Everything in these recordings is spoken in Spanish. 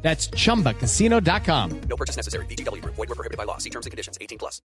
That's chumbacasino.com. No purchase necessary. BGW. Void were prohibited by law. See terms and conditions. 18 plus.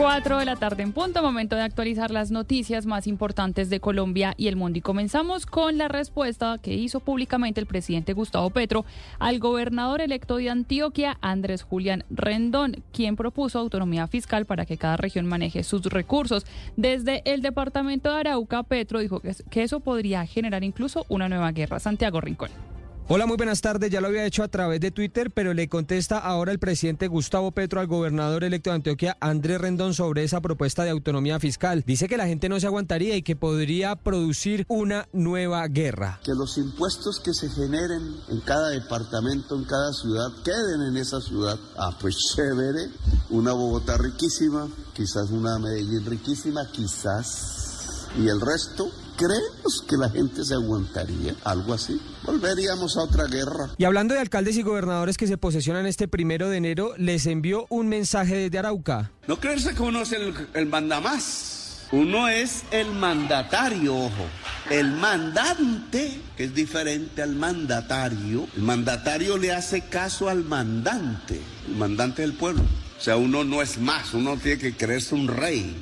4 de la tarde en punto, momento de actualizar las noticias más importantes de Colombia y el mundo. Y comenzamos con la respuesta que hizo públicamente el presidente Gustavo Petro al gobernador electo de Antioquia, Andrés Julián Rendón, quien propuso autonomía fiscal para que cada región maneje sus recursos. Desde el departamento de Arauca, Petro dijo que eso podría generar incluso una nueva guerra. Santiago Rincón. Hola, muy buenas tardes. Ya lo había hecho a través de Twitter, pero le contesta ahora el presidente Gustavo Petro al gobernador electo de Antioquia, Andrés Rendón, sobre esa propuesta de autonomía fiscal. Dice que la gente no se aguantaría y que podría producir una nueva guerra. Que los impuestos que se generen en cada departamento, en cada ciudad, queden en esa ciudad. Ah, pues chévere. Una Bogotá riquísima, quizás una Medellín riquísima, quizás. Y el resto, ¿Creemos que la gente se aguantaría? Algo así. Volveríamos a otra guerra. Y hablando de alcaldes y gobernadores que se posesionan este primero de enero, les envió un mensaje desde Arauca. No creerse que uno es el, el mandamás. Uno es el mandatario, ojo. El mandante, que es diferente al mandatario. El mandatario le hace caso al mandante, el mandante del pueblo. O sea, uno no es más, uno tiene que creerse un rey.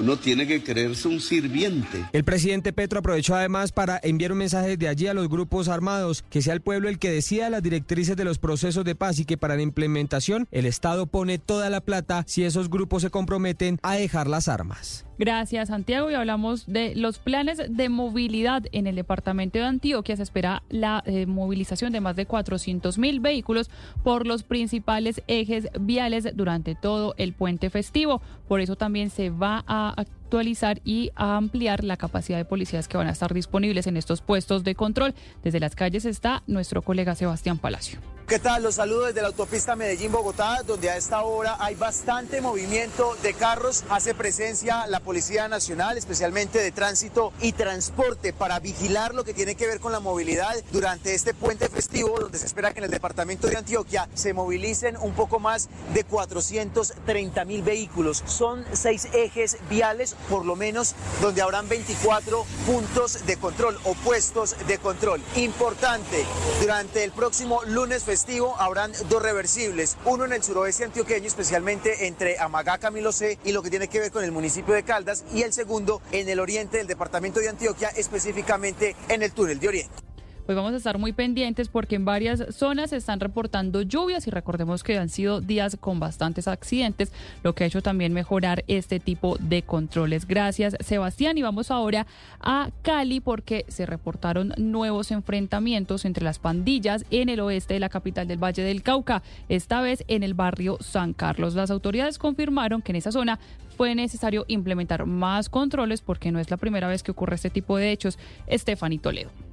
Uno tiene que creerse un sirviente. El presidente Petro aprovechó además para enviar un mensaje de allí a los grupos armados, que sea el pueblo el que decida las directrices de los procesos de paz y que para la implementación el Estado pone toda la plata si esos grupos se comprometen a dejar las armas. Gracias, Santiago. Y hablamos de los planes de movilidad en el departamento de Antioquia. Se espera la eh, movilización de más de 400 mil vehículos por los principales ejes viales durante todo el puente festivo. Por eso también se va a a actualizar y ampliar la capacidad de policías que van a estar disponibles en estos puestos de control. Desde las calles está nuestro colega Sebastián Palacio. ¿Qué tal? Los saludo desde la autopista Medellín-Bogotá, donde a esta hora hay bastante movimiento de carros. Hace presencia la Policía Nacional, especialmente de Tránsito y Transporte, para vigilar lo que tiene que ver con la movilidad durante este puente festivo, donde se espera que en el departamento de Antioquia se movilicen un poco más de 430 mil vehículos. Son seis ejes viales, por lo menos, donde habrán 24 puntos de control o puestos de control. Importante, durante el próximo lunes festivo, habrán dos reversibles, uno en el suroeste antioqueño, especialmente entre Amagá, Camilo y lo que tiene que ver con el municipio de Caldas, y el segundo en el oriente del departamento de Antioquia, específicamente en el túnel de Oriente pues vamos a estar muy pendientes porque en varias zonas se están reportando lluvias y recordemos que han sido días con bastantes accidentes, lo que ha hecho también mejorar este tipo de controles. Gracias, Sebastián. Y vamos ahora a Cali porque se reportaron nuevos enfrentamientos entre las pandillas en el oeste de la capital del Valle del Cauca, esta vez en el barrio San Carlos. Las autoridades confirmaron que en esa zona fue necesario implementar más controles porque no es la primera vez que ocurre este tipo de hechos. Estefanito Toledo.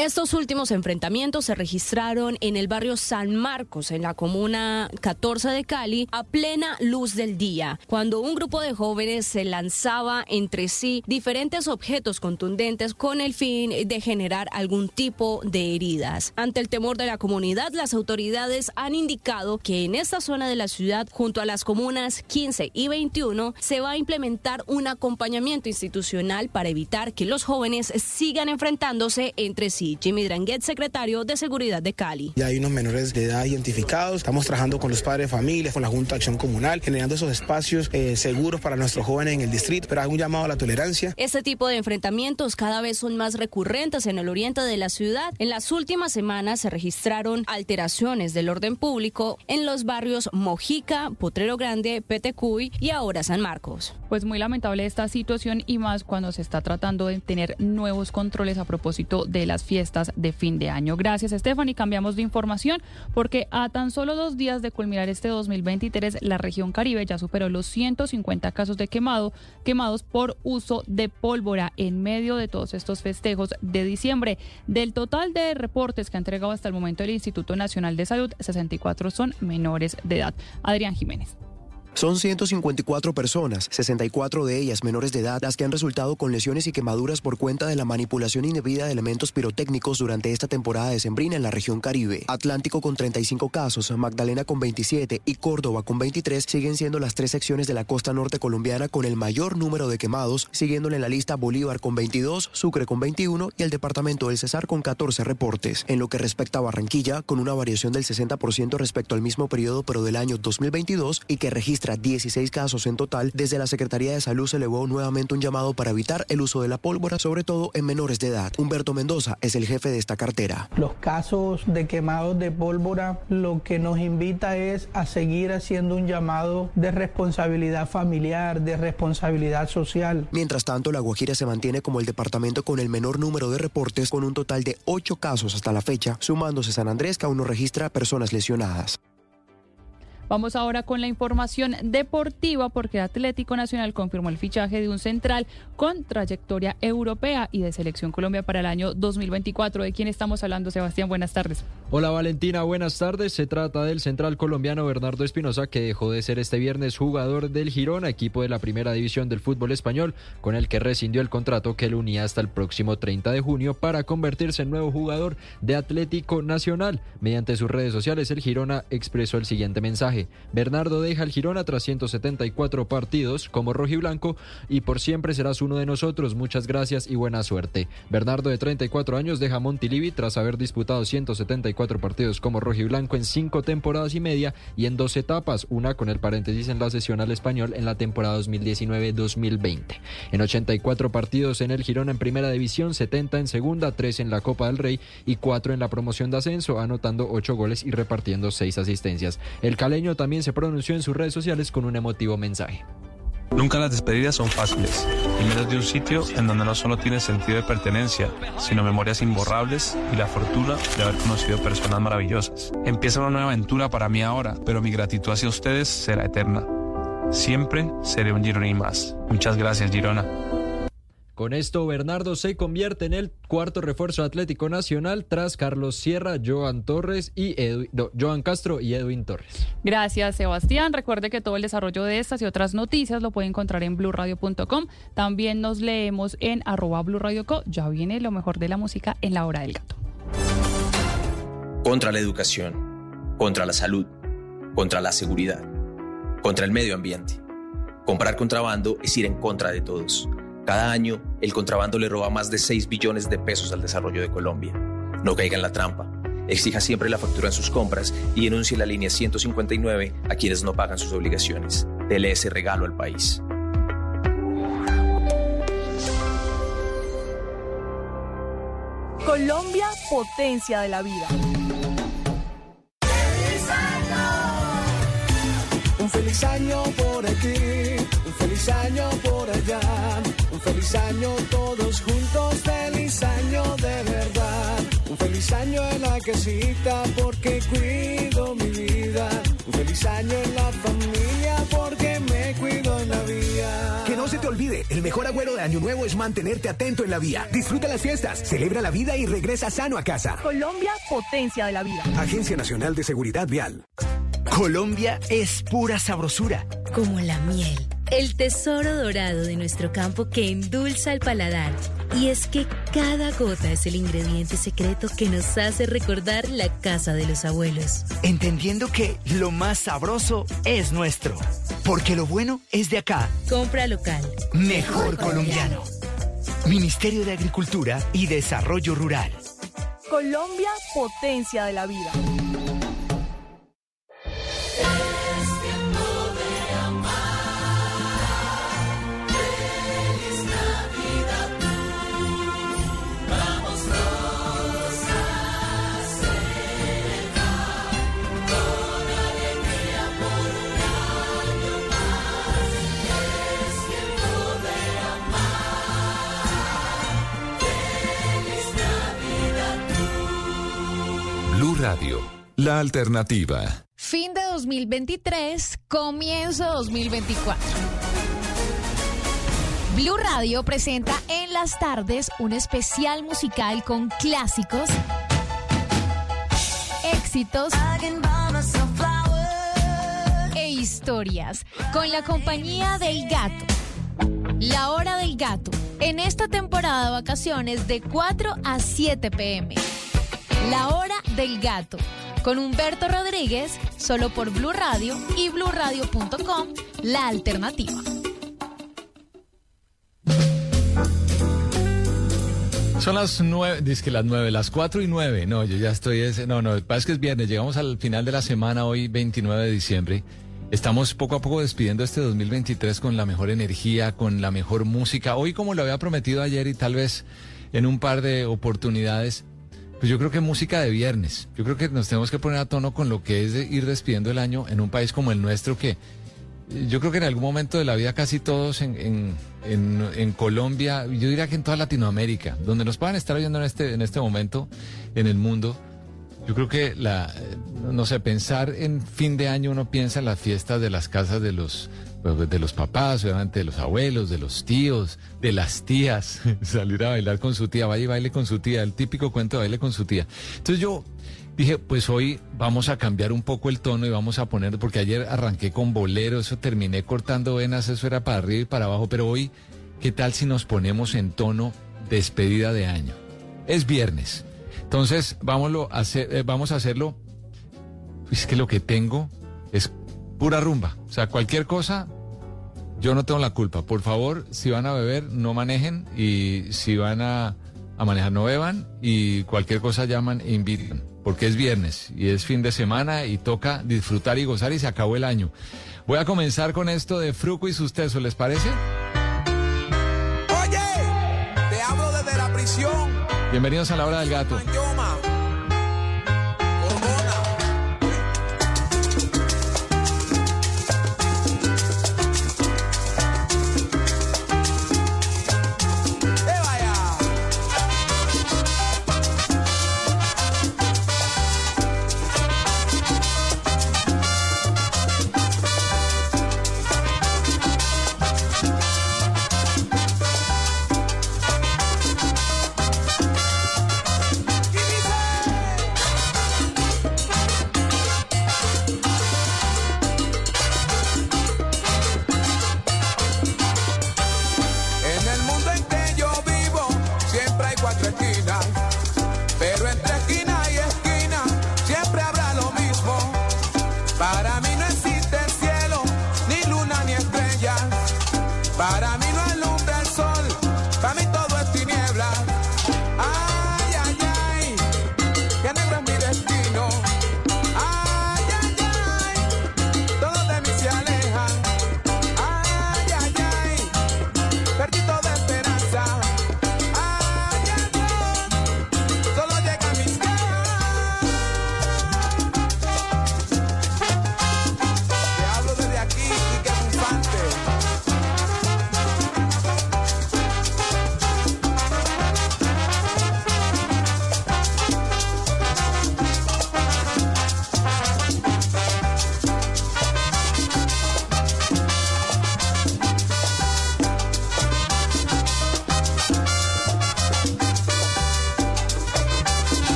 Estos últimos enfrentamientos se registraron en el barrio San Marcos, en la comuna 14 de Cali, a plena luz del día, cuando un grupo de jóvenes se lanzaba entre sí diferentes objetos contundentes con el fin de generar algún tipo de heridas. Ante el temor de la comunidad, las autoridades han indicado que en esta zona de la ciudad, junto a las comunas 15 y 21, se va a implementar un acompañamiento institucional para evitar que los jóvenes sigan enfrentándose entre sí. Jimmy Dranguet, secretario de Seguridad de Cali. Ya hay unos menores de edad identificados, estamos trabajando con los padres de familia, con la Junta de Acción Comunal, generando esos espacios eh, seguros para nuestros jóvenes en el distrito, pero hay un llamado a la tolerancia. Este tipo de enfrentamientos cada vez son más recurrentes en el oriente de la ciudad. En las últimas semanas se registraron alteraciones del orden público en los barrios Mojica, Potrero Grande, Petecuy y ahora San Marcos. Pues muy lamentable esta situación y más cuando se está tratando de tener nuevos controles a propósito de las fiestas de fin de año. Gracias, Stephanie. Cambiamos de información porque a tan solo dos días de culminar este 2023, la región Caribe ya superó los 150 casos de quemado, quemados por uso de pólvora en medio de todos estos festejos de diciembre. Del total de reportes que ha entregado hasta el momento el Instituto Nacional de Salud, 64 son menores de edad. Adrián Jiménez. Son 154 personas, 64 de ellas menores de edad, las que han resultado con lesiones y quemaduras por cuenta de la manipulación indebida de elementos pirotécnicos durante esta temporada de sembrina en la región Caribe. Atlántico con 35 casos, Magdalena con 27 y Córdoba con 23 siguen siendo las tres secciones de la costa norte colombiana con el mayor número de quemados, siguiéndole en la lista Bolívar con 22, Sucre con 21 y el departamento del Cesar con 14 reportes. En lo que respecta a Barranquilla, con una variación del 60% respecto al mismo periodo pero del año 2022 y que registra 16 casos en total, desde la Secretaría de Salud se elevó nuevamente un llamado para evitar el uso de la pólvora, sobre todo en menores de edad. Humberto Mendoza es el jefe de esta cartera. Los casos de quemados de pólvora lo que nos invita es a seguir haciendo un llamado de responsabilidad familiar, de responsabilidad social. Mientras tanto, La Guajira se mantiene como el departamento con el menor número de reportes, con un total de 8 casos hasta la fecha, sumándose San Andrés que aún no registra personas lesionadas. Vamos ahora con la información deportiva porque Atlético Nacional confirmó el fichaje de un central con trayectoria europea y de selección Colombia para el año 2024. ¿De quién estamos hablando, Sebastián? Buenas tardes. Hola Valentina, buenas tardes. Se trata del central colombiano Bernardo Espinosa que dejó de ser este viernes jugador del Girona, equipo de la primera división del fútbol español, con el que rescindió el contrato que le unía hasta el próximo 30 de junio para convertirse en nuevo jugador de Atlético Nacional. Mediante sus redes sociales, el Girona expresó el siguiente mensaje. Bernardo deja el Girona tras 174 partidos como rojiblanco y por siempre serás uno de nosotros. Muchas gracias y buena suerte. Bernardo de 34 años deja Montilivi tras haber disputado 174 partidos como rojiblanco en cinco temporadas y media y en dos etapas, una con el paréntesis en la sesión al español en la temporada 2019-2020. En 84 partidos en el Girona en primera división, 70 en segunda, 3 en la Copa del Rey y 4 en la promoción de ascenso, anotando 8 goles y repartiendo 6 asistencias. El caleño también se pronunció en sus redes sociales con un emotivo mensaje. Nunca las despedidas son fáciles, y menos de un sitio en donde no solo tienes sentido de pertenencia, sino memorias imborrables y la fortuna de haber conocido personas maravillosas. Empieza una nueva aventura para mí ahora, pero mi gratitud hacia ustedes será eterna. Siempre seré un Girona y más. Muchas gracias, Girona. Con esto, Bernardo se convierte en el cuarto refuerzo Atlético Nacional tras Carlos Sierra, Joan Torres y no, Joan Castro y Edwin Torres. Gracias, Sebastián. Recuerde que todo el desarrollo de estas y otras noticias lo puede encontrar en blurradio.com. También nos leemos en arroba blurradioco. Ya viene lo mejor de la música en la hora del gato. Contra la educación, contra la salud, contra la seguridad, contra el medio ambiente. Comprar contrabando es ir en contra de todos. Cada año, el contrabando le roba más de 6 billones de pesos al desarrollo de Colombia. No caiga en la trampa. Exija siempre la factura en sus compras y denuncie la línea 159 a quienes no pagan sus obligaciones. Dele ese regalo al país. Colombia, potencia de la vida. Un feliz año por aquí, un feliz año por allá, un feliz año todos juntos, feliz año de verdad, un feliz año en la casita porque cuido mi vida, un feliz año en la familia porque me cuido en la vía. Que no se te olvide, el mejor agüero de Año Nuevo es mantenerte atento en la vía. Disfruta las fiestas, celebra la vida y regresa sano a casa. Colombia, potencia de la vida. Agencia Nacional de Seguridad Vial. Colombia es pura sabrosura. Como la miel, el tesoro dorado de nuestro campo que endulza el paladar. Y es que cada gota es el ingrediente secreto que nos hace recordar la casa de los abuelos. Entendiendo que lo más sabroso es nuestro. Porque lo bueno es de acá. Compra local. Mejor colombiano. Ministerio de Agricultura y Desarrollo Rural. Colombia, potencia de la vida. Radio, la alternativa. Fin de 2023, comienzo 2024. Blue Radio presenta en las tardes un especial musical con clásicos, éxitos e historias con la compañía del gato. La hora del gato. En esta temporada de vacaciones de 4 a 7 pm. La hora del gato. Con Humberto Rodríguez, solo por Blue Radio y bluradio.com, la alternativa. Son las nueve, dice que las nueve, las cuatro y nueve. No, yo ya estoy, ese, no, no, parece que es viernes, llegamos al final de la semana, hoy 29 de diciembre. Estamos poco a poco despidiendo este 2023 con la mejor energía, con la mejor música. Hoy, como lo había prometido ayer y tal vez en un par de oportunidades, pues yo creo que música de viernes. Yo creo que nos tenemos que poner a tono con lo que es ir despidiendo el año en un país como el nuestro que yo creo que en algún momento de la vida casi todos en, en, en, Colombia, yo diría que en toda Latinoamérica, donde nos puedan estar oyendo en este, en este momento en el mundo, yo creo que la, no sé, pensar en fin de año uno piensa en las fiestas de las casas de los, de los papás, obviamente de los abuelos, de los tíos, de las tías, salir a bailar con su tía, vaya y baile con su tía, el típico cuento de baile con su tía. Entonces yo dije, pues hoy vamos a cambiar un poco el tono y vamos a poner, porque ayer arranqué con bolero, eso terminé cortando venas, eso era para arriba y para abajo, pero hoy, ¿qué tal si nos ponemos en tono despedida de año? Es viernes. Entonces, vámonos a hacer, eh, vamos a hacerlo. Es que lo que tengo es pura rumba. O sea, cualquier cosa, yo no tengo la culpa. Por favor, si van a beber, no manejen. Y si van a, a manejar, no beban. Y cualquier cosa llaman e invitan porque es viernes y es fin de semana y toca disfrutar y gozar y se acabó el año. Voy a comenzar con esto de Fruco y sus tesos, ¿les parece? Oye, te hablo desde la prisión. Bienvenidos a la hora del gato.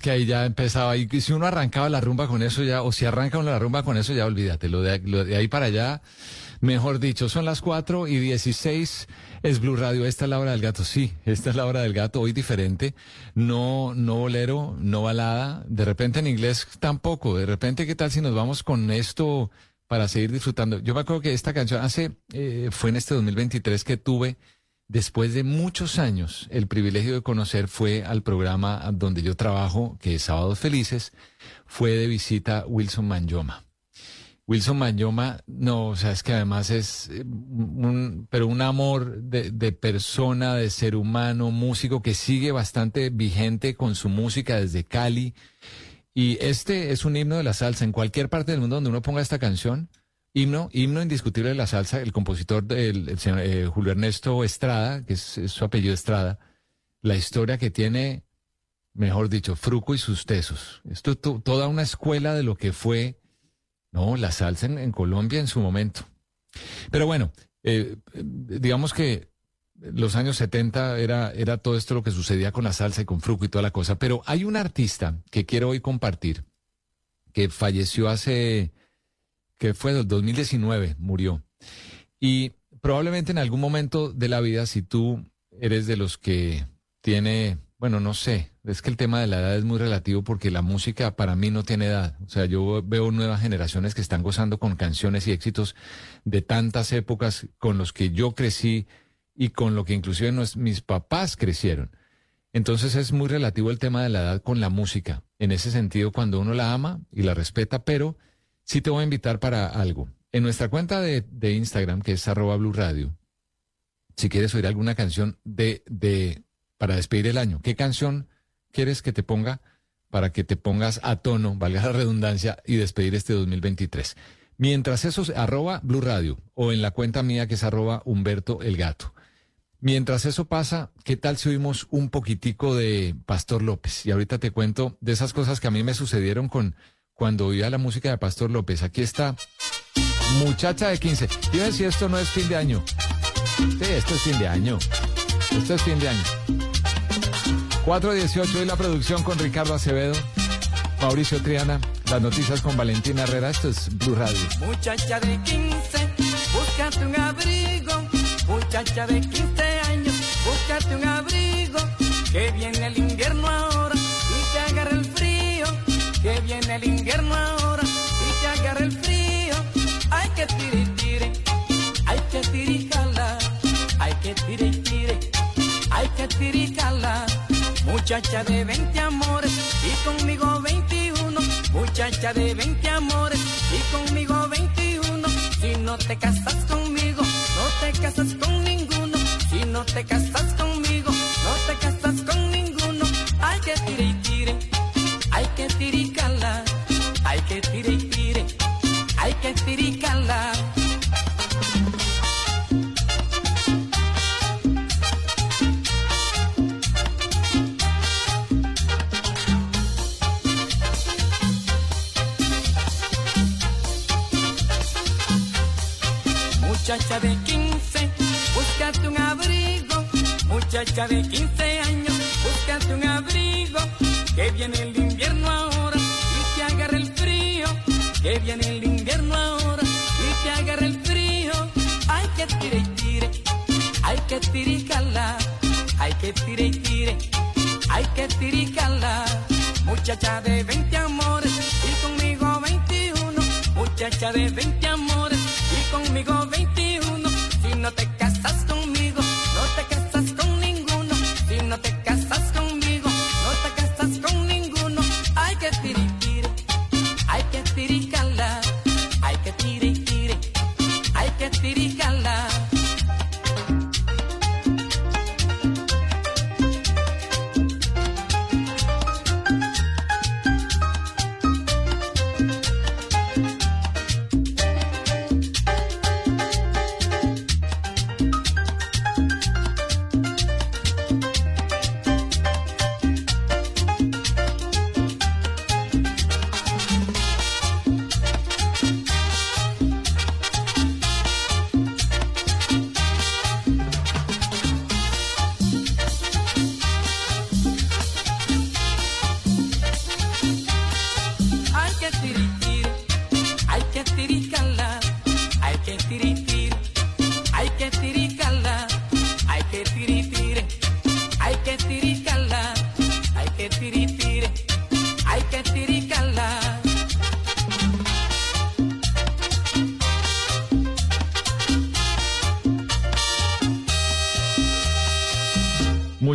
Que ahí ya empezaba. Y si uno arrancaba la rumba con eso ya, o si arranca uno la rumba con eso ya, olvídate. Lo de, lo de ahí para allá, mejor dicho, son las 4 y 16. Es Blue Radio. Esta es la hora del gato. Sí, esta es la hora del gato. Hoy diferente. No, no bolero, no balada. De repente en inglés tampoco. De repente, ¿qué tal si nos vamos con esto para seguir disfrutando? Yo me acuerdo que esta canción hace, eh, fue en este 2023 que tuve después de muchos años, el privilegio de conocer fue al programa donde yo trabajo, que es Sábados Felices, fue de visita Wilson Manyoma. Wilson Manyoma, no, o sea, es que además es eh, un, pero un amor de, de persona, de ser humano, músico que sigue bastante vigente con su música desde Cali. Y este es un himno de la salsa. En cualquier parte del mundo donde uno ponga esta canción, Himno, himno indiscutible de la salsa, el compositor el eh, Julio Ernesto Estrada, que es, su apellido Estrada, la historia que tiene, mejor dicho, Fruco y sus tesos. Esto to- toda una escuela de lo que fue, no, la salsa en, Colombia en su momento. Pero bueno, eh, digamos que los años 70 era, era todo esto lo que sucedía con la salsa y con Fruco y toda la cosa. Pero hay un artista que quiero hoy compartir, que falleció hace que fue del 2019, murió. Y probablemente en algún momento de la vida, si tú eres de los que tiene, bueno, no sé, es que el tema de la edad es muy relativo porque la música para mí no tiene edad. O sea, yo veo nuevas generaciones que están gozando con canciones y éxitos de tantas épocas con los que yo crecí y con lo que inclusive nos- mis papás crecieron. Entonces es muy relativo el tema de la edad con la música. En ese sentido, cuando uno la ama y la respeta, pero sí te voy a invitar para algo. En nuestra cuenta de, de Instagram, que es arroba Blue Radio, si quieres oír alguna canción de, de para despedir el año, ¿qué canción quieres que te ponga para que te pongas a tono, valga la redundancia, y despedir este 2023? Mientras eso, arroba Blue Radio, o en la cuenta mía que es arroba Humberto el Gato. Mientras eso pasa, ¿qué tal si oímos un poquitico de Pastor López? Y ahorita te cuento de esas cosas que a mí me sucedieron con cuando oía la música de Pastor López. Aquí está Muchacha de 15. Dime si esto no es fin de año. Sí, esto es fin de año. Esto es fin de año. 418 y la producción con Ricardo Acevedo, Mauricio Triana, las noticias con Valentina Herrera. Esto es Blue Radio. Muchacha de 15, búscate un abrigo. Muchacha de 15 años, búscate un abrigo. Que viene el invierno ahora Que viene el invierno ahora y te agarra el frío. Hay que tire y tire, hay que tire y jala. Hay que tire y tire, hay que tire y jala. Muchacha de 20 amores y conmigo 21. Muchacha de 20 amores y conmigo 21. Si no te casas conmigo, no te casas con ninguno. Si no te casas conmigo, hay que tire y cala. Muchacha de 15, búscate un abrigo. Muchacha de 15 años, búscate un abrigo. Que viene el invierno ahora y te agarra el frío. Que viene el invierno que tire y tire, hay que cala. Hay que tire y tire, hay que cala. Muchacha de 20 amores y conmigo 21. Muchacha de 20 amores y conmigo 21. Si no te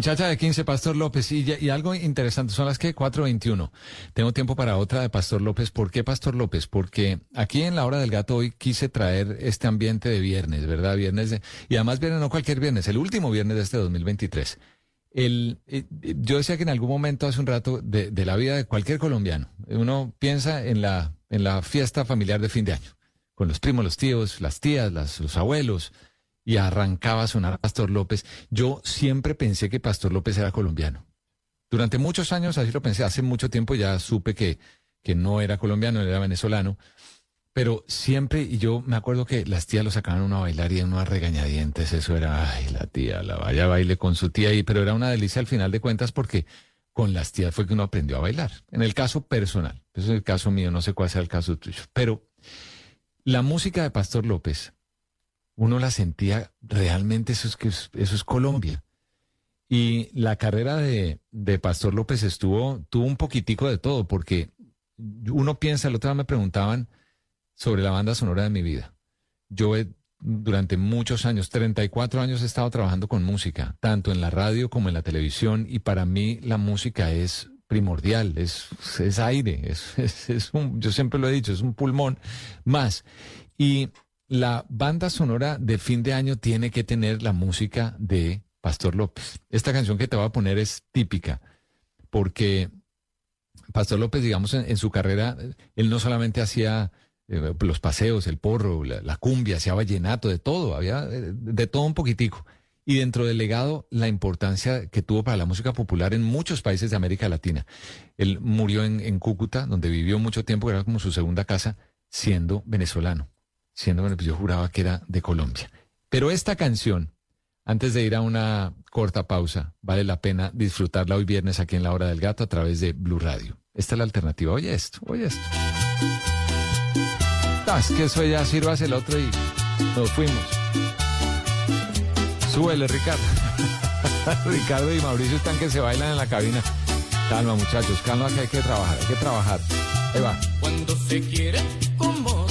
Muchacha de 15, Pastor López. Y, y algo interesante, son las que 4.21. Tengo tiempo para otra de Pastor López. ¿Por qué Pastor López? Porque aquí en la hora del gato hoy quise traer este ambiente de viernes, ¿verdad? Viernes de, y además viernes no cualquier viernes, el último viernes de este 2023. El, eh, yo decía que en algún momento hace un rato de, de la vida de cualquier colombiano, uno piensa en la, en la fiesta familiar de fin de año, con los primos, los tíos, las tías, las, los abuelos, y arrancaba a sonar Pastor López. Yo siempre pensé que Pastor López era colombiano. Durante muchos años así lo pensé. Hace mucho tiempo ya supe que, que no era colombiano, era venezolano. Pero siempre, y yo me acuerdo que las tías lo sacaban uno a bailar y uno a regañadientes. Eso era, ay, la tía, la vaya baile con su tía. Y, pero era una delicia al final de cuentas porque con las tías fue que uno aprendió a bailar. En el caso personal. Eso es el caso mío, no sé cuál sea el caso tuyo. Pero la música de Pastor López uno la sentía realmente, eso es, eso es Colombia. Y la carrera de, de Pastor López estuvo, tuvo un poquitico de todo, porque uno piensa, el otro día me preguntaban sobre la banda sonora de mi vida. Yo durante muchos años, 34 años he estado trabajando con música, tanto en la radio como en la televisión, y para mí la música es primordial, es, es aire, es- es un, yo siempre lo he dicho, es un pulmón más. Y la banda sonora de fin de año tiene que tener la música de Pastor López. Esta canción que te voy a poner es típica, porque Pastor López, digamos, en, su carrera, eh, él no solamente hacía eh, los paseos, el porro, la, cumbia, hacía vallenato, de todo, había eh, de todo un poquitico. Y dentro del legado, la importancia que tuvo para la música popular en muchos países de América Latina. Él murió en, en Cúcuta, donde vivió mucho tiempo, era como su segunda casa, siendo venezolano. Siendo venezolano, yo juraba que era de Colombia. Pero esta canción, antes de ir a una corta pausa, vale la pena disfrutarla hoy viernes aquí en la Hora del Gato a través de Blue Radio. Esta es la alternativa. Oye esto, oye esto. Ah, es que eso ya sirvas el otro y nos fuimos. Súbele, Ricardo. Ricardo y Mauricio están que se bailan en la cabina. Calma, muchachos, calma que hay que trabajar, hay que trabajar. Ahí va. Cuando se quiere como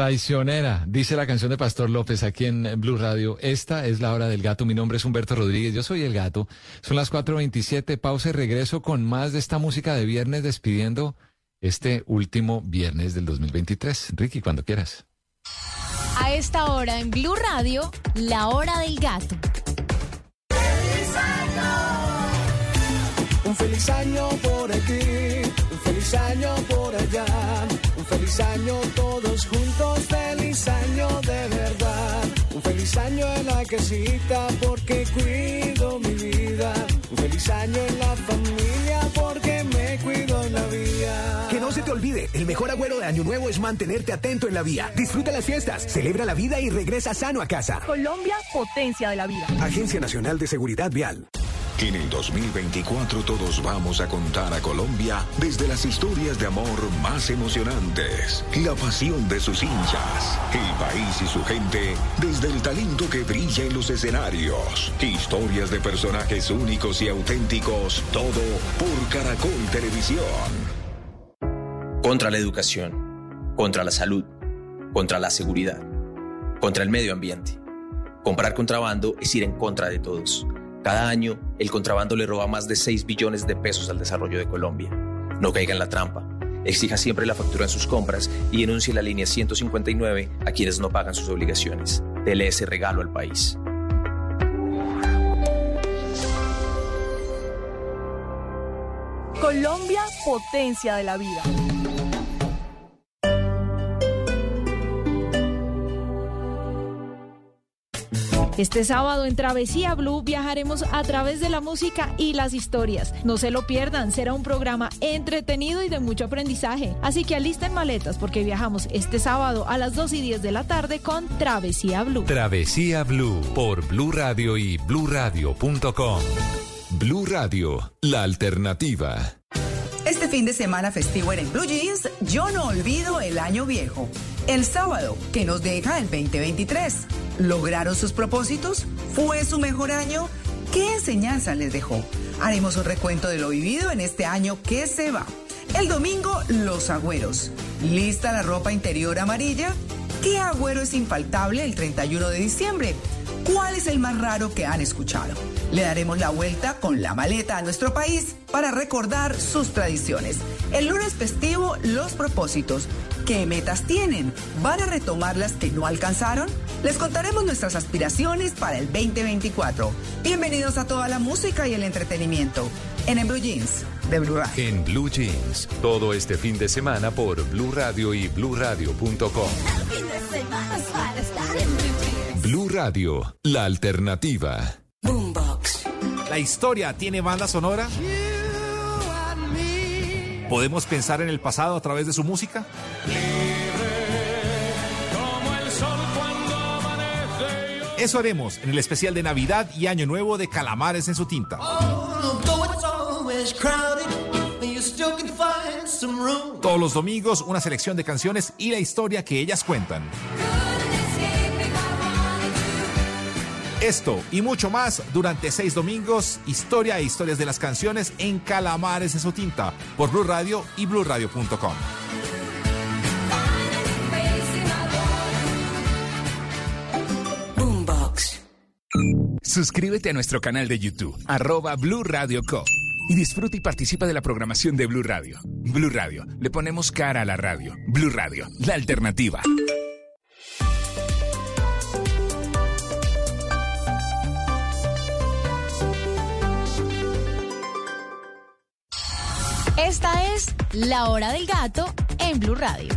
Traicionera, dice la canción de Pastor López aquí en Blue Radio. Esta es la hora del gato. Mi nombre es Humberto Rodríguez, yo soy el gato. Son las 4.27, pausa y regreso con más de esta música de viernes despidiendo este último viernes del 2023. Ricky, cuando quieras. A esta hora en Blue Radio, la hora del gato. Un feliz año por aquí, feliz año por allá, un feliz año todos juntos, feliz año de verdad, un feliz año en la casita porque cuido mi vida, un feliz año en la familia porque me cuido en la vía. Que no se te olvide, el mejor agüero de Año Nuevo es mantenerte atento en la vía. Disfruta las fiestas, celebra la vida y regresa sano a casa. Colombia, potencia de la vida. Agencia Nacional de Seguridad Vial. En el 2024 todos vamos a contar a Colombia desde las historias de amor más emocionantes, la pasión de sus hinchas, el país y su gente desde el talento que brilla en los escenarios, historias de personajes únicos y auténticos, todo por Caracol Televisión. Contra la educación, contra la salud, contra la seguridad, contra el medio ambiente. Comprar contrabando es ir en contra de todos. Cada año, el contrabando le roba más de 6 billones de pesos al desarrollo de Colombia. No caiga en la trampa. Exija siempre la factura en sus compras y denuncie la línea 159 a quienes no pagan sus obligaciones. Dele ese regalo al país. Colombia, potencia de la vida. Este sábado en Travesía Blue viajaremos a través de la música y las historias. No se lo pierdan, será un programa entretenido y de mucho aprendizaje. Así que alisten maletas porque viajamos este sábado a las 2 y 10 de la tarde con Travesía Blue. Travesía Blue por Blue Radio y bluradio.com. Blue Radio, la alternativa. Este fin de semana festivo en Blue Jeans, yo no olvido el año viejo. El sábado, que nos deja el 2023. ¿Lograron sus propósitos? ¿Fue su mejor año? ¿Qué enseñanza les dejó? Haremos un recuento de lo vivido en este año que se va. El domingo, los agüeros. ¿Lista la ropa interior amarilla? ¿Qué agüero es infaltable el 31 de diciembre? ¿Cuál es el más raro que han escuchado? Le daremos la vuelta con la maleta a nuestro país para recordar sus tradiciones. El lunes festivo, los propósitos. ¿Qué metas tienen? ¿Van a retomar las que no alcanzaron? Les contaremos nuestras aspiraciones para el 2024. Bienvenidos a toda la música y el entretenimiento en el Blue Jeans de Blue Radio. En Blue Jeans, todo este fin de semana por Blue Radio y bluradio.com. Blue Radio, la alternativa. ¿La historia tiene banda sonora? ¿Podemos pensar en el pasado a través de su música? Eso haremos en el especial de Navidad y Año Nuevo de Calamares en su tinta. Todos los domingos una selección de canciones y la historia que ellas cuentan. Esto y mucho más durante seis domingos, historia e historias de las canciones en Calamares en su tinta, por Blue Radio y BlueRadio.com. Suscríbete a nuestro canal de YouTube, arroba Blue Radio Co. Y disfruta y participa de la programación de Blue Radio. Blue Radio, le ponemos cara a la radio. Blue Radio, la alternativa. Esta es La Hora del Gato en Blue Radio.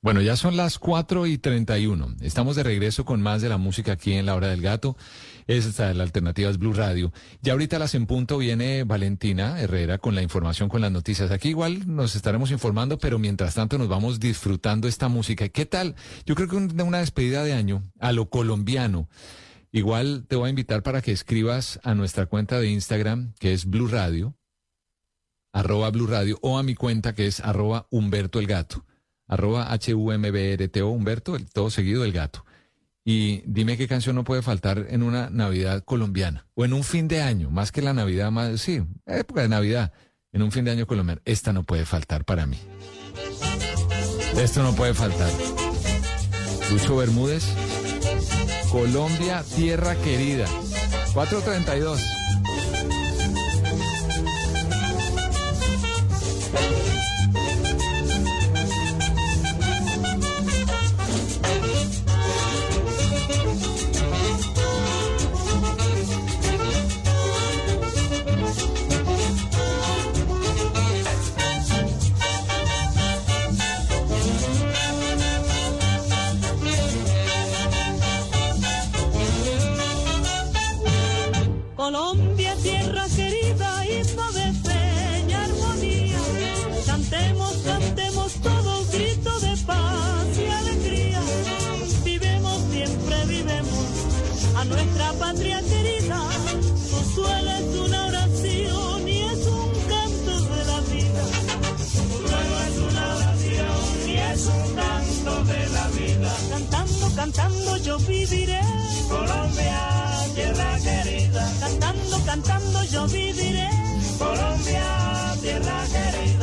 Bueno, ya son las 4 y 31. Estamos de regreso con más de la música aquí en La Hora del Gato. Esta es la alternativa es Blue Radio. Ya ahorita a las en punto viene Valentina Herrera con la información, con las noticias. Aquí igual nos estaremos informando, pero mientras tanto nos vamos disfrutando esta música. ¿Qué tal? Yo creo que una despedida de año a lo colombiano. Igual te voy a invitar para que escribas a nuestra cuenta de Instagram, que es Blue Radio, arroba Blue Radio, o a mi cuenta que es arroba Humberto el Gato, arroba H-U-M-B-R-T-O Humberto, el, todo seguido el gato. Y dime qué canción no puede faltar en una Navidad colombiana, o en un fin de año, más que la Navidad, más, sí, época de Navidad, en un fin de año colombiano. Esta no puede faltar para mí. Esto no puede faltar. Lucho Bermúdez, Colombia, tierra querida. 432. De la vida. Cantando, cantando yo viviré. Colombia, tierra querida. Cantando, cantando yo viviré. Colombia, tierra querida.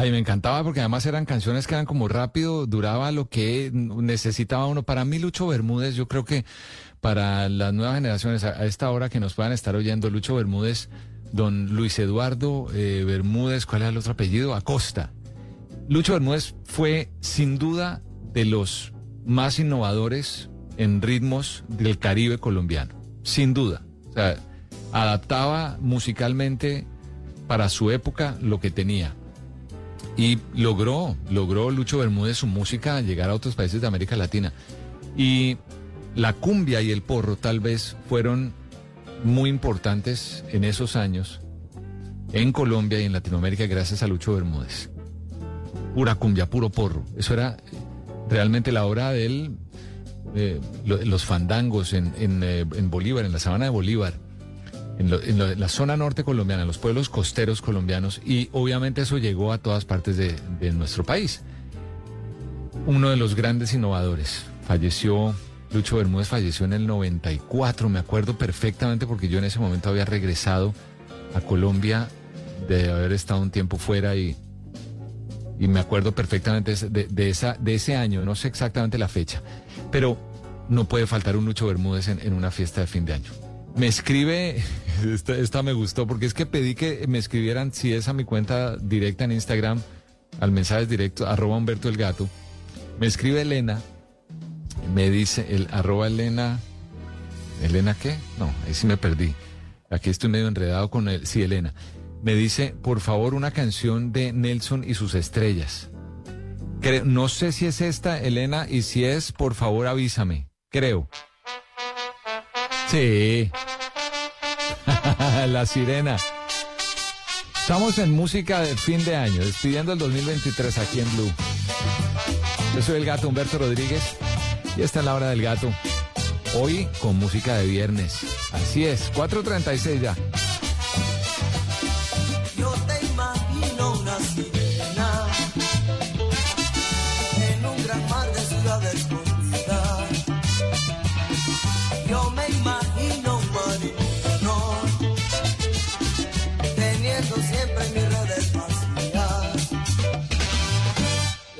Ay, me encantaba porque además eran canciones que eran como rápido, duraba lo que necesitaba uno. Para mí, Lucho Bermúdez, yo creo que para las nuevas generaciones, a, esta hora que nos puedan estar oyendo, Lucho Bermúdez, don Luis Eduardo eh, Bermúdez, ¿cuál era el otro apellido? Acosta. Lucho Bermúdez fue sin duda de los más innovadores en ritmos del Caribe colombiano, sin duda. O sea, adaptaba musicalmente para su época lo que tenía. Y logró, logró Lucho Bermúdez su música llegar a otros países de América Latina. Y la cumbia y el porro tal vez fueron muy importantes en esos años en Colombia y en Latinoamérica gracias a Lucho Bermúdez. Pura cumbia, puro porro. Eso era realmente la obra de él, eh, lo- los fandangos en, en, eh, en Bolívar, en la sabana de Bolívar, en, lo- la zona norte colombiana, en los pueblos costeros colombianos, y obviamente eso llegó a todas partes de, nuestro país. Uno de los grandes innovadores falleció, Lucho Bermúdez falleció en el 94, me acuerdo perfectamente porque yo en ese momento había regresado a Colombia de haber estado un tiempo fuera y, y me acuerdo perfectamente de, esa, de ese año, no sé exactamente la fecha, pero no puede faltar un Lucho Bermúdez en una fiesta de fin de año. Me escribe, esta, me gustó, porque es que pedí que me escribieran, si es a mi cuenta directa en Instagram, al mensajes directo, arroba Humberto el Gato. Me escribe Elena, me dice, el arroba Elena, ¿Elena qué? No, ahí sí me perdí. Aquí estoy medio enredado con él. Sí, Elena. Me dice, por favor, una canción de Nelson y sus estrellas. Creo- no sé si es esta, Elena, y si es, por favor, avísame. Creo. Sí. La sirena. Estamos en música de fin de año, despidiendo el 2023 aquí en Blue. Yo soy el gato Humberto Rodríguez y esta es la hora del gato. Hoy con música de viernes. Así es, 4.36 ya.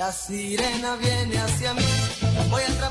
La sirena viene hacia mí, voy a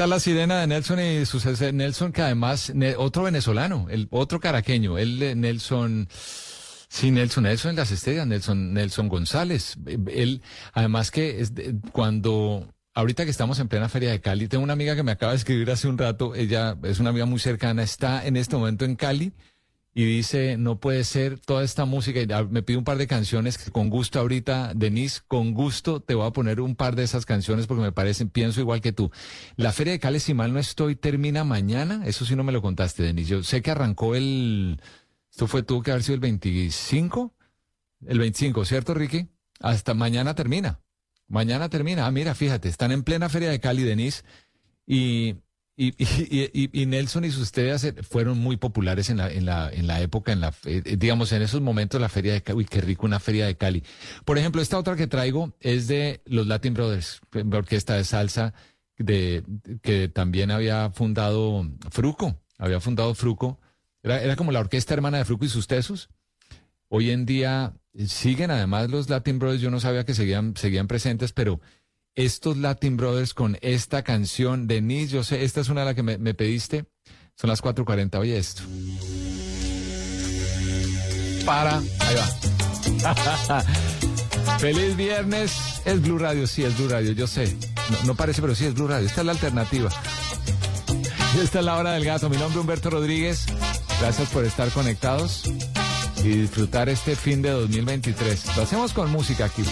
tal la sirena de Nelson y su Nelson, que además, otro venezolano, el otro caraqueño, él, eh, Nelson, sí, Nelson, Nelson en las estrellas, Nelson, Nelson González. Él, además que es de- cuando, ahorita que estamos en plena Feria de Cali, tengo una amiga que me acaba de escribir hace un rato, ella es una amiga muy cercana, está en este momento en Cali y dice, no puede ser toda esta música, y ah, me pide un par de canciones que con gusto ahorita, Denise, con gusto te voy a poner un par de esas canciones porque me parecen, pienso igual que tú. La Feria de Cali, si mal no estoy, termina mañana, eso sí no me lo contaste, Denise. Yo sé que arrancó el, esto fue, tuvo que haber sido el 25, el 25, ¿cierto, Ricky? Hasta mañana termina. Mañana termina. Ah, mira, fíjate, están en plena Feria de Cali, Denise, y, y, y, y- y Nelson y sus estrellas eh, fueron muy populares en la, en la, en la época, en la, fe- eh, digamos, en esos momentos la Feria de Cali. Uy, qué rico una Feria de Cali. Por ejemplo, esta otra que traigo es de los Latin Brothers, una orquesta de salsa de, que también había fundado Fruco, había fundado Fruco. Era, era como la orquesta hermana de Fruco y sus tesos. Hoy en día eh, siguen además los Latin Brothers, yo no sabía que seguían, seguían presentes, pero estos Latin Brothers con esta canción, Denise, yo sé, esta es una de las que me, pediste, son las 4.40, oye esto. Para, ahí va. Feliz viernes, es Blue Radio, sí, es Blue Radio, yo sé. No, parece, pero sí es Blue Radio, esta es la alternativa. Esta es la hora del gato, mi nombre es Humberto Rodríguez, gracias por estar conectados y disfrutar este fin de 2023. Lo hacemos con música aquí.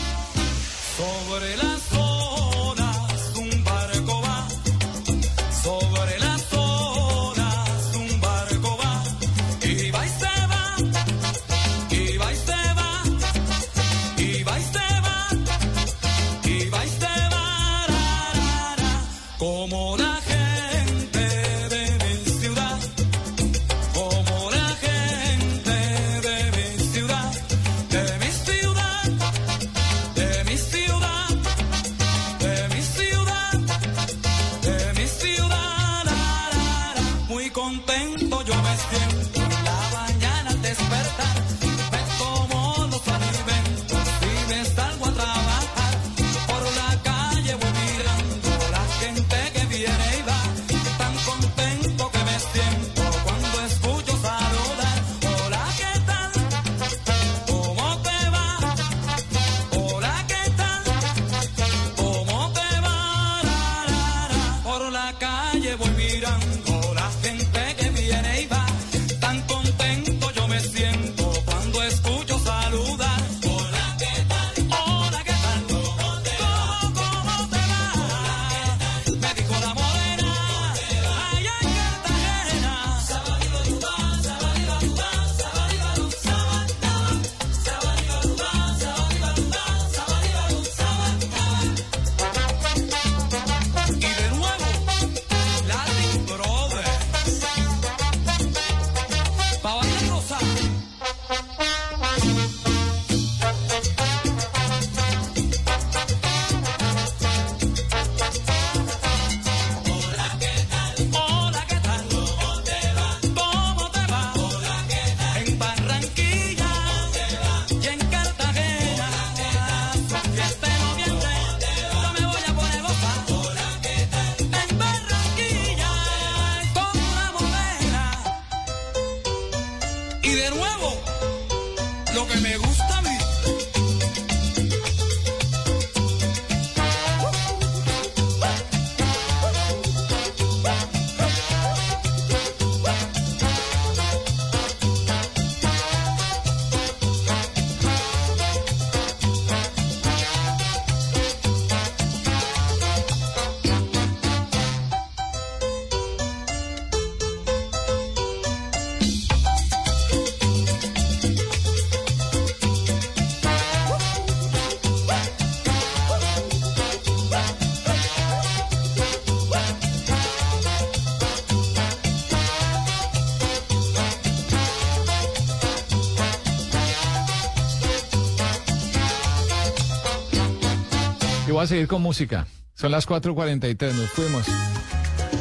Voy a seguir con música. Son las 4.43, nos fuimos.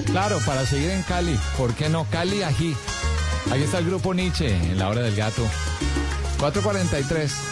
Claro, para seguir en Cali. ¿Por qué no? Cali Ají. Ahí está el grupo Nietzsche en la hora del gato. 4.43.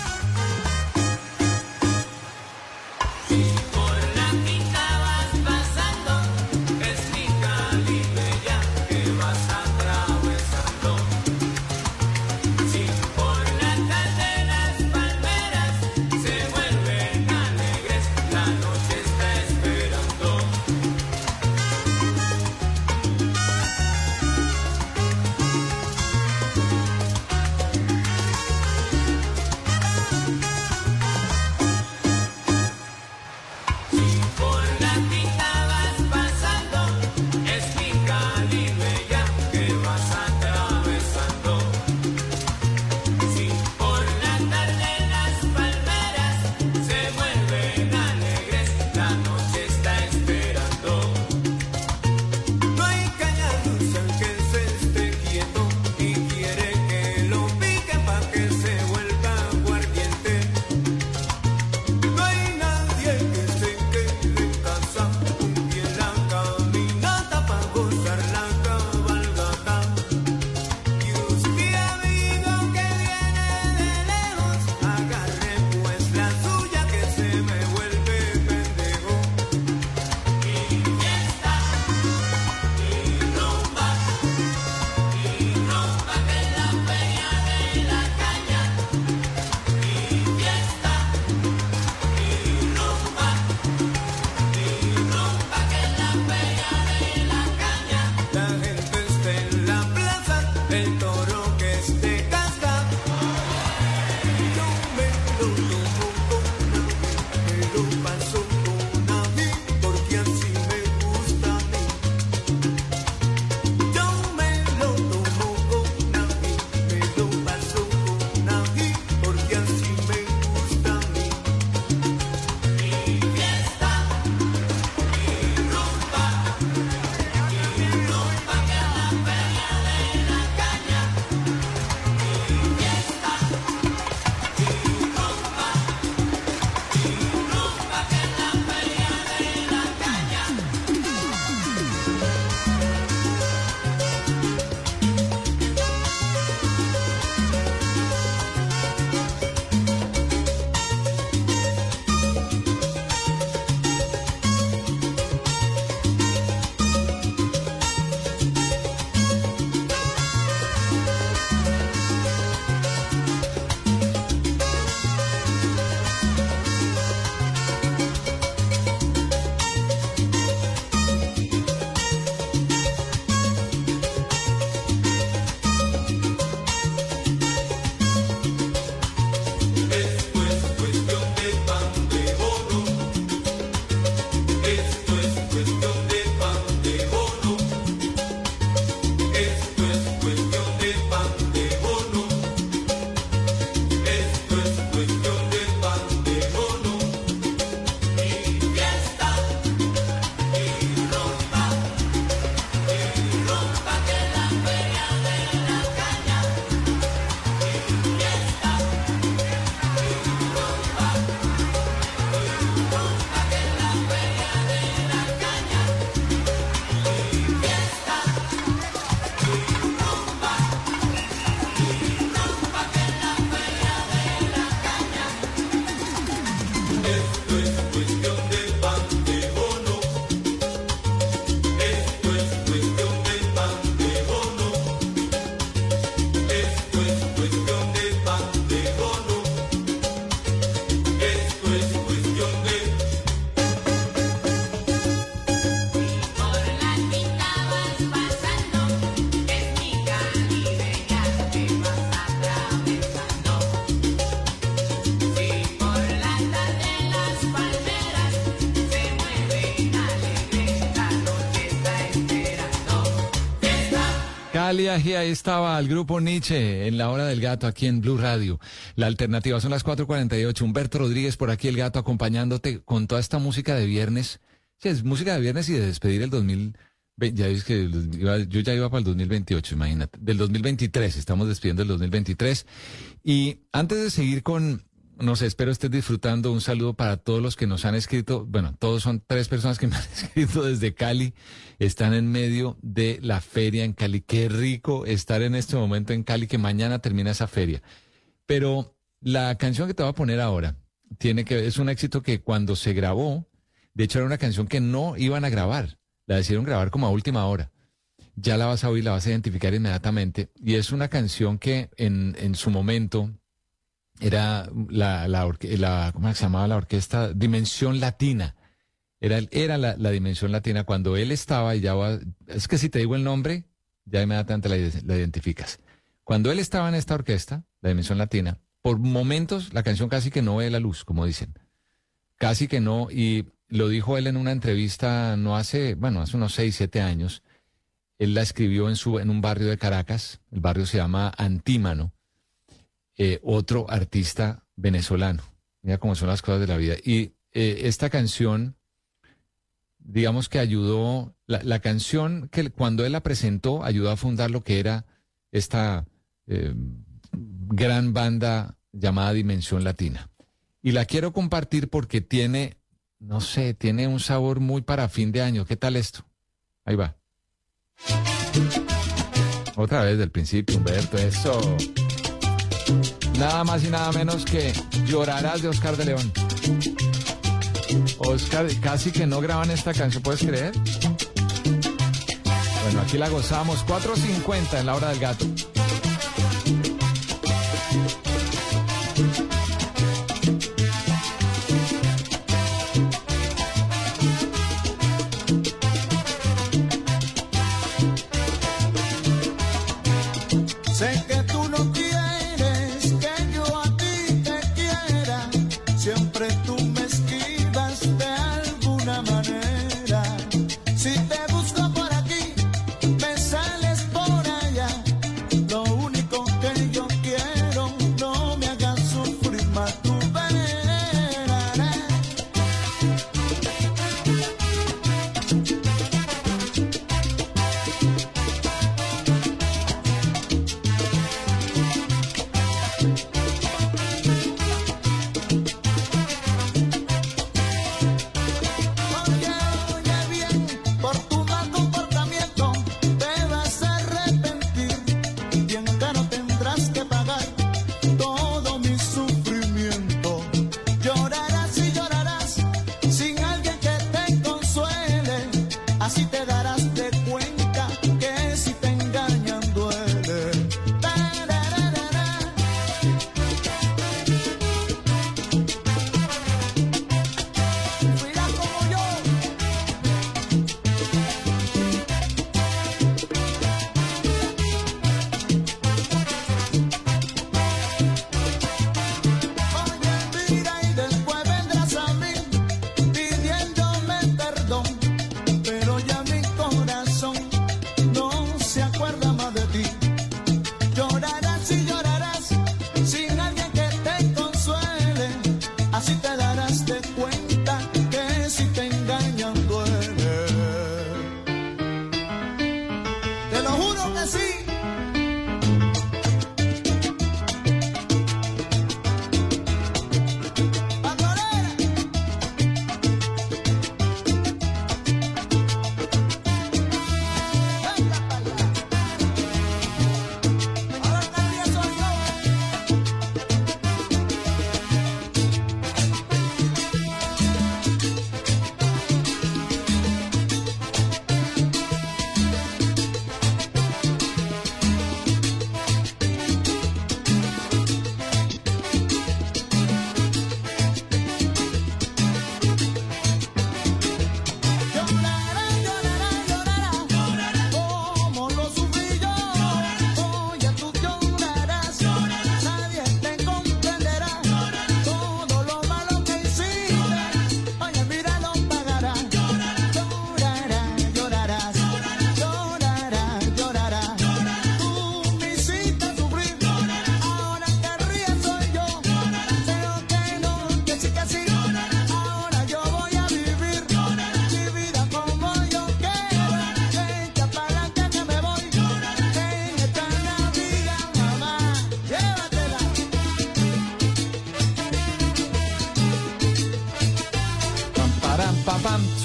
Cali, ahí estaba el grupo Nietzsche en la hora del gato aquí en Blue Radio. La alternativa son las 4:48. Humberto Rodríguez por aquí, el gato, acompañándote con toda esta música de viernes. Sí, es música de viernes y de despedir el 2020. Ya ves que yo ya iba para el 2028, imagínate. Del 2023, estamos despidiendo el 2023. Y antes de seguir con no sé, espero estés disfrutando. Un saludo para todos los que nos han escrito. Bueno, todos son tres personas que me han escrito desde Cali. Están en medio de la feria en Cali. Qué rico estar en este momento en Cali, que mañana termina esa feria. Pero la canción que te voy a poner ahora tiene que es un éxito que cuando se grabó, de hecho era una canción que no iban a grabar. La decidieron grabar como a última hora. Ya la vas a oír, la vas a identificar inmediatamente. Y es una canción que en, en su momento era la, la, ¿cómo se llamaba la orquesta? Dimensión Latina. Era, era la, Dimensión Latina cuando él estaba, y ya es que si te digo el nombre, ya inmediatamente la, la identificas. Cuando él estaba en esta orquesta, la Dimensión Latina, por momentos la canción casi que no ve la luz, como dicen. Casi que no, y lo dijo él en una entrevista no hace, bueno, hace unos seis, siete años. Él la escribió en, su, en un barrio de Caracas, el barrio se llama Antímano, eh, otro artista venezolano. Mira cómo son las cosas de la vida. Y eh, esta canción, digamos que ayudó, la, canción que cuando él la presentó ayudó a fundar lo que era esta eh, gran banda llamada Dimensión Latina. Y la quiero compartir porque tiene, no sé, tiene un sabor muy para fin de año. ¿Qué tal esto? Ahí va. Otra vez del principio, Humberto, eso. Nada más y nada menos que Llorarás de Oscar de León. Oscar, casi que no graban esta canción, ¿puedes creer? Bueno, aquí la gozamos. 4.50 en la hora del gato.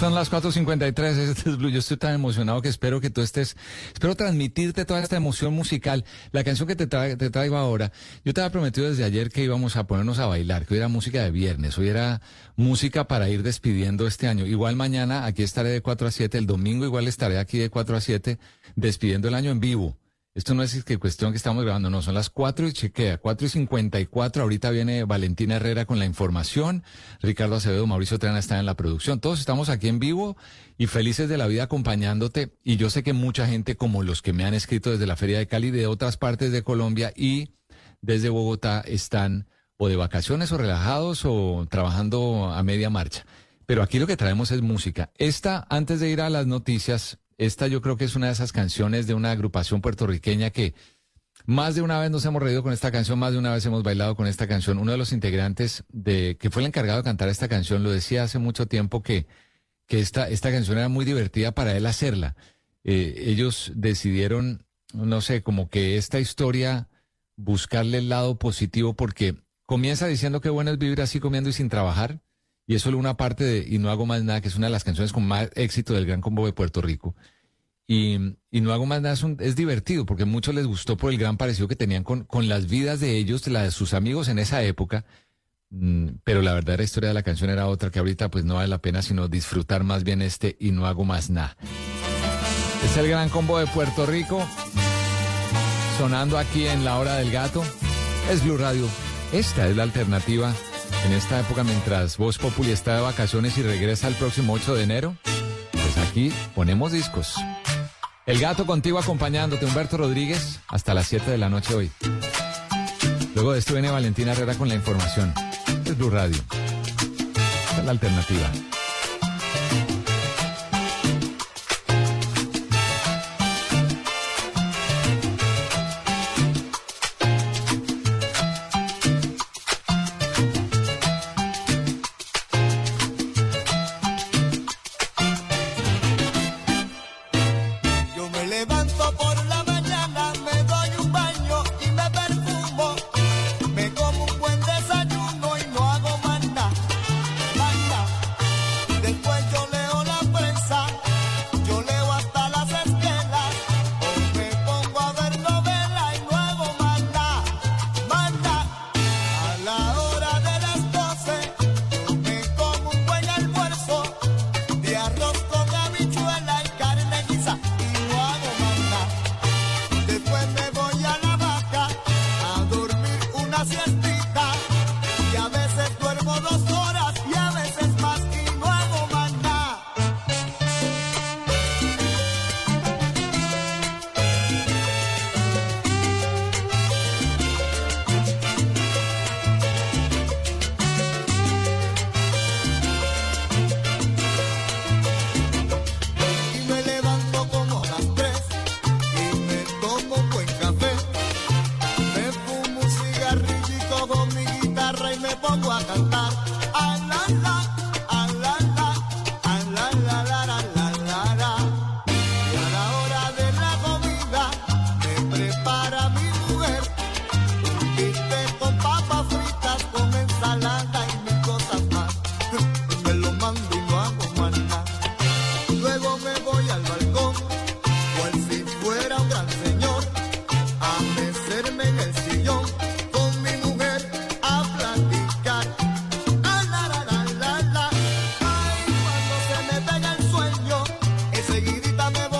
Son las 4.53, este es Blue. Yo estoy tan emocionado que espero que tú estés, espero transmitirte toda esta emoción musical. La canción que te, te traigo ahora, yo te había prometido desde ayer que íbamos a ponernos a bailar, que hoy era música de viernes, hoy era música para ir despidiendo este año. Igual mañana aquí estaré de 4 a 7, el domingo igual estaré aquí de 4 a 7 despidiendo el año en vivo. Esto no es que cuestión que estamos grabando, no, son las 4 y chequea, 4 y 54. Ahorita viene Valentina Herrera con la información, Ricardo Acevedo, Mauricio Trana están en la producción. Todos estamos aquí en vivo y felices de la vida acompañándote. Y yo sé que mucha gente, como los que me han escrito desde la Feria de Cali, de otras partes de Colombia y desde Bogotá, están o de vacaciones o relajados o trabajando a media marcha. Pero aquí lo que traemos es música. Esta, antes de ir a las noticias, esta yo creo que es una de esas canciones de una agrupación puertorriqueña que más de una vez nos hemos reído con esta canción, más de una vez hemos bailado con esta canción. Uno de los integrantes de que fue el encargado de cantar esta canción lo decía hace mucho tiempo que, que esta, esta canción era muy divertida para él hacerla. Eh, ellos decidieron, no sé, como que esta historia buscarle el lado positivo porque comienza diciendo que bueno es vivir así comiendo y sin trabajar y es solo una parte de Y no hago más nada, que es una de las canciones con más éxito del Gran Combo de Puerto Rico. Y, y no hago más nada, es, divertido, porque muchos les gustó por el gran parecido que tenían con, con las vidas de ellos, de, la de sus amigos en esa época. Mm, pero la verdadera historia de la canción era otra que ahorita pues no vale la pena sino disfrutar más bien este Y no hago más nada. Es el Gran Combo de Puerto Rico, sonando aquí en la hora del gato. Es Blue Radio. Esta es la alternativa en esta época mientras Voz Populi está de vacaciones y regresa el próximo 8 de enero, pues aquí ponemos discos. El gato contigo acompañándote, Humberto Rodríguez, hasta las 7 de la noche hoy. Luego de esto viene Valentina Herrera con la información. Es Blue Radio. Esta es la alternativa. Llévame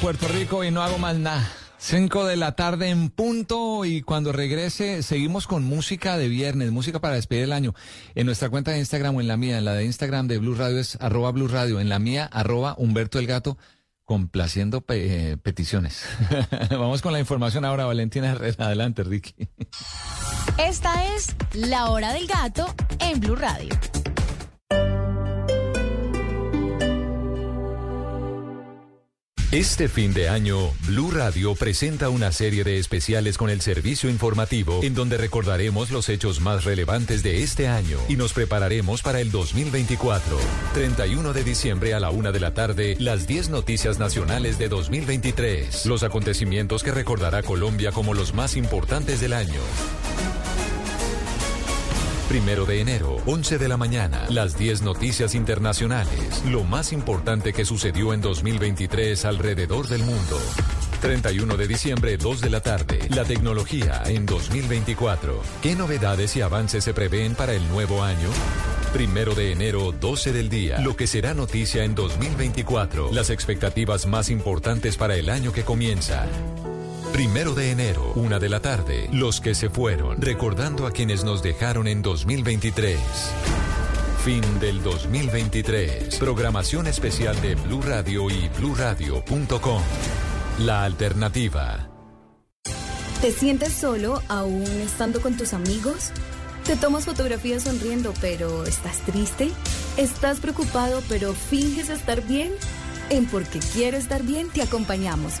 Puerto Rico y no hago más nada. 5 de la tarde en punto y cuando regrese seguimos con música de viernes, música para despedir el año. En nuestra cuenta de Instagram o en la mía, en la de Instagram de Blue Radio es arroba Blue Radio, en la mía arroba Humberto el Gato, complaciendo eh, peticiones. Vamos con la información ahora, Valentina. Adelante, Ricky. Esta es La Hora del Gato en Blue Radio. Este fin de año, Blue Radio presenta una serie de especiales con el servicio informativo en donde recordaremos los hechos más relevantes de este año y nos prepararemos para el 2024. 31 de diciembre a la una de la tarde, las 10 noticias nacionales de 2023. Los acontecimientos que recordará Colombia como los más importantes del año. Primero de enero, 11 de la mañana, las 10 noticias internacionales, lo más importante que sucedió en 2023 alrededor del mundo. 31 de diciembre, 2 de la tarde, la tecnología en 2024. ¿Qué novedades y avances se prevén para el nuevo año? Primero de enero, 12 del día, lo que será noticia en 2024, las expectativas más importantes para el año que comienza. Primero de enero, una de la tarde, los que se fueron, recordando a quienes nos dejaron en 2023. Fin del 2023. Programación especial de Blue Radio y bluradio.com. La alternativa. ¿Te sientes solo aún estando con tus amigos? ¿Te tomas fotografías sonriendo pero estás triste? ¿Estás preocupado pero finges estar bien? En Porque Quiero Estar Bien te acompañamos.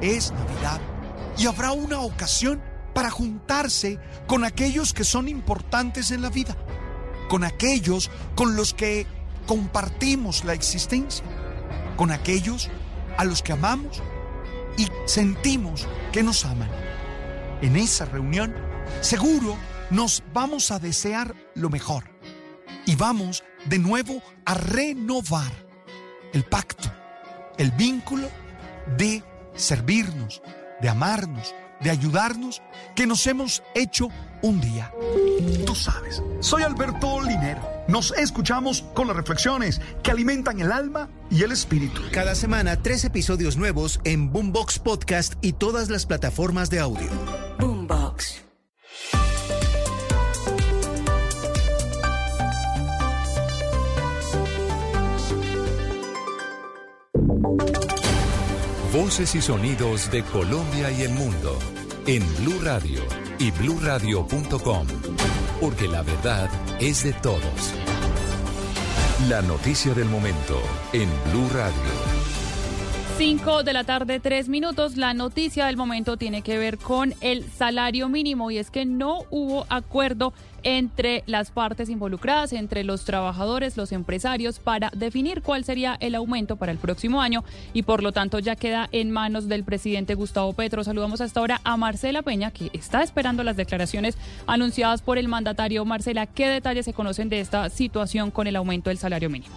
Es Navidad y habrá una ocasión para juntarse con aquellos que son importantes en la vida, con aquellos con los que compartimos la existencia, con aquellos a los que amamos y sentimos que nos aman. En esa reunión, seguro nos vamos a desear lo mejor y vamos de nuevo a renovar el pacto, el vínculo de servirnos, de amarnos, de ayudarnos que nos hemos hecho un día. Tú sabes, soy Alberto Linero. Nos escuchamos con las reflexiones que alimentan el alma y el espíritu. Cada semana, tres episodios nuevos en Boombox Podcast y todas las plataformas de audio. Boombox. Voces y sonidos de Colombia y el mundo en Blue Radio y bluradio.com, porque la verdad es de todos. La noticia del momento en Blue Radio. 5 de la tarde, 3 minutos. La noticia del momento tiene que ver con el salario mínimo y es que no hubo acuerdo entre las partes involucradas, entre los trabajadores, los empresarios, para definir cuál sería el aumento para el próximo año y por lo tanto ya queda en manos del presidente Gustavo Petro. Saludamos hasta ahora a Marcela Peña, que está esperando las declaraciones anunciadas por el mandatario. Marcela, ¿qué detalles se conocen de esta situación con el aumento del salario mínimo?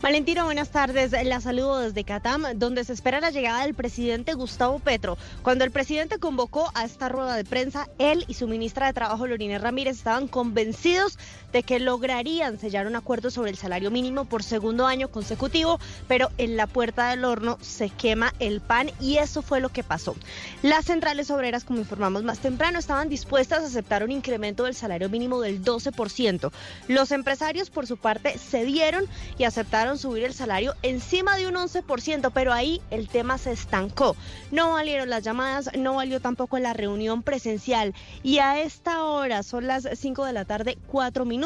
Valentina, buenas tardes. La saludo desde Catam, donde se espera la llegada del presidente Gustavo Petro. Cuando el presidente convocó a esta rueda de prensa, él y su ministra de Trabajo, Lorina Ramírez, estaban convencidos de que lograrían sellar un acuerdo sobre el salario mínimo por segundo año consecutivo, pero en la puerta del horno se quema el pan y eso fue lo que pasó. Las centrales obreras, como informamos más temprano, estaban dispuestas a aceptar un incremento del salario mínimo del 12%. Los empresarios, por su parte, cedieron y aceptaron subir el salario encima de un 11%, pero ahí el tema se estancó. No valieron las llamadas, no valió tampoco la reunión presencial y a esta hora son las 5 de la tarde, 4 minutos.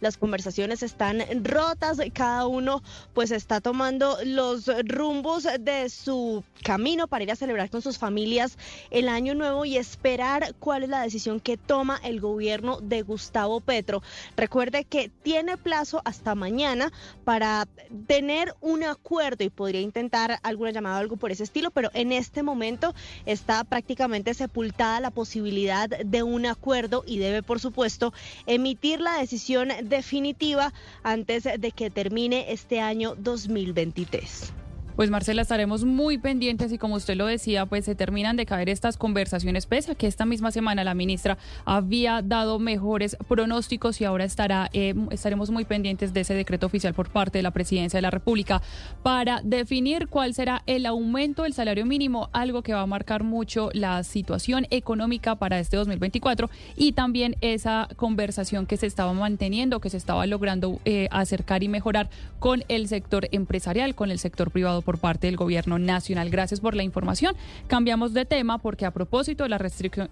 Las conversaciones están rotas, cada uno pues está tomando los rumbos de su camino para ir a celebrar con sus familias el año nuevo y esperar cuál es la decisión que toma el gobierno de Gustavo Petro. Recuerde que tiene plazo hasta mañana para tener un acuerdo y podría intentar alguna llamada o algo por ese estilo, pero en este momento está prácticamente sepultada la posibilidad de un acuerdo y debe, por supuesto, emitir la decisión definitiva antes de que termine este año 2023. Pues Marcela, estaremos muy pendientes y como usted lo decía, pues se terminan de caer estas conversaciones, pese a que esta misma semana la ministra había dado mejores pronósticos y ahora estará, eh, estaremos muy pendientes de ese decreto oficial por parte de la presidencia de la República para definir cuál será el aumento del salario mínimo, algo que va a marcar mucho la situación económica para este 2024 y también esa conversación que se estaba manteniendo, que se estaba logrando eh, acercar y mejorar con el sector empresarial, con el sector privado por parte del gobierno nacional. Gracias por la información. Cambiamos de tema porque a propósito de, la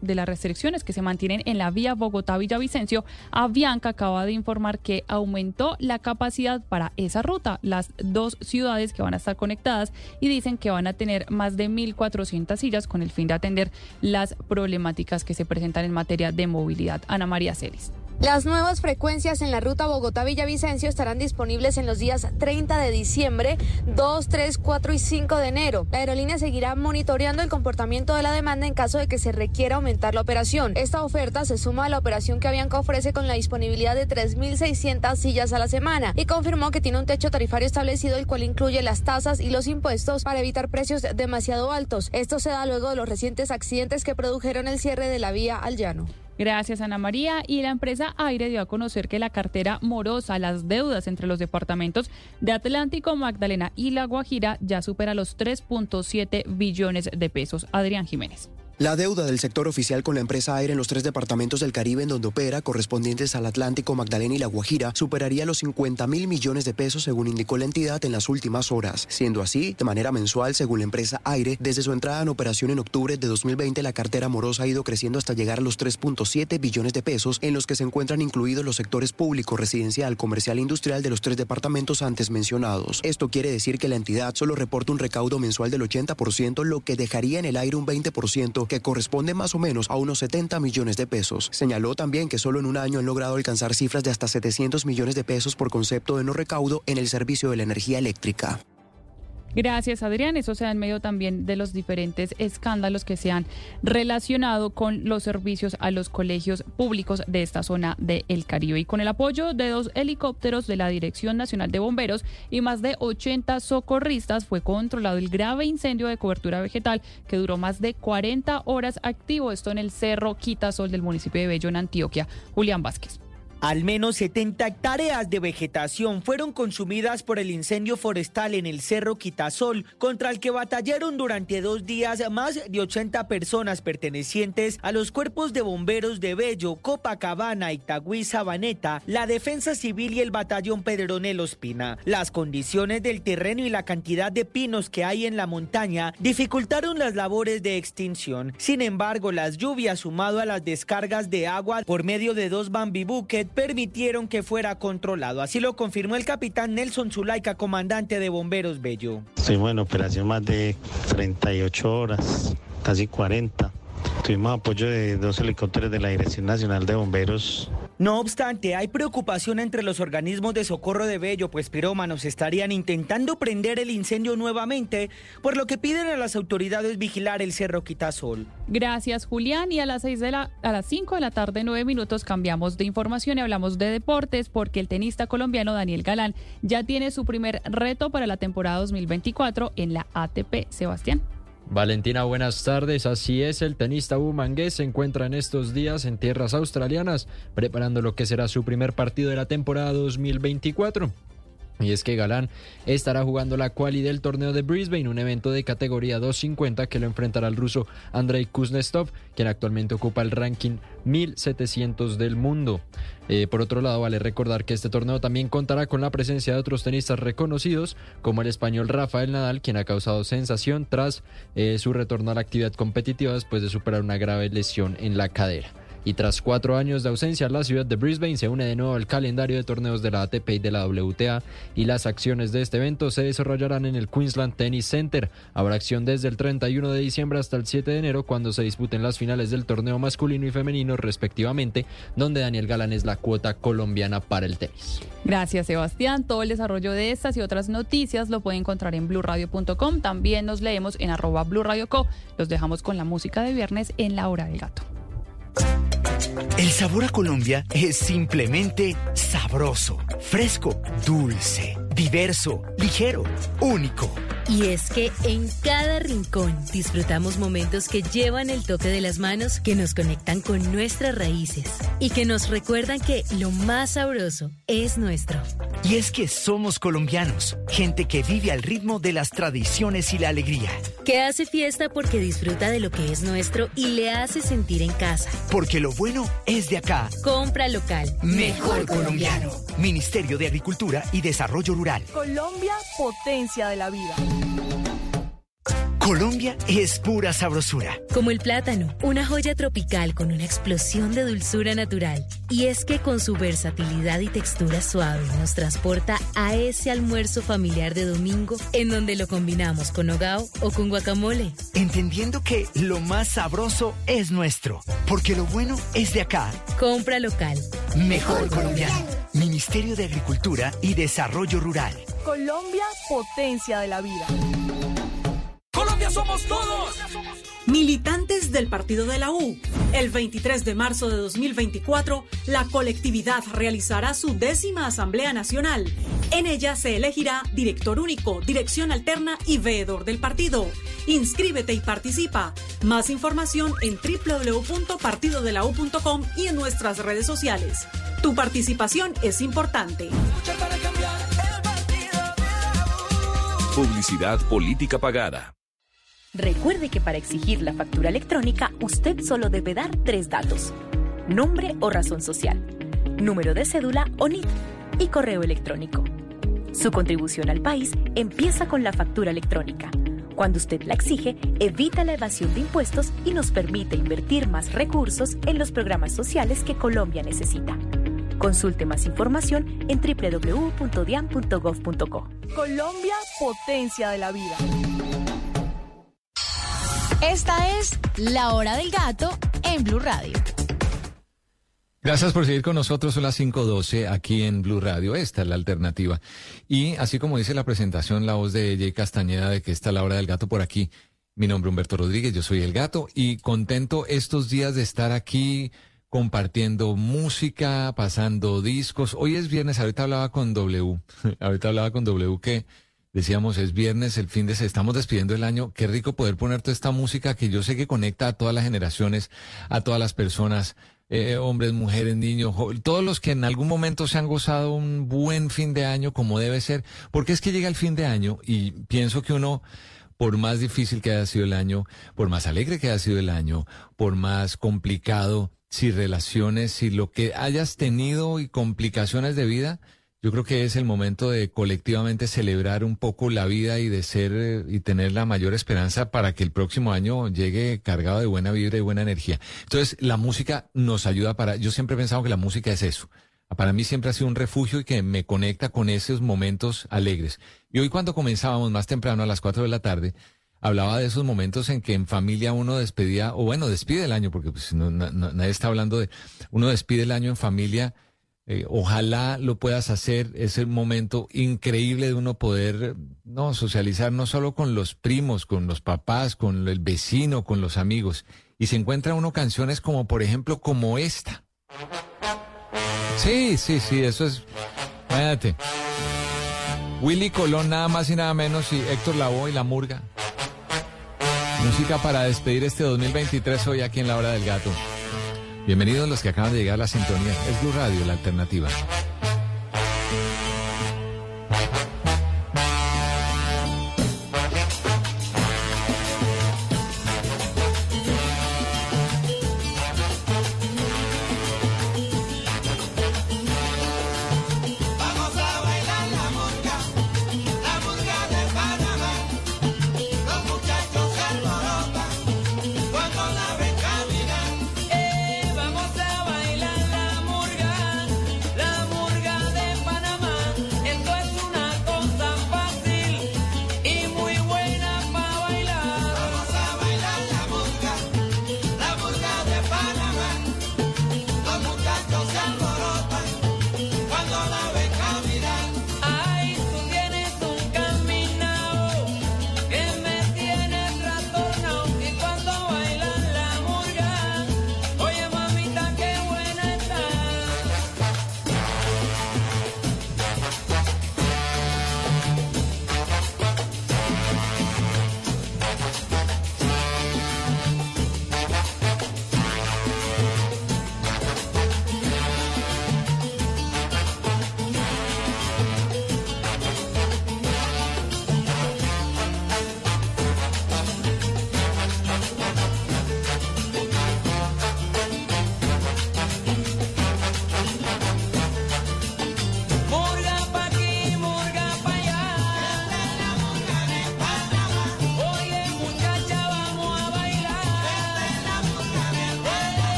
de las restricciones que se mantienen en la vía Bogotá-Villavicencio, Avianca acaba de informar que aumentó la capacidad para esa ruta, las dos ciudades que van a estar conectadas y dicen que van a tener más de 1.400 sillas con el fin de atender las problemáticas que se presentan en materia de movilidad. Ana María Celis. Las nuevas frecuencias en la ruta Bogotá-Villavicencio estarán disponibles en los días 30 de diciembre, 2, 3, 4 y 5 de enero. La aerolínea seguirá monitoreando el comportamiento de la demanda en caso de que se requiera aumentar la operación. Esta oferta se suma a la operación que Avianca ofrece con la disponibilidad de 3.600 sillas a la semana y confirmó que tiene un techo tarifario establecido el cual incluye las tasas y los impuestos para evitar precios demasiado altos. Esto se da luego de los recientes accidentes que produjeron el cierre de la vía al llano. Gracias, Ana María. Y la empresa Aire dio a conocer que la cartera morosa, las deudas entre los departamentos de Atlántico, Magdalena y La Guajira ya supera los 3.7 billones de pesos. Adrián Jiménez. La deuda del sector oficial con la empresa aire en los tres departamentos del Caribe en donde opera, correspondientes al Atlántico, Magdalena y La Guajira, superaría los 50 mil millones de pesos según indicó la entidad en las últimas horas. Siendo así, de manera mensual, según la empresa aire, desde su entrada en operación en octubre de 2020, la cartera morosa ha ido creciendo hasta llegar a los 3.7 billones de pesos, en los que se encuentran incluidos los sectores público, residencial, comercial e industrial de los tres departamentos antes mencionados. Esto quiere decir que la entidad solo reporta un recaudo mensual del 80%, lo que dejaría en el aire un 20% que corresponde más o menos a unos 70 millones de pesos. Señaló también que solo en un año han logrado alcanzar cifras de hasta 700 millones de pesos por concepto de no recaudo en el servicio de la energía eléctrica. Gracias, Adrián. Eso se da en medio también de los diferentes escándalos que se han relacionado con los servicios a los colegios públicos de esta zona del Caribe. Y con el apoyo de dos helicópteros de la Dirección Nacional de Bomberos y más de 80 socorristas, fue controlado el grave incendio de cobertura vegetal que duró más de 40 horas activo. Esto en el Cerro Quitasol del municipio de Bello, en Antioquia. Julián Vázquez. Al menos 70 hectáreas de vegetación fueron consumidas por el incendio forestal en el Cerro Quitasol, contra el que batallaron durante dos días más de 80 personas pertenecientes a los cuerpos de bomberos de Bello, Copacabana, Itagüí, Sabaneta, la Defensa Civil y el Batallón Pedronel Ospina. Las condiciones del terreno y la cantidad de pinos que hay en la montaña dificultaron las labores de extinción. Sin embargo, las lluvias sumado a las descargas de agua por medio de dos bambibuques permitieron que fuera controlado. Así lo confirmó el capitán Nelson Zulaika, comandante de Bomberos Bello. Estuvimos en operación más de 38 horas, casi 40. Tuvimos apoyo de dos helicópteros de la Dirección Nacional de Bomberos no obstante, hay preocupación entre los organismos de socorro de Bello, pues pirómanos estarían intentando prender el incendio nuevamente, por lo que piden a las autoridades vigilar el Cerro Quitasol. Gracias, Julián. Y a las, seis de la, a las 5 de la tarde, nueve minutos, cambiamos de información y hablamos de deportes, porque el tenista colombiano Daniel Galán ya tiene su primer reto para la temporada 2024 en la ATP. Sebastián. Valentina, buenas tardes. Así es, el tenista bumangués se encuentra en estos días en tierras australianas, preparando lo que será su primer partido de la temporada 2024. Y es que Galán estará jugando la quali del torneo de Brisbane, un evento de categoría 250 que lo enfrentará al ruso Andrei Kuznetsov, quien actualmente ocupa el ranking 1700 del mundo. Eh, por otro lado, vale recordar que este torneo también contará con la presencia de otros tenistas reconocidos, como el español Rafael Nadal, quien ha causado sensación tras eh, su retorno a la actividad competitiva después de superar una grave lesión en la cadera. Y tras cuatro años de ausencia, la ciudad de Brisbane se une de nuevo al calendario de torneos de la ATP y de la WTA y las acciones de este evento se desarrollarán en el Queensland Tennis Center. Habrá acción desde el 31 de diciembre hasta el 7 de enero cuando se disputen las finales del torneo masculino y femenino respectivamente, donde Daniel Galán es la cuota colombiana para el tenis. Gracias Sebastián. Todo el desarrollo de estas y otras noticias lo puede encontrar en blurradio.com. También nos leemos en arroba blurradioco. Los dejamos con la música de viernes en la hora del gato. El sabor a Colombia es simplemente sabroso, fresco, dulce, diverso, ligero, único. Y es que en cada rincón disfrutamos momentos que llevan el toque de las manos, que nos conectan con nuestras raíces y que nos recuerdan que lo más sabroso es nuestro. Y es que somos colombianos, gente que vive al ritmo de las tradiciones y la alegría. Que hace fiesta porque disfruta de lo que es nuestro y le hace sentir en casa. Porque lo bueno es de acá. Compra local. Mejor colombiano. Ministerio de Agricultura y Desarrollo Rural. Colombia, potencia de la vida. Colombia es pura sabrosura. Como el plátano, una joya tropical con una explosión de dulzura natural. Y es que con su versatilidad y textura suave nos transporta a ese almuerzo familiar de domingo en donde lo combinamos con hogao o con guacamole. Entendiendo que lo más sabroso es nuestro, porque lo bueno es de acá. Compra local. Mejor colombiano. Ministerio de Agricultura y Desarrollo Rural. Colombia, potencia de la vida. Colombia somos todos. Militantes del Partido de la U. El 23 de marzo de 2024, la colectividad realizará su décima Asamblea Nacional. En ella se elegirá director único, dirección alterna y veedor del partido. Inscríbete y participa. Más información en www.partidodelau.com y en nuestras redes sociales. Tu participación es importante. Publicidad política pagada. Recuerde que para exigir la factura electrónica usted solo debe dar tres datos. Nombre o razón social, número de cédula o NIT y correo electrónico. Su contribución al país empieza con la factura electrónica. Cuando usted la exige, evita la evasión de impuestos y nos permite invertir más recursos en los programas sociales que Colombia necesita. Consulte más información en www.dian.gov.co. Colombia, potencia de la vida. Esta es La Hora del Gato en Blue Radio. Gracias por seguir con nosotros. Son las 5.12 aquí en Blue Radio. Esta es la alternativa. Y así como dice la presentación, la voz de Jay Castañeda de que está la hora del gato por aquí. Mi nombre es Humberto Rodríguez, yo soy el gato y contento estos días de estar aquí compartiendo música, pasando discos. Hoy es viernes, ahorita hablaba con W, ahorita hablaba con W que decíamos es viernes, el fin de se estamos despidiendo el año. Qué rico poder poner toda esta música que yo sé que conecta a todas las generaciones, a todas las personas eh, hombres, mujeres, niños, todos los que en algún momento se han gozado un buen fin de año como debe ser, porque es que llega el fin de año y pienso que uno, por más difícil que haya sido el año, por más alegre que haya sido el año, por más complicado, si relaciones, si lo que hayas tenido y complicaciones de vida, yo creo que es el momento de colectivamente celebrar un poco la vida y de ser eh, y tener la mayor esperanza para que el próximo año llegue cargado de buena vibra y buena energía. Entonces, la música nos ayuda para, yo siempre he pensado que la música es eso. Para mí siempre ha sido un refugio y que me conecta con esos momentos alegres. Y hoy cuando comenzábamos más temprano a las 4 de la tarde, hablaba de esos momentos en que en familia uno despedía, o bueno, despide el año, porque pues, nadie está hablando de, uno despide el año en familia eh, ojalá lo puedas hacer. Es el momento increíble de uno poder no socializar no solo con los primos, con los papás, con el vecino, con los amigos. Y se encuentra uno canciones como, por ejemplo, como esta. Sí, sí, sí, eso es. Fíjate. Willy Colón, nada más y nada menos, y Héctor Lavoe y La Murga. Música para despedir este 2023 hoy aquí en La Hora del Gato. Bienvenidos los que acaban de llegar a la sintonía. Es Blue Radio, la alternativa.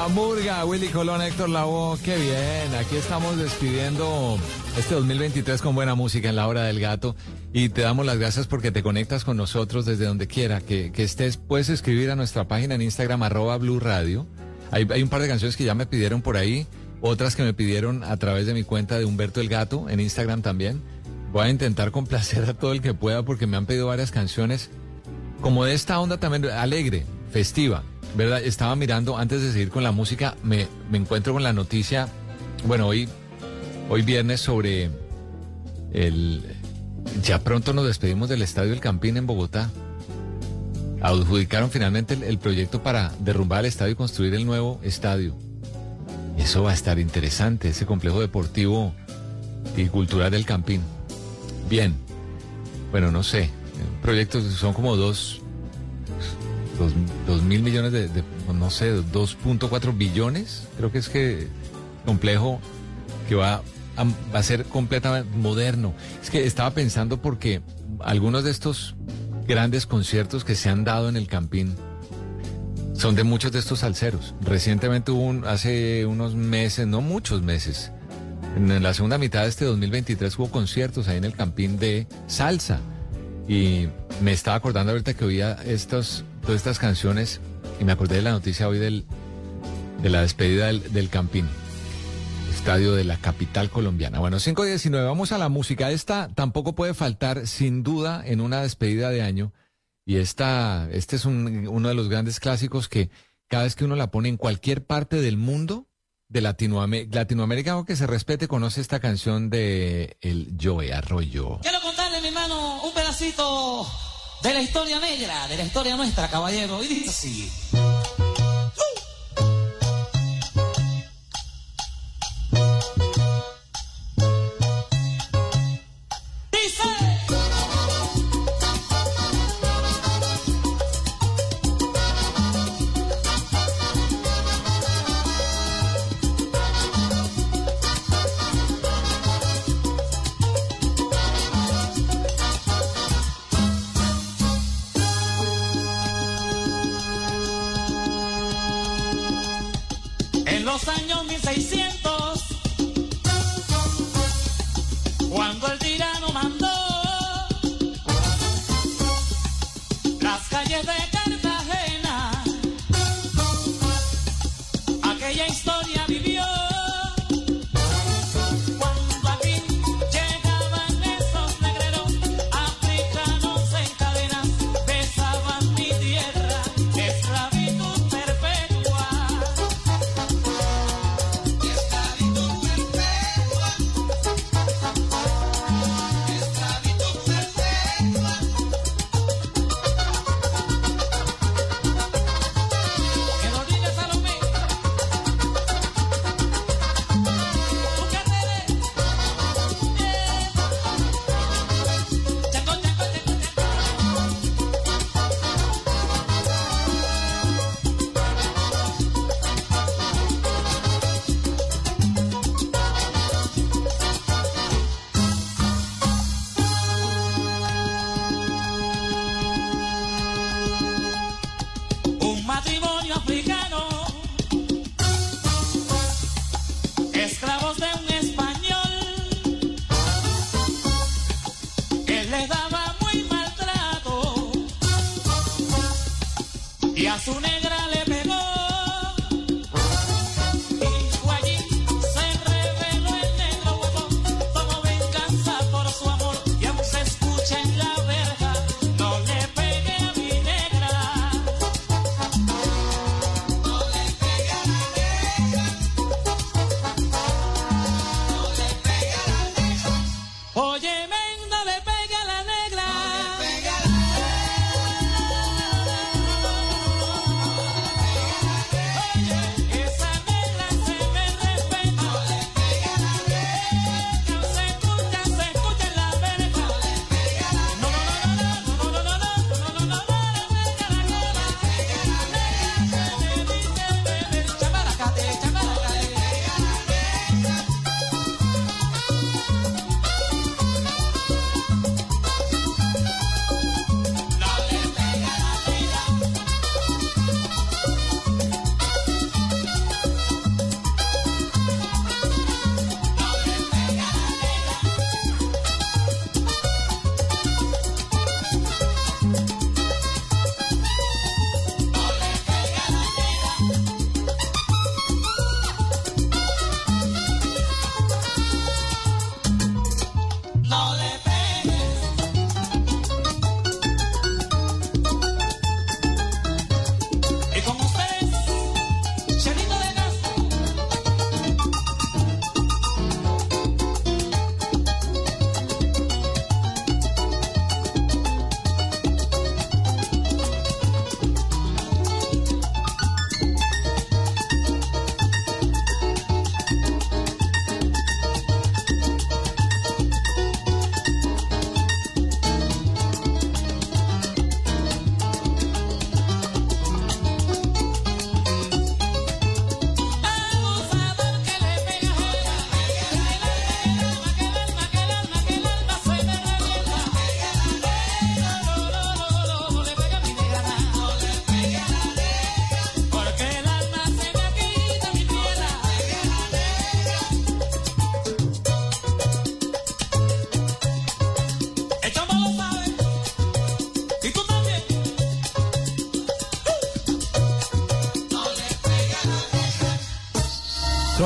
La Murga, Willy Colón, Héctor Lavoe, qué bien. Aquí estamos despidiendo este 2023 con buena música en la hora del gato y te damos las gracias porque te conectas con nosotros desde donde quiera que, estés. Puedes escribir a nuestra página en Instagram arroba Blue Radio. Hay, hay un par de canciones que ya me pidieron por ahí, otras que me pidieron a través de mi cuenta de Humberto el Gato en Instagram también. Voy a intentar complacer a todo el que pueda porque me han pedido varias canciones como de esta onda también alegre, festiva. ¿Verdad? Estaba mirando, antes de seguir con la música, me, encuentro con la noticia, bueno, hoy, hoy viernes sobre el... Ya pronto nos despedimos del Estadio El Campín en Bogotá. Adjudicaron finalmente el, proyecto para derrumbar el estadio y construir el nuevo estadio. Eso va a estar interesante, ese complejo deportivo y cultural del Campín. Bien, bueno, no sé, proyectos son como dos, dos, mil millones de, no sé, 2.4 billones, creo que es que complejo que va a, va a ser completamente moderno. Es que estaba pensando porque algunos de estos grandes conciertos que se han dado en el Campín son de muchos de estos salseros. Recientemente hubo un, hace unos meses, no muchos meses, en la segunda mitad de este 2023 hubo conciertos ahí en el Campín de salsa. Y me estaba acordando ahorita que oía estos, todas estas canciones y me acordé de la noticia hoy del, de la despedida del, Campín, estadio de la capital colombiana. Bueno, 5.19, vamos a la música. Esta tampoco puede faltar, sin duda, en una despedida de año. Y esta, este es uno de los grandes clásicos que cada vez que uno la pone en cualquier parte del mundo, de Latinoamérica, Latinoamérica que se respete, conoce esta canción de El Joe Arroyo. Quiero contarle, mi hermano, un pedacito de la historia negra, de la historia nuestra, caballero. Y dice así.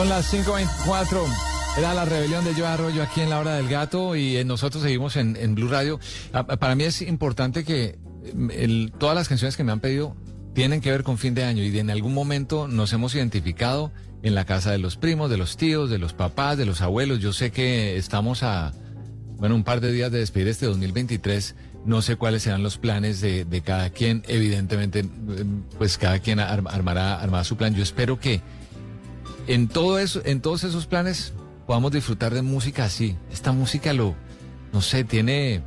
Son las 5.24. Era la rebelión de Joe Arroyo aquí en la hora del gato y eh, nosotros seguimos en, Blue Radio. Para mí es importante que mm, el- todas las canciones que me han pedido tienen que ver con fin de año y en algún momento nos hemos identificado en la casa de los primos, de los tíos, de los papás, de los abuelos. Yo sé que estamos a, bueno, un par de días de despedir este 2023. No sé cuáles serán los planes de, de cada quien. Evidentemente, eh, pues cada quien ar- armará, armará su plan. Yo espero que en todo eso, en todos esos planes podamos disfrutar de música así. Esta música lo, no sé, tiene,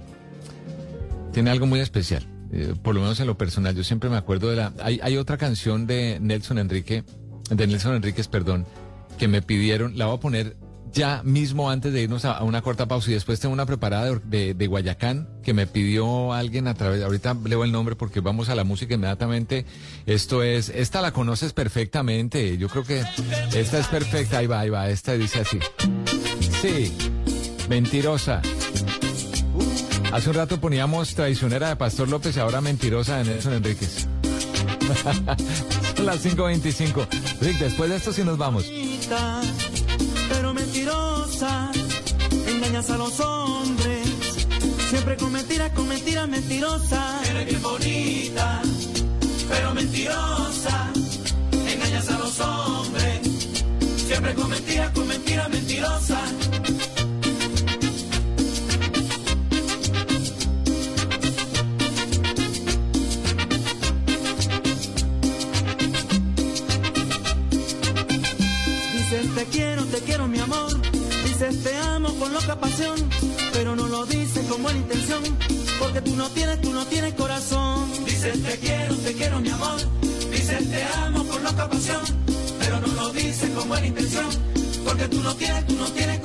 tiene algo muy especial. eh, por lo menos en lo personal. Yo siempre me acuerdo de la. Hay, hay otra canción de Nelson Enrique, de Nelson Enríquez, perdón, que me pidieron. La voy a poner ya mismo antes de irnos a, una corta pausa y después tengo una preparada de, Guayacán que me pidió alguien a través, ahorita leo el nombre porque vamos a la música inmediatamente. Esto es, esta la conoces perfectamente, yo creo que esta es perfecta, ahí va, ahí va, esta dice así. Sí, mentirosa. Hace un rato poníamos traicionera de Pastor López y ahora mentirosa de Nelson Enríquez. Las 5.25. Rick, después de esto sí nos vamos. Engañas a los hombres, siempre con mentiras, con mentiras mentirosas. Eres bien bonita, pero mentirosa, engañas a los hombres, siempre con mentiras, con mentiras mentirosas. Dices te quiero, te quiero mi amor. Dices te amo con loca pasión. Pero no lo dices con buena intención. Porque tú no tienes, tú no tienes corazón. Dices te quiero, te quiero mi amor. Dices te amo con loca pasión. Pero no lo dices con buena intención. Porque tú no tienes, tú no tienes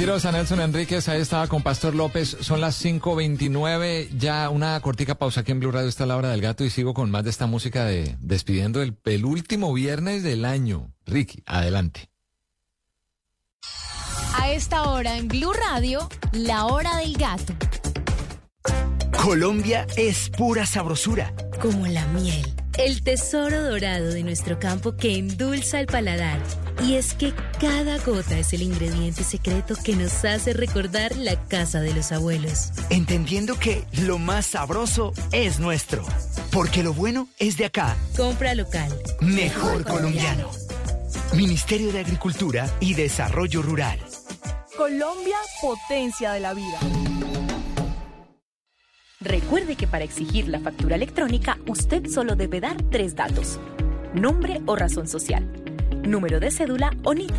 Mentirosa, Nelson Enríquez, ahí estaba con Pastor López, son las 5.29, ya una cortica pausa aquí en Blue Radio, está la hora del gato y sigo con más de esta música de despidiendo el, el último viernes del año. Ricky, adelante. A esta hora en Blue Radio, la hora del gato. Colombia es pura sabrosura. Como la miel, el tesoro dorado de nuestro campo que endulza el paladar. Y es que cada gota es el ingrediente secreto que nos hace recordar la casa de los abuelos. Entendiendo que lo más sabroso es nuestro. Porque lo bueno es de acá. Compra local. Mejor colombiano. Ministerio de Agricultura y Desarrollo Rural. Colombia, potencia de la vida. Recuerde que para exigir la factura electrónica usted solo debe dar tres datos. Nombre o razón social, número de cédula o NIT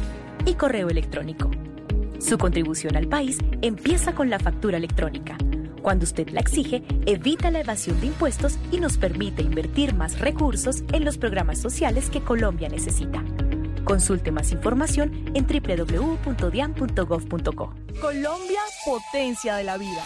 y correo electrónico. Su contribución al país empieza con la factura electrónica. Cuando usted la exige, evita la evasión de impuestos y nos permite invertir más recursos en los programas sociales que Colombia necesita. Consulte más información en www.dian.gov.co. Colombia, potencia de la vida.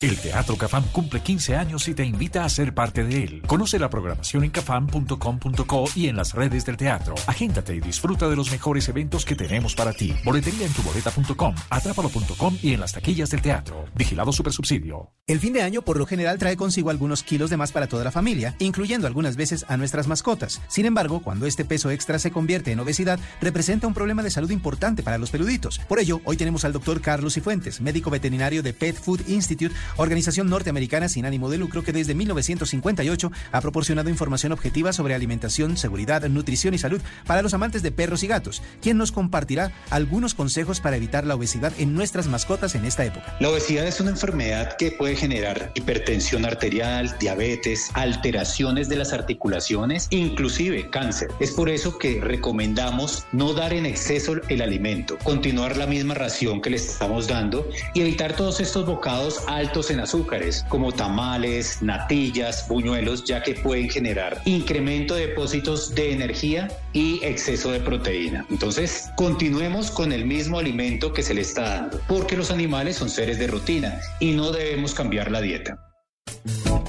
El Teatro Cafam cumple 15 años y te invita a ser parte de él. Conoce la programación en cafam.com.co y en las redes del teatro. Agéntate y disfruta de los mejores eventos que tenemos para ti. Boletería en tuboleta.com, atrápalo.com y en las taquillas del teatro. Vigilado Supersubsidio. El fin de año por lo general trae consigo algunos kilos de más para toda la familia, incluyendo algunas veces a nuestras mascotas. Sin embargo, cuando este peso extra se convierte en obesidad, representa un problema de salud importante para los peluditos. Por ello, hoy tenemos al doctor Carlos Cifuentes, médico veterinario de Pet Food Institute, organización norteamericana sin ánimo de lucro que desde 1958 ha proporcionado información objetiva sobre alimentación, seguridad, nutrición y salud para los amantes de perros y gatos, quien nos compartirá algunos consejos para evitar la obesidad en nuestras mascotas en esta época. La obesidad es una enfermedad que puede generar hipertensión arterial, diabetes, alteraciones de las articulaciones, inclusive cáncer. Es por eso que recomendamos no dar en exceso el alimento, continuar la misma ración que le estamos dando y evitar todos estos bocados altos en azúcares, como tamales, natillas, buñuelos, ya que pueden generar incremento de depósitos de energía y exceso de proteína. Entonces, continuemos con el mismo alimento que se le está dando, porque los animales son seres de rutina y no debemos cambiar la dieta.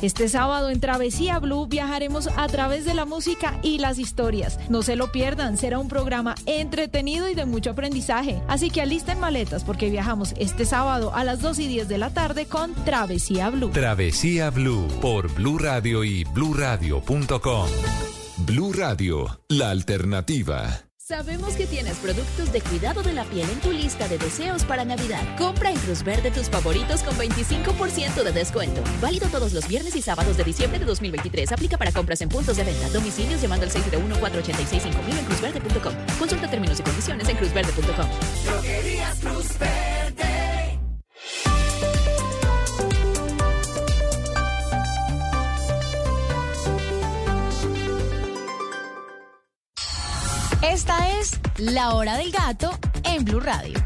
Este sábado en Travesía Blue viajaremos a través de la música y las historias. No se lo pierdan, será un programa entretenido y de mucho aprendizaje. Así que alisten maletas porque viajamos este sábado a las 2 y 10 de la tarde con Travesía Blue. Travesía Blue por Blue Radio y bluradio.com. Blue Radio, la alternativa. Sabemos que tienes productos de cuidado de la piel en tu lista de deseos para Navidad. Compra en Cruz Verde tus favoritos con 25% de descuento. Válido todos los viernes y sábados de diciembre de 2023. Aplica para compras en puntos de venta, domicilios llamando al 601-486-5000 en cruzverde.com. Consulta términos y condiciones en cruzverde.com. Cruz Verde. Esta es La Hora del Gato en Blue Radio.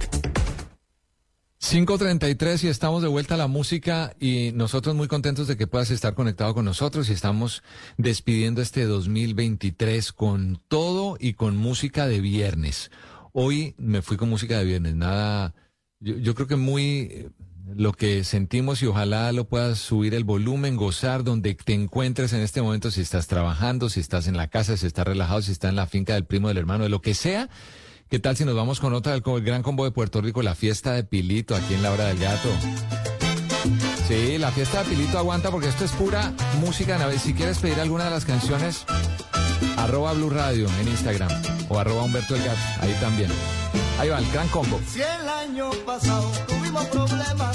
5.33 y estamos de vuelta a la música y nosotros muy contentos de que puedas estar conectado con nosotros y estamos despidiendo este 2023 con todo y con música de viernes. Hoy me fui con música de viernes, nada, yo, yo creo que muy lo que sentimos y ojalá lo puedas subir el volumen, gozar donde te encuentres en este momento, si estás trabajando, si estás en la casa, si estás relajado, si estás en la finca del primo, del hermano, de lo que sea. ¿Qué tal si nos vamos con otra del gran combo de Puerto Rico, la fiesta de Pilito aquí en la hora del gato? Sí, la fiesta de Pilito aguanta porque esto es pura música. Si quieres pedir alguna de las canciones, arroba Blue Radio en Instagram o arroba Humberto el Gato, ahí también. Ahí va, el gran combo. Si el año pasado tuvimos problemas,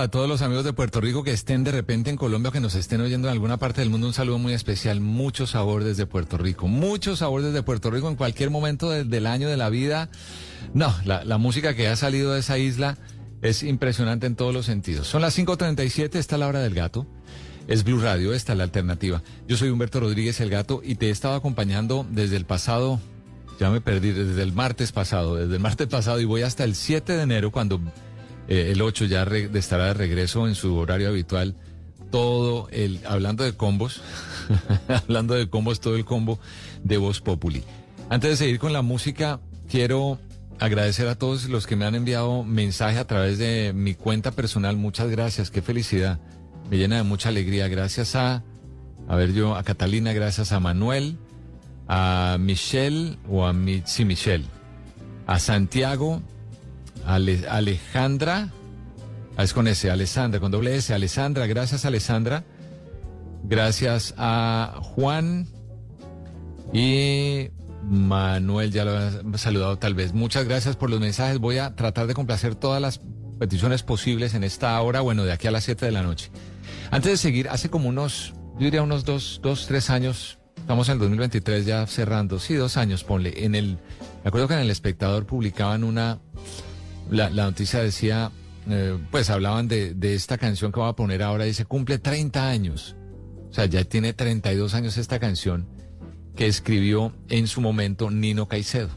A todos los amigos de Puerto Rico que estén de repente en Colombia, que nos estén oyendo en alguna parte del mundo, un saludo muy especial. Mucho sabor desde Puerto Rico. Mucho sabor desde Puerto Rico en cualquier momento del, del año de la vida. No, la, la música que ha salido de esa isla es impresionante en todos los sentidos. Son las 5.37, está la hora del gato. Es Blue Radio, esta es la alternativa. Yo soy Humberto Rodríguez el Gato y te he estado acompañando desde el pasado, ya me perdí, desde el martes pasado, desde el martes pasado y voy hasta el 7 de enero cuando eh, el 8 ya estará de regreso en su horario habitual. Todo el, hablando de combos, hablando de combos, todo el combo de Voz Populi. Antes de seguir con la música, quiero agradecer a todos los que me han enviado mensaje a través de mi cuenta personal. Muchas gracias, qué felicidad. Me llena de mucha alegría. Gracias a, ver yo, a Catalina, gracias a Manuel, a Michelle o a mi, Michelle, a Santiago, Ale- Alejandra, ah, es con S, Alessandra, con doble S, Alessandra, gracias Alessandra, gracias a Juan y Manuel, ya lo he saludado tal vez. Muchas gracias por los mensajes, voy a tratar de complacer todas las peticiones posibles en esta hora, bueno, de aquí a las 7 de la noche. Antes de seguir, hace como unos, yo diría unos dos, dos, tres años, estamos en el 2023 ya cerrando, sí, dos años, ponle, en el, me acuerdo que en el espectador publicaban una, la, la noticia decía, eh, pues hablaban de, de esta canción que voy a poner ahora, dice, cumple 30 años, o sea, ya tiene 32 años esta canción que escribió en su momento Nino Caicedo,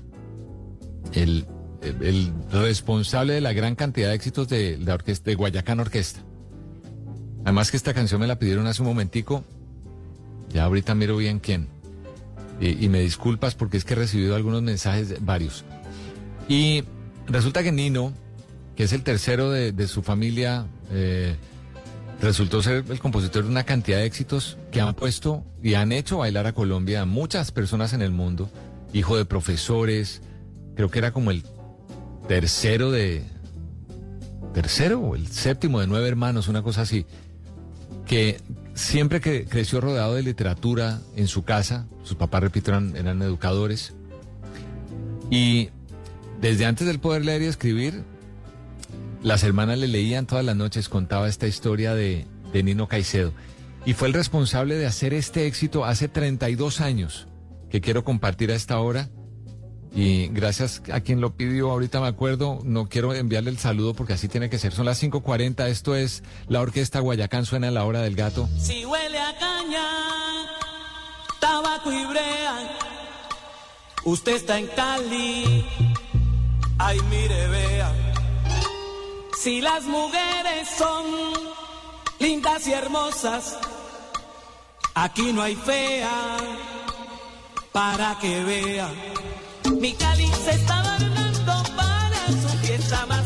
el, el- responsable de la gran cantidad de éxitos de la orquesta, de Guayacán Orquesta. Además que esta canción me la pidieron hace un momentico, ya ahorita miro bien quién. Y, y me disculpas porque es que he recibido algunos mensajes, varios. Y resulta que Nino, que es el tercero de, su familia, eh, resultó ser el compositor de una cantidad de éxitos que han puesto y han hecho bailar a Colombia a muchas personas en el mundo. Hijo de profesores, creo que era como el tercero de... Tercero o el séptimo de nueve hermanos, una cosa así que siempre que creció rodeado de literatura en su casa, sus papás, repito, eran, eran educadores, y desde antes del poder leer y escribir, Las hermanas le leían todas las noches, contaba esta historia de, Nino Caicedo. Y fue el responsable de hacer este éxito hace 32 años, que quiero compartir a esta hora. Y gracias a quien lo pidió, ahorita me acuerdo, no quiero enviarle el saludo porque así tiene que ser. Son las 5.40, esto es la orquesta Guayacán, suena a la hora del gato. Si huele a caña, tabaco y brea, usted está en Cali, ay mire, vea. Si las mujeres son lindas y hermosas, aquí no hay fea para que vea. Mi Cali se está adornando para su fiesta más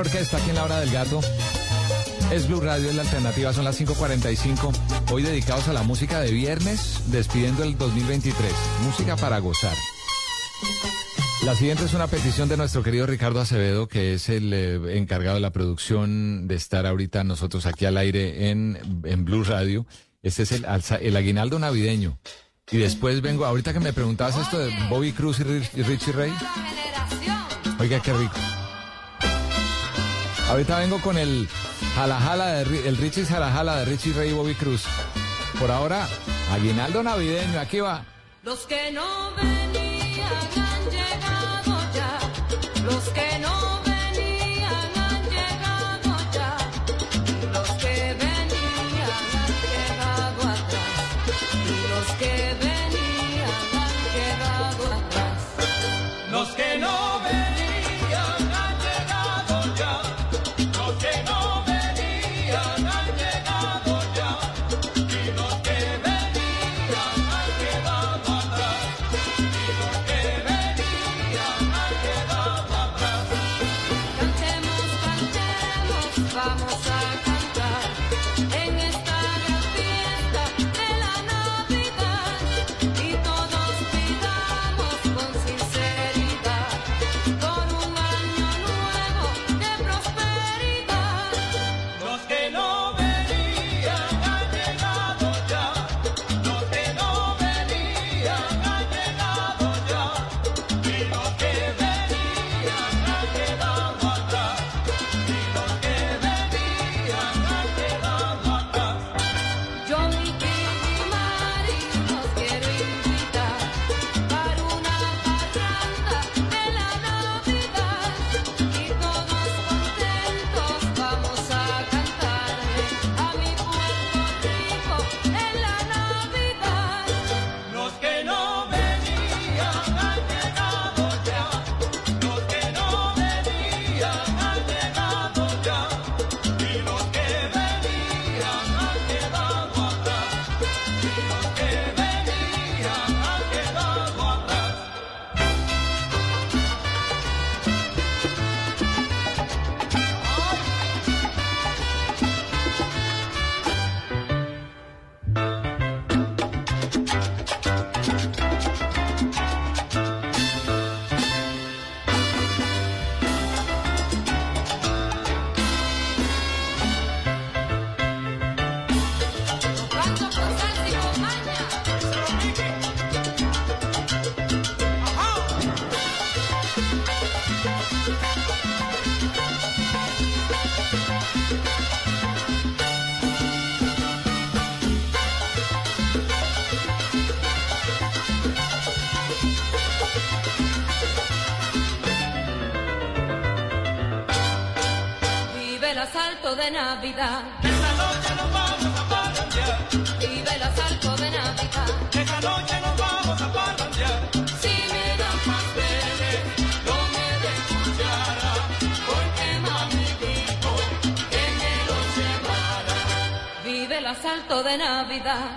Orquesta aquí en la hora del gato. Es Blue Radio, es la alternativa, son las 5.45. Hoy dedicados a la música de viernes, despidiendo el 2023. Música para gozar. La siguiente es una petición de nuestro querido Ricardo Acevedo, que es el eh, encargado de la producción de estar ahorita nosotros aquí al aire en, en Blue Radio. Este es el, el aguinaldo navideño. Y después vengo, ahorita que me preguntabas esto de Bobby Cruz y Richie Ray. Oiga, qué rico. Ahorita vengo con el jala jala de el Richie jala jala de Richie Ray y Bobby Cruz. Por ahora, aguinaldo navideño, aquí va. Los que no venían Navidad.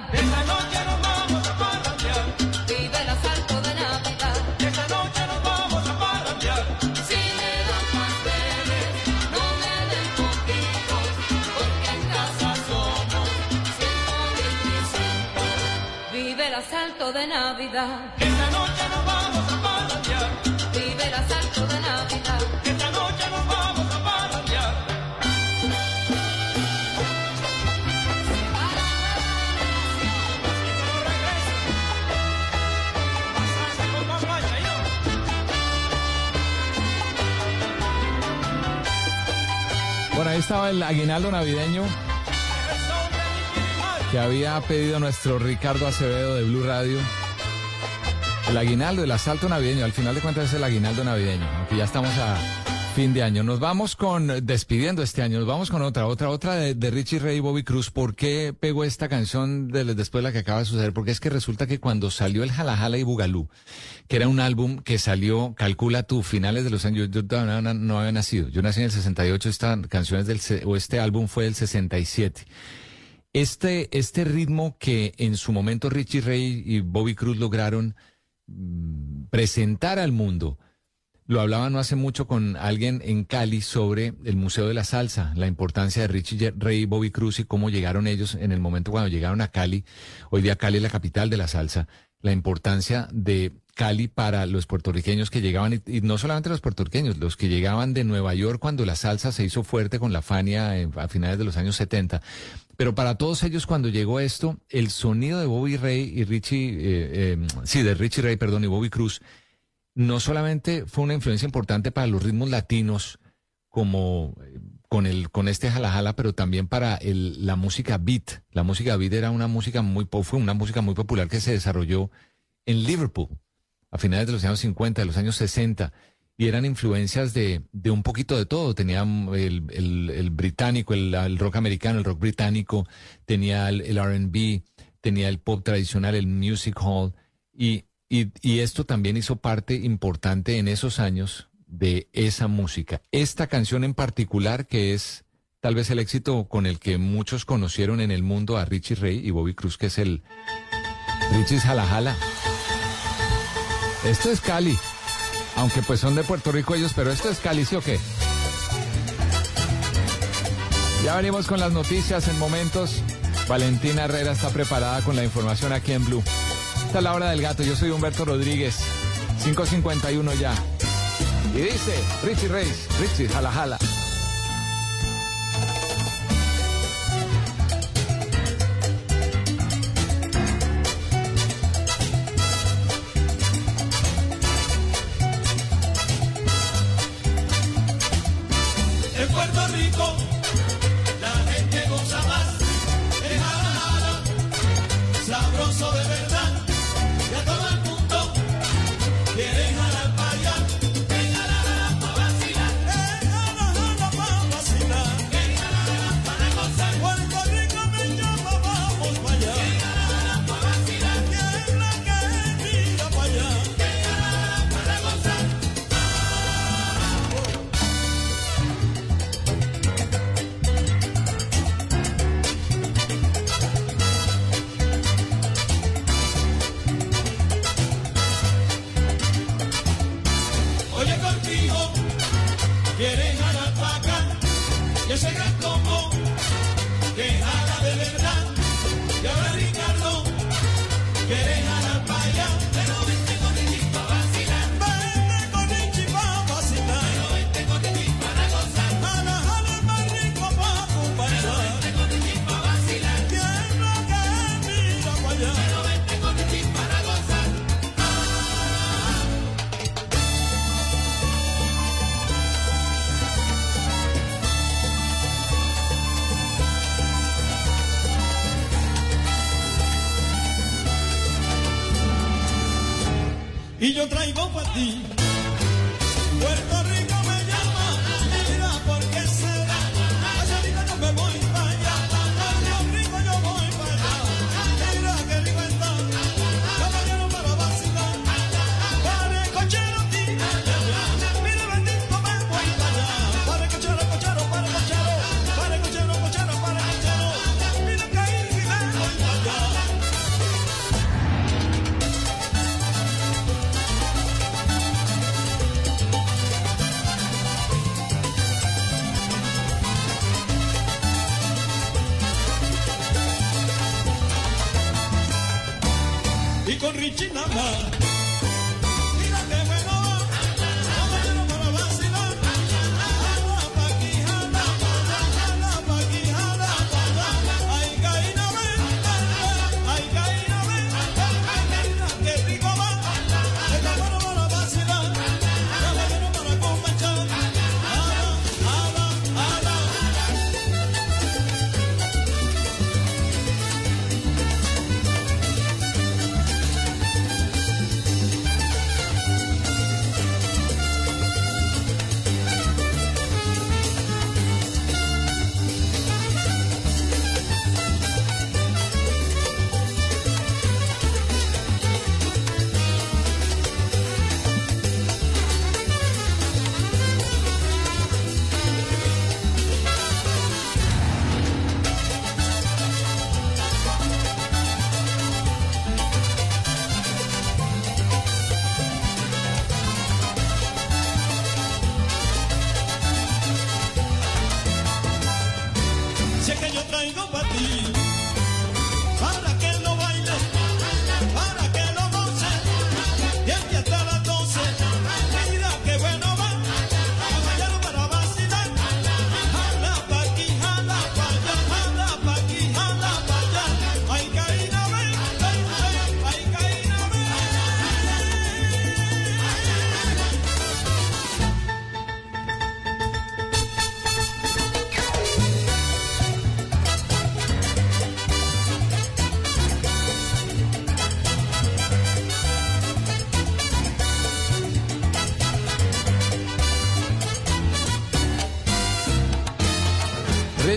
Aguinaldo navideño que había pedido nuestro Ricardo Acevedo de Blue Radio. El aguinaldo, el asalto navideño, al final de cuentas es el aguinaldo navideño, aunque ya estamos a fin de año. Nos vamos con, despidiendo este año, nos vamos con otra, otra, otra de, Richie Ray y Bobby Cruz. ¿Por qué pegó esta canción de- después de la que acaba de suceder? Porque es que resulta que cuando salió el Jala Jala y Bugalú, que era un álbum que salió, calcula tú, finales de los años, yo, no, había nacido, yo nací en el 68, esta canción es del, o este álbum fue del 67. Este, este ritmo que en su momento Richie Ray y Bobby Cruz lograron mm, presentar al mundo, Lo hablaba no hace mucho con alguien en Cali sobre el Museo de la Salsa, la importancia de Richie Ray y Bobby Cruz y cómo llegaron ellos en el momento cuando llegaron a Cali. Hoy día Cali es la capital de la salsa. La importancia de Cali para los puertorriqueños que llegaban, y, no solamente los puertorriqueños, los que llegaban de Nueva York cuando la salsa se hizo fuerte con la Fania a finales de los años 70. Pero para todos ellos cuando llegó esto, el sonido de Bobby Ray y Richie, eh, eh, sí, de Richie Ray, perdón, y Bobby Cruz, no solamente fue una influencia importante para los ritmos latinos, como eh, con el con este jala jala, pero también para el, la música beat. La música beat era una música muy fue una música muy popular que se desarrolló en Liverpool a finales de los años 50, de los años 60 y eran influencias de, de un poquito de todo. Tenía mm, el, el- británico, el, el rock americano, el rock británico, tenía el RB, tenía el pop tradicional, el music hall, y, y, esto también hizo parte importante en esos años de esa música. Esta canción en particular, que es tal vez el éxito con el que muchos conocieron en el mundo a Richie Ray y Bobby Cruz, que es el Richie's Jala Jala. Esto es Cali. Aunque pues son de Puerto Rico ellos, pero esto es Cali, ¿sí o qué? Ya venimos con las noticias en momentos. Valentina Herrera está preparada con la información aquí en Blue. Esta es la hora del gato. Yo soy Humberto Rodríguez. 551 ya. Y dice Richie Reyes, Richie, jala jala. En Puerto Rico yo traigo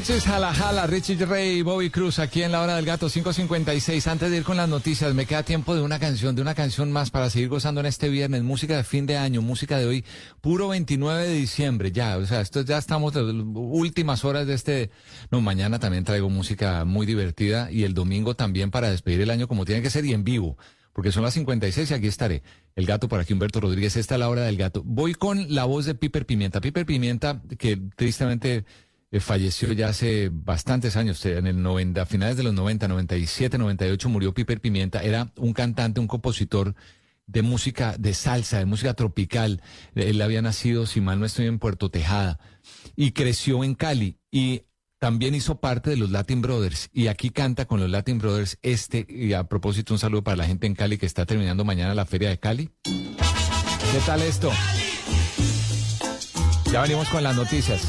Richie Jala Jala, Richie Rey, Bobby Cruz, aquí en la hora del gato 556. Antes de ir con las noticias, me queda tiempo de una canción, de una canción más para seguir gozando en este viernes. Música de fin de año, música de hoy, puro 29 de diciembre, ya. O sea, esto ya estamos las últimas horas de este. No, mañana también traigo música muy divertida y el domingo también para despedir el año como tiene que ser y en vivo. Porque son las 56 y aquí estaré. El gato por aquí, Humberto Rodríguez. Esta es la hora del gato. Voy con la voz de Piper Pimienta. Piper Pimienta, que tristemente eh, falleció ya hace bastantes años, eh, en el 90, a finales de los 90, 97, 98 murió Piper Pimienta. Era un cantante, un compositor de música de salsa, de música tropical. Él había nacido, si mal no estoy, en Puerto Tejada y creció en Cali y también hizo parte de los Latin Brothers y aquí canta con los Latin Brothers este y a propósito un saludo para la gente en Cali que está terminando mañana la feria de Cali. ¿Qué tal esto? Ya venimos con las noticias.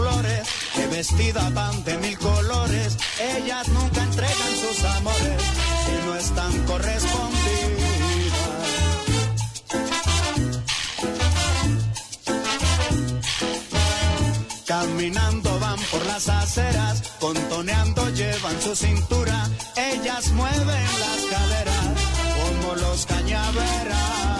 Flores que vestidas van de mil colores. Ellas nunca entregan sus amores si no están correspondidas. Caminando van por las aceras, contoneando llevan su cintura. Ellas mueven las caderas como los cañaverales.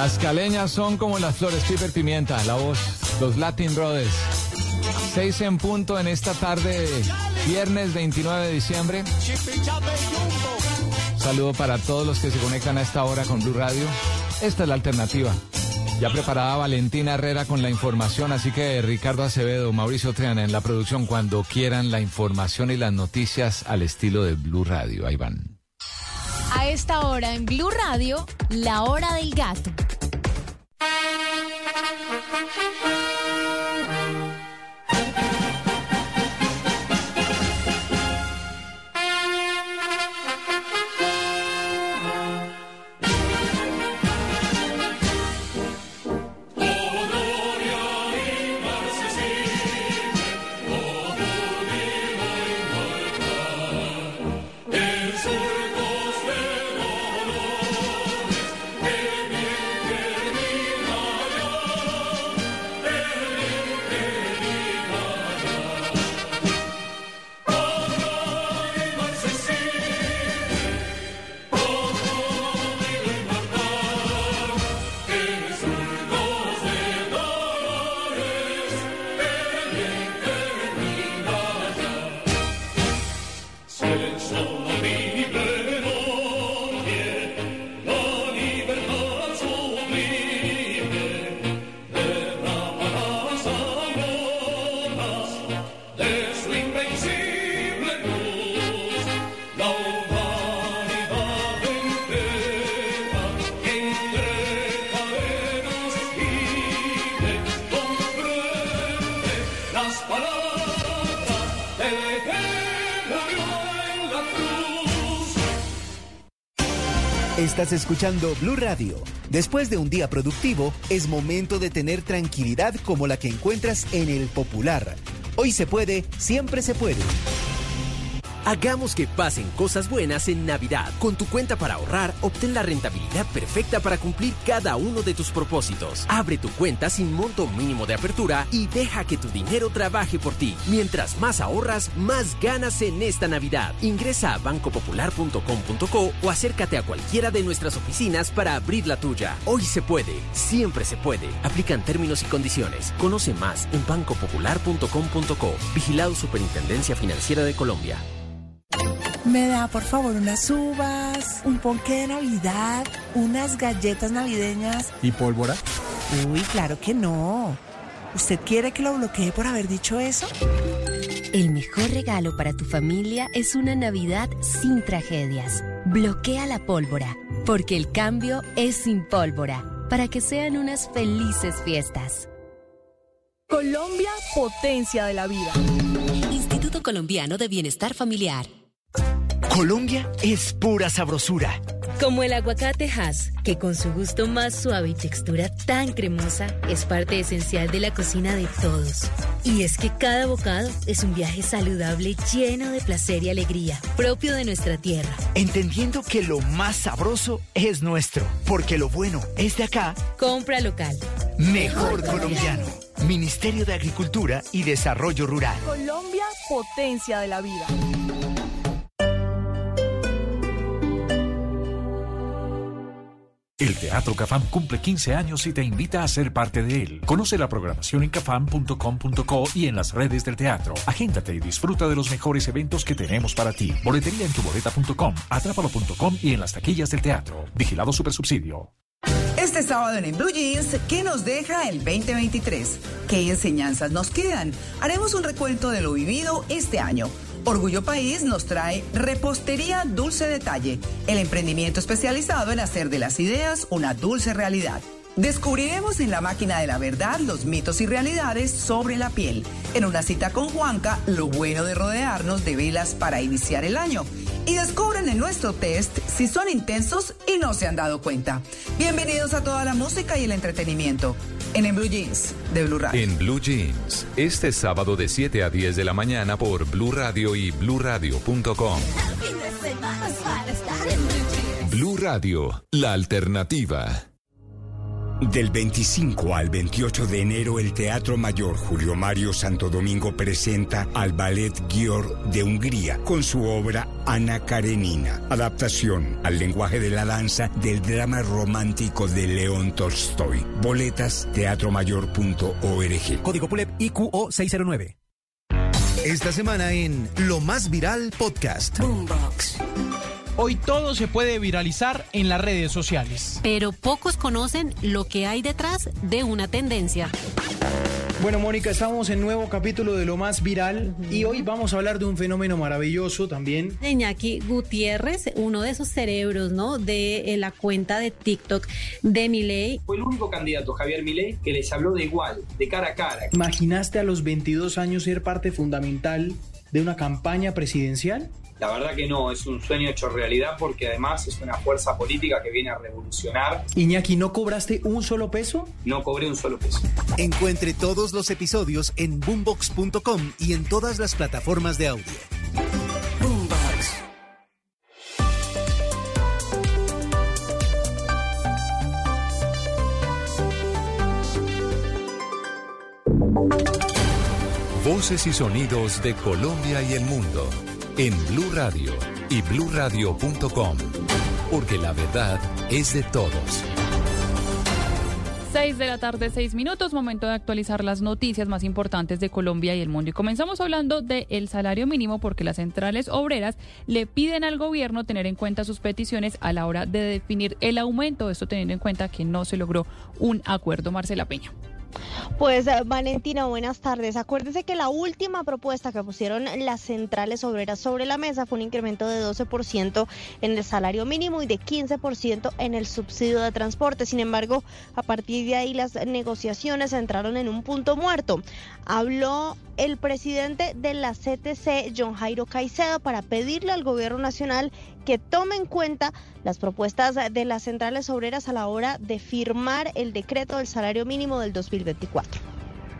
Las caleñas son como las flores Piper Pimienta, la voz, los Latin Brothers. Seis en punto en esta tarde, viernes 29 de diciembre. Saludo para todos los que se conectan a esta hora con Blue Radio. Esta es la alternativa. Ya preparada Valentina Herrera con la información, así que Ricardo Acevedo, Mauricio Triana en la producción, cuando quieran la información y las noticias al estilo de Blue Radio. Ahí van. A esta hora en Blue Radio, la hora del gato. Estás escuchando Blue Radio. Después de un día productivo, es momento de tener tranquilidad como la que encuentras en el Popular. Hoy se puede, siempre se puede. Hagamos que pasen cosas buenas en Navidad. Con tu cuenta para ahorrar, obtén la rentabilidad perfecta para cumplir cada uno de tus propósitos. Abre tu cuenta sin monto mínimo de apertura y deja que tu dinero trabaje por ti. Mientras más ahorras, más ganas en esta Navidad. Ingresa a bancopopular.com.co o acércate a cualquiera de nuestras oficinas para abrir la tuya. Hoy se puede, siempre se puede. Aplican términos y condiciones. Conoce más en bancopopular.com.co. Vigilado Superintendencia Financiera de Colombia. Me da por favor unas uvas, un ponque de Navidad, unas galletas navideñas. ¿Y pólvora? Uy, claro que no. ¿Usted quiere que lo bloquee por haber dicho eso? El mejor regalo para tu familia es una Navidad sin tragedias. Bloquea la pólvora, porque el cambio es sin pólvora, para que sean unas felices fiestas. Colombia, potencia de la vida. Instituto Colombiano de Bienestar Familiar. Colombia es pura sabrosura. Como el aguacate Hass, que con su gusto más suave y textura tan cremosa es parte esencial de la cocina de todos. Y es que cada bocado es un viaje saludable lleno de placer y alegría, propio de nuestra tierra. Entendiendo que lo más sabroso es nuestro, porque lo bueno es de acá. Compra local. Mejor colombiano. Ministerio de Agricultura y Desarrollo Rural. Colombia, potencia de la vida. El Teatro Cafam cumple 15 años y te invita a ser parte de él. Conoce la programación en cafam.com.co y en las redes del teatro. Agéntate y disfruta de los mejores eventos que tenemos para ti. Boletería en tuboleta.com, atrápalo.com y en las taquillas del teatro. Vigilado Supersubsidio. Este sábado en, En Blue Jeans, ¿qué nos deja el 2023? ¿Qué enseñanzas nos quedan? Haremos un recuento de lo vivido este año. Orgullo País nos trae Repostería Dulce Detalle, el emprendimiento especializado en hacer de las ideas una dulce realidad. Descubriremos en la máquina de la verdad los mitos y realidades sobre la piel. En una cita con Juanca, lo bueno de rodearnos de velas para iniciar el año. Y descubren en nuestro test si son intensos y no se han dado cuenta. Bienvenidos a toda la música y el entretenimiento en Blue Jeans de Blue Radio. En Blue Jeans, este sábado de 7 a 10 de la mañana por Blue Radio y bluradio.com. Blue Radio, la alternativa. Del 25 al 28 de enero, el Teatro Mayor Julio Mario Santo Domingo presenta al Ballet Gior de Hungría con su obra Ana Karenina, adaptación al lenguaje de la danza del drama romántico de León Tolstoy. Boletas teatromayor.org. Código PULEP IQO 609. Esta semana en Lo Más Viral Podcast. Hoy todo se puede viralizar en las redes sociales. Pero pocos conocen lo que hay detrás de una tendencia. Bueno, Mónica, estamos en nuevo capítulo de lo más viral y hoy vamos a hablar de un fenómeno maravilloso también. De Iñaki Gutiérrez, uno de esos cerebros, ¿no? De eh, la cuenta de TikTok de Milei. Fue el único candidato, Javier Milei, que les habló de igual, de cara a cara. ¿Imaginaste a los 22 años ser parte fundamental de una campaña presidencial? La verdad que no, es un sueño hecho realidad porque además es una fuerza política que viene a revolucionar. Iñaki, ¿no cobraste un solo peso? No cobré un solo peso. Encuentre todos los episodios en boombox.com y en todas las plataformas de audio. Voces y sonidos de Colombia y el mundo en Blue Radio y bluradio.com, porque la verdad es de todos. 6 de la tarde, 6 minutos, momento de actualizar las noticias más importantes de Colombia y el mundo. Y comenzamos hablando del salario mínimo porque las centrales obreras le piden al gobierno tener en cuenta sus peticiones a la hora de definir el aumento, esto teniendo en cuenta que no se logró un acuerdo. Marcela Peña. Pues eh, Valentina, buenas tardes. Acuérdese que la última propuesta que pusieron las centrales obreras sobre la mesa fue un incremento de 12% en el salario mínimo y de 15% en el subsidio de transporte. Sin embargo, a partir de ahí las negociaciones entraron en un punto muerto. Habló el presidente de la CTC, John Jairo Caicedo, para pedirle al gobierno nacional que tome en cuenta las propuestas de las centrales obreras a la hora de firmar el decreto del salario mínimo del 2024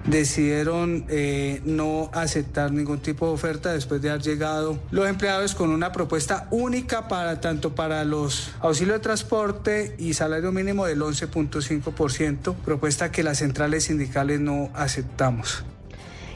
decidieron eh, no aceptar ningún tipo de oferta después de haber llegado los empleados con una propuesta única para tanto para los auxilios de transporte y salario mínimo del 11.5%, propuesta que las centrales sindicales no aceptamos.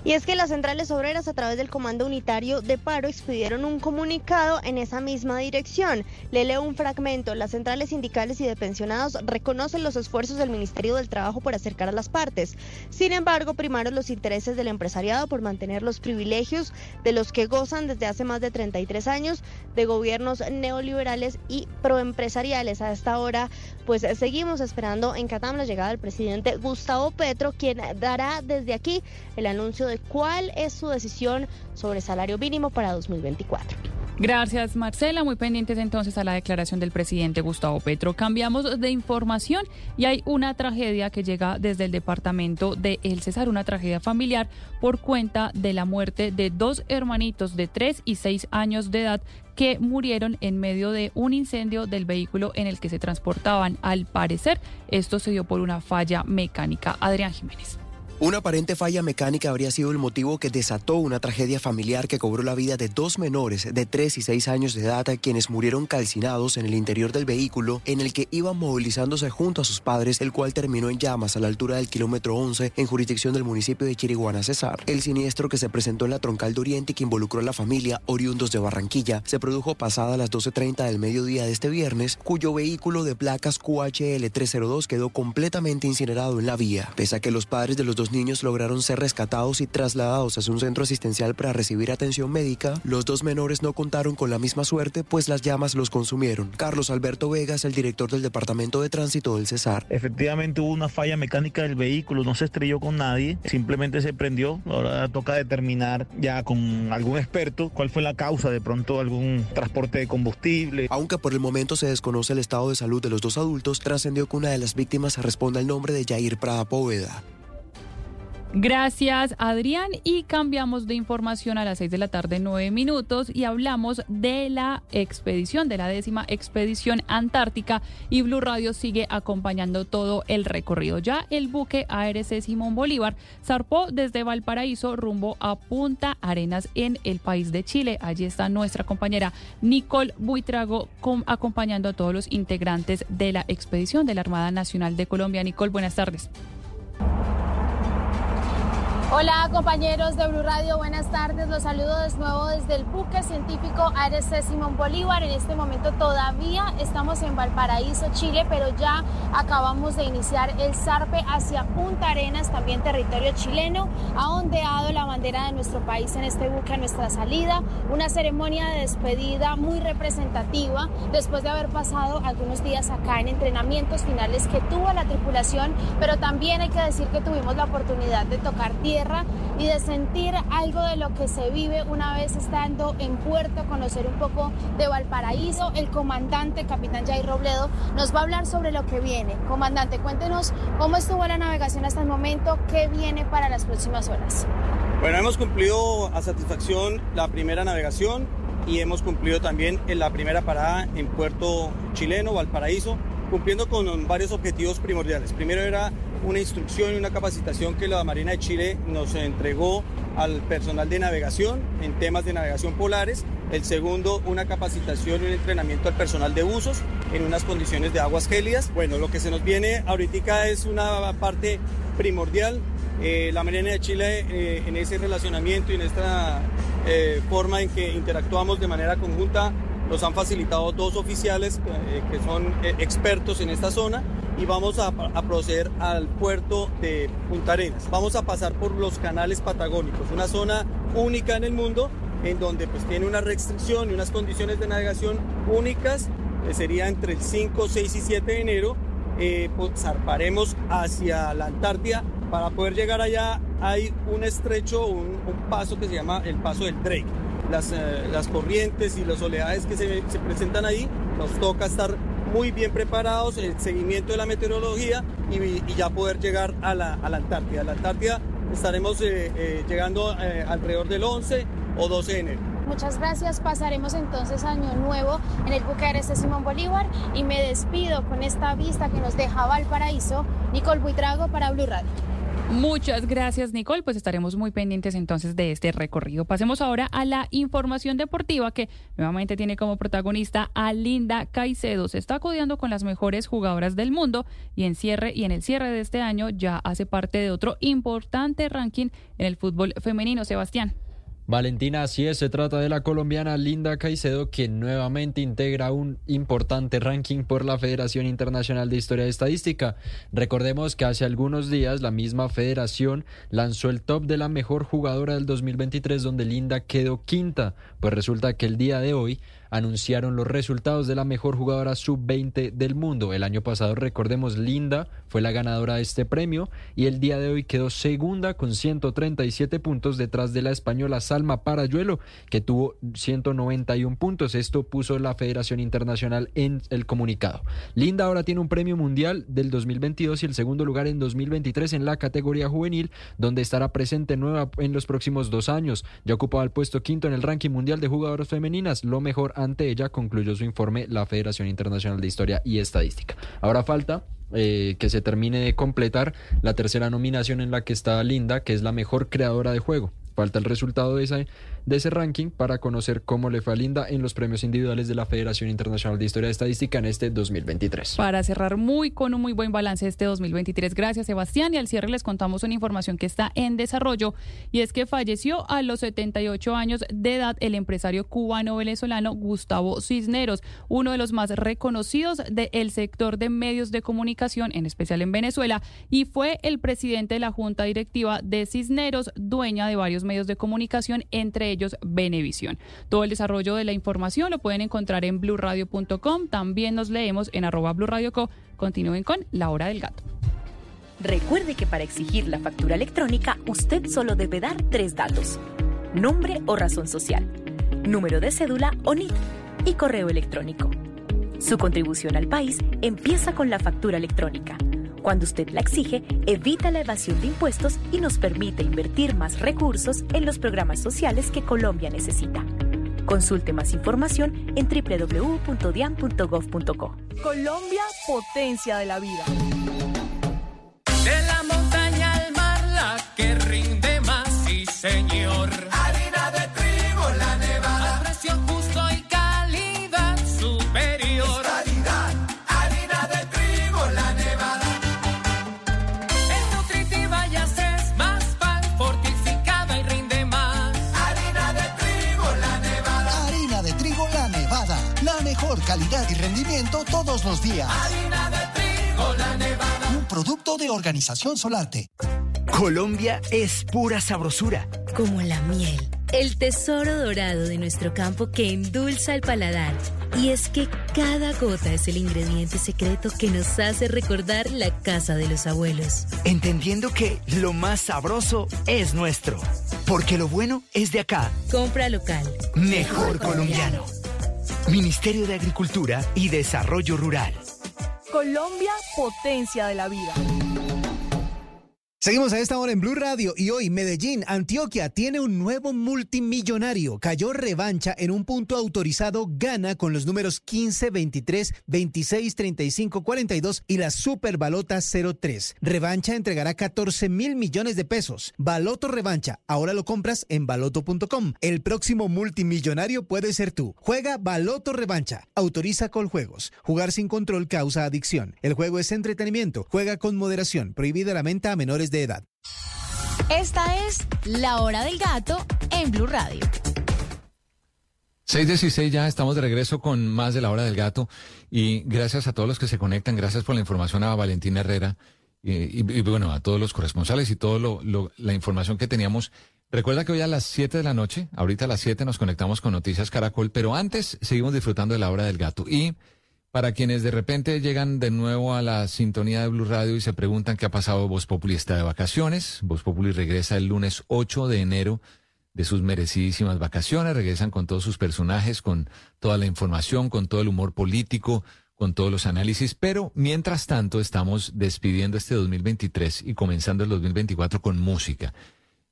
Y es que las centrales obreras a través del Comando Unitario de Paro expidieron un comunicado en esa misma dirección. Le leo un fragmento. Las centrales sindicales y de pensionados reconocen los esfuerzos del Ministerio del Trabajo por acercar a las partes. Sin embargo, primaron los intereses del empresariado por mantener los privilegios de los que gozan desde hace más de 33 años de gobiernos neoliberales y proempresariales. A esta hora, pues seguimos esperando en Catam la llegada del presidente Gustavo Petro, quien dará desde aquí el anuncio de cuál es su decisión sobre salario mínimo para 2024. Gracias, Marcela. Muy pendientes entonces a la declaración del presidente Gustavo Petro. Cambiamos de información y hay una tragedia que llega desde el departamento de El Cesar, una tragedia familiar por cuenta de la muerte de dos hermanitos de 3 y 6 años de edad que murieron en medio de un incendio del vehículo en el que se transportaban. Al parecer, esto se dio por una falla mecánica. Adrián Jiménez. Una aparente falla mecánica habría sido el motivo que desató una tragedia familiar que cobró la vida de dos menores de 3 y 6 años de edad, quienes murieron calcinados en el interior del vehículo en el que iban movilizándose junto a sus padres, el cual terminó en llamas a la altura del kilómetro 11 en jurisdicción del municipio de Chiriguana, Cesar. El siniestro que se presentó en la troncal de Oriente y que involucró a la familia oriundos de Barranquilla se produjo pasada las 12.30 del mediodía de este viernes, cuyo vehículo de placas QHL 302 quedó completamente incinerado en la vía. Pese a que los padres de los dos niños lograron ser rescatados y trasladados hacia un centro asistencial para recibir atención médica, los dos menores no contaron con la misma suerte, pues las llamas los consumieron. Carlos Alberto Vegas, el director del Departamento de Tránsito del Cesar. Efectivamente hubo una falla mecánica del vehículo, no se estrelló con nadie, simplemente se prendió. Ahora toca determinar ya con algún experto cuál fue la causa, de pronto algún transporte de combustible. Aunque por el momento se desconoce el estado de salud de los dos adultos, trascendió que una de las víctimas responde al nombre de Jair Prada Póveda. Gracias, Adrián. Y cambiamos de información a las 6 de la tarde, 9 minutos, y hablamos de la expedición, de la décima expedición antártica. Y Blue Radio sigue acompañando todo el recorrido. Ya el buque ARC Simón Bolívar zarpó desde Valparaíso rumbo a Punta Arenas en el país de Chile. Allí está nuestra compañera Nicole Buitrago com- acompañando a todos los integrantes de la expedición de la Armada Nacional de Colombia. Nicole, buenas tardes. Hola compañeros de Blue Radio, buenas tardes. Los saludo de nuevo desde el buque científico ARC Simón Bolívar. En este momento todavía estamos en Valparaíso, Chile, pero ya acabamos de iniciar el zarpe hacia Punta Arenas, también territorio chileno. Ha ondeado la bandera de nuestro país en este buque a nuestra salida. Una ceremonia de despedida muy representativa después de haber pasado algunos días acá en entrenamientos finales que tuvo la tripulación, pero también hay que decir que tuvimos la oportunidad de tocar tierra y de sentir algo de lo que se vive una vez estando en puerto, conocer un poco de Valparaíso. El comandante, capitán Jair Robledo, nos va a hablar sobre lo que viene. Comandante, cuéntenos cómo estuvo la navegación hasta el momento, qué viene para las próximas horas. Bueno, hemos cumplido a satisfacción la primera navegación y hemos cumplido también en la primera parada en puerto chileno, Valparaíso, cumpliendo con varios objetivos primordiales. Primero era una instrucción y una capacitación que la Marina de Chile nos entregó al personal de navegación en temas de navegación polares. El segundo, una capacitación y un entrenamiento al personal de usos en unas condiciones de aguas gélidas. Bueno, lo que se nos viene ahorita es una parte primordial. Eh, la Marina de Chile eh, en ese relacionamiento y en esta eh, forma en que interactuamos de manera conjunta nos han facilitado dos oficiales eh, que son eh, expertos en esta zona y vamos a, a, proceder al puerto de Punta Arenas. Vamos a pasar por los canales patagónicos, una zona única en el mundo en donde pues tiene una restricción y unas condiciones de navegación únicas, que sería entre el 5, 6 y 7 de enero. Eh, pues, zarparemos hacia la Antártida. Para poder llegar allá hay un estrecho, un, un paso que se llama el paso del Drake las, eh, las corrientes y las oleadas que se, se, presentan ahí, nos toca estar muy bien preparados, el seguimiento de la meteorología y, ya poder llegar a la, a la, Antártida. La Antártida estaremos eh, eh, llegando alrededor del 11 o 12 de enero. Muchas gracias. Pasaremos entonces año nuevo en el buque de Simón Bolívar y me despido con esta vista que nos deja Valparaíso. Nicole Buitrago para Blue Radio. Muchas gracias, Nicole. Pues estaremos muy pendientes entonces de este recorrido. Pasemos ahora a la información deportiva que nuevamente tiene como protagonista a Linda Caicedo. Se está codeando con las mejores jugadoras del mundo y en cierre y en el cierre de este año ya hace parte de otro importante ranking en el fútbol femenino. Sebastián. Valentina, así es, se trata de la colombiana Linda Caicedo, que nuevamente integra un importante ranking por la Federación Internacional de Historia y Estadística. Recordemos que hace algunos días la misma federación lanzó el top de la mejor jugadora del 2023, donde Linda quedó quinta. Pues resulta que el día de hoy anunciaron los resultados de la mejor jugadora sub-20 del mundo. El año pasado, recordemos, Linda fue la ganadora de este premio y el día de hoy quedó segunda con 137 puntos detrás de la española Salma Parayuelo, que tuvo 191 puntos. Esto puso la Federación Internacional en el comunicado. Linda ahora tiene un premio mundial del 2022 y el segundo lugar en 2023 en la categoría juvenil, donde estará presente nueva en los próximos dos años. Ya ocupaba el puesto quinto en el ranking mundial de jugadoras femeninas, lo mejor ante ella concluyó su informe la Federación Internacional de Historia y Estadística. Ahora falta eh, que se termine de completar la tercera nominación en la que está Linda, que es la mejor creadora de juego. Falta el resultado de, esa, de ese ranking para conocer cómo le fue a Linda en los premios individuales de la Federación Internacional de Historia y Estadística en este 2023. Para cerrar muy con un muy buen balance este 2023. Gracias, Sebastián. Y al cierre les contamos una información que está en desarrollo y es que falleció a los 78 años de edad el empresario cubano-venezolano Gustavo Cisneros, uno de los más reconocidos del sector de medios de comunicación, en especial en Venezuela, y fue el presidente de la Junta Directiva de Cisneros, dueña de varios medios de comunicación, entre ellos Venevisión. Todo el desarrollo de la información lo pueden encontrar en blurradio.com. También nos leemos en arroba blurradioco. Continúen con La Hora del Gato. Recuerde que para exigir la factura electrónica usted solo debe dar tres datos. Nombre o razón social, número de cédula o NIT y correo electrónico. Su contribución al país empieza con la factura electrónica. Cuando usted la exige, evita la evasión de impuestos y nos permite invertir más recursos en los programas sociales que Colombia necesita. Consulte más información en www.dian.gov.co. Colombia, potencia de la vida. De la montaña al mar, la que rinde más, sí señor. Todos los días. Harina de trigo, la nevada. Un producto de Organización Solarte. Colombia es pura sabrosura. Como la miel, el tesoro dorado de nuestro campo que endulza el paladar. Y es que cada gota es el ingrediente secreto que nos hace recordar la casa de los abuelos. Entendiendo que lo más sabroso es nuestro. Porque lo bueno es de acá. Compra local. Mejor colombiano. Ministerio de Agricultura y Desarrollo Rural. Colombia, potencia de la vida. Seguimos a esta hora en Blue Radio y hoy Medellín, Antioquia, tiene un nuevo multimillonario. Cayó revancha en un punto autorizado, gana con los números 15, 23, 26, 35, 42 y la Super Balota 03. Revancha entregará 14 mil millones de pesos. Baloto Revancha, ahora lo compras en baloto.com. El próximo multimillonario puede ser tú. Juega Baloto Revancha. Autoriza Coljuegos. Jugar sin control causa adicción. El juego es entretenimiento. Juega con moderación. Prohibida la venta a menores de edad. Esta es La Hora del Gato en Blue Radio. 6.16 ya estamos de regreso con más de la hora del gato y gracias a todos los que se conectan, gracias por la información a Valentina Herrera y, y- y, bueno, a todos los corresponsales y toda la información que teníamos. Recuerda que hoy a las 7 de la noche, ahorita a las 7 nos conectamos con Noticias Caracol, pero antes seguimos disfrutando de la hora del gato. Y para quienes de repente llegan de nuevo a la sintonía de Blue Radio y se preguntan qué ha pasado, Voz Populi está de vacaciones. Voz Populi regresa el lunes 8 de enero de sus merecidísimas vacaciones, regresan con todos sus personajes, con toda la información, con todo el humor político, con todos los análisis, pero mientras tanto estamos despidiendo este 2023 y comenzando el 2024 con música.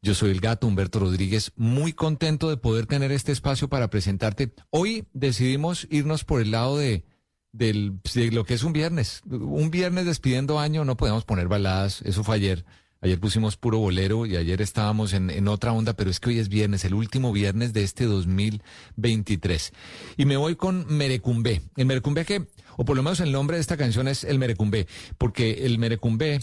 Yo soy el gato Humberto Rodríguez, muy contento de poder tener este espacio para presentarte. Hoy decidimos irnos por el lado de, del, de lo que es un viernes. Un viernes despidiendo año, no podemos poner baladas, eso fue ayer. Ayer pusimos puro bolero y ayer estábamos en, en otra onda, pero es que hoy es viernes, el último viernes de este 2023. Y me voy con Merecumbé. El Merecumbé que, o por lo menos el nombre de esta canción es el Merecumbé, porque el Merecumbé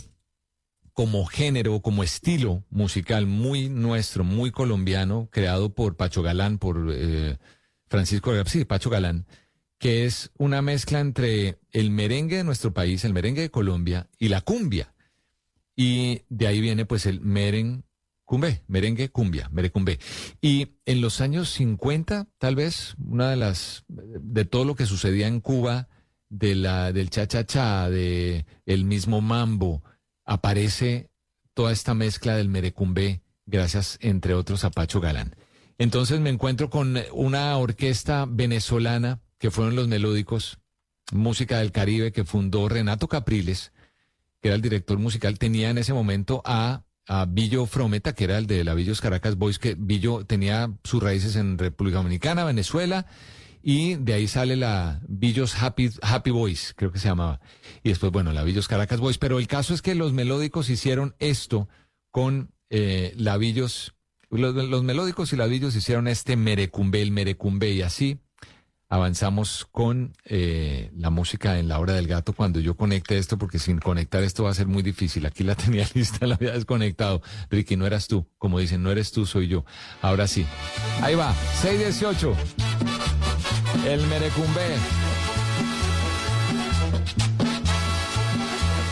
como género, como estilo musical muy nuestro, muy colombiano, creado por Pacho Galán, por eh, Francisco, sí, Pacho Galán, que es una mezcla entre el merengue de nuestro país, el merengue de Colombia y la cumbia. Y de ahí viene pues el meren cumbe, merengue cumbia, merecumbe. Y en los años 50, tal vez, una de las, de todo lo que sucedía en Cuba, de la, del cha-cha-cha, de el mismo mambo, aparece toda esta mezcla del merecumbe, gracias, entre otros, a Pacho Galán. Entonces me encuentro con una orquesta venezolana que fueron los melódicos, música del Caribe, que fundó Renato Capriles, que era el director musical, tenía en ese momento a, a Frometa, que era el de la Villos Caracas Boys, que Billo tenía sus raíces en República Dominicana, Venezuela, y de ahí sale la Villos Happy, Happy Boys, creo que se llamaba. Y después, bueno, la Villos Caracas Boys. Pero el caso es que los melódicos hicieron esto con eh, la Villos, los, los melódicos y la Villos hicieron este merecumbe, el merecumbe, y así avanzamos con eh, la música en la hora del gato cuando yo conecte esto, porque sin conectar esto va a ser muy difícil. Aquí la tenía lista, la había desconectado. Ricky, no eras tú. Como dicen, no eres tú, soy yo. Ahora sí. Ahí va, 618. El merecumbe.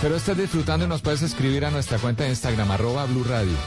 Pero estás disfrutando y nos puedes escribir a nuestra cuenta de Instagram, arroba Blue Radio.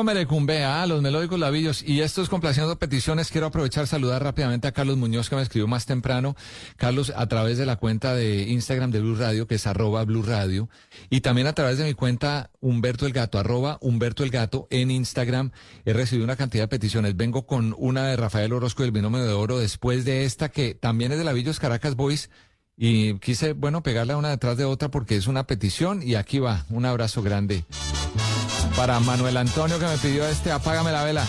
Puro Merecumbea, los melódicos labillos. Y estos complaciendo peticiones, quiero aprovechar saludar rápidamente a Carlos Muñoz que me escribió más temprano. Carlos, a través de la cuenta de Instagram de Blue Radio, que es arroba Blue Radio. Y también a través de mi cuenta Humberto el Gato, arroba Humberto el Gato en Instagram. He recibido una cantidad de peticiones. Vengo con una de Rafael Orozco del Binomio de Oro, después de esta que también es de Lavillos Caracas Boys. Y quise, bueno, pegarla una detrás de otra porque es una petición. Y aquí va, un abrazo grande para Manuel Antonio que me pidió este Apágame la vela.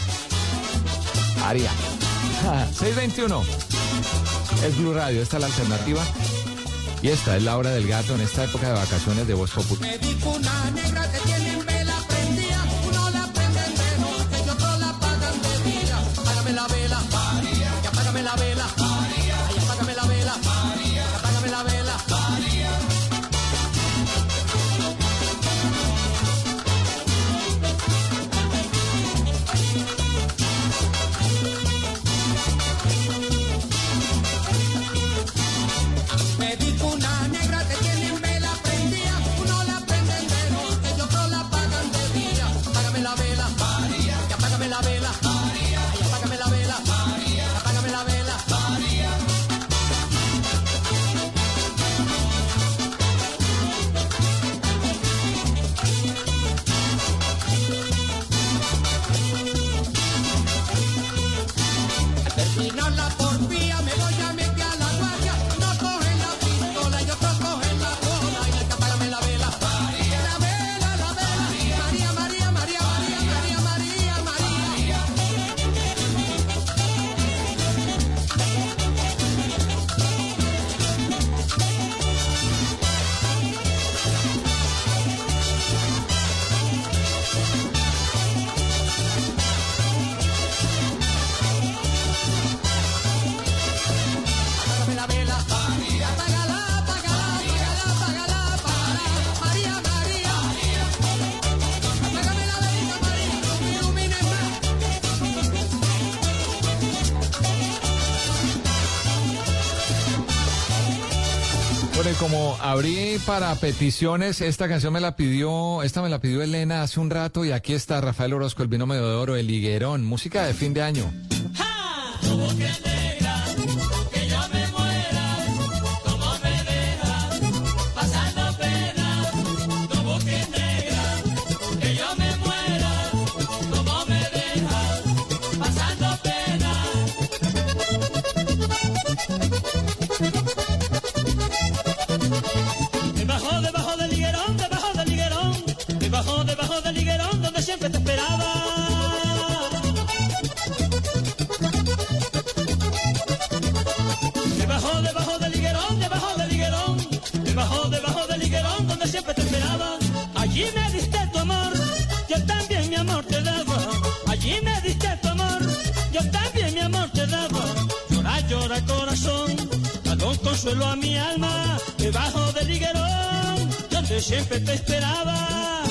Aria. 621. Es Blue Radio, esta es la alternativa. Y esta es la hora del gato en esta época de vacaciones de Voz Popular. Abrí para peticiones, esta canción me la pidió, esta me la pidió Elena hace un rato y aquí está Rafael Orozco, el binomio de oro, el higuerón, música de fin de año. Como corazón, dando consuelo a mi alma. Debajo del higuerón, donde siempre te esperaba.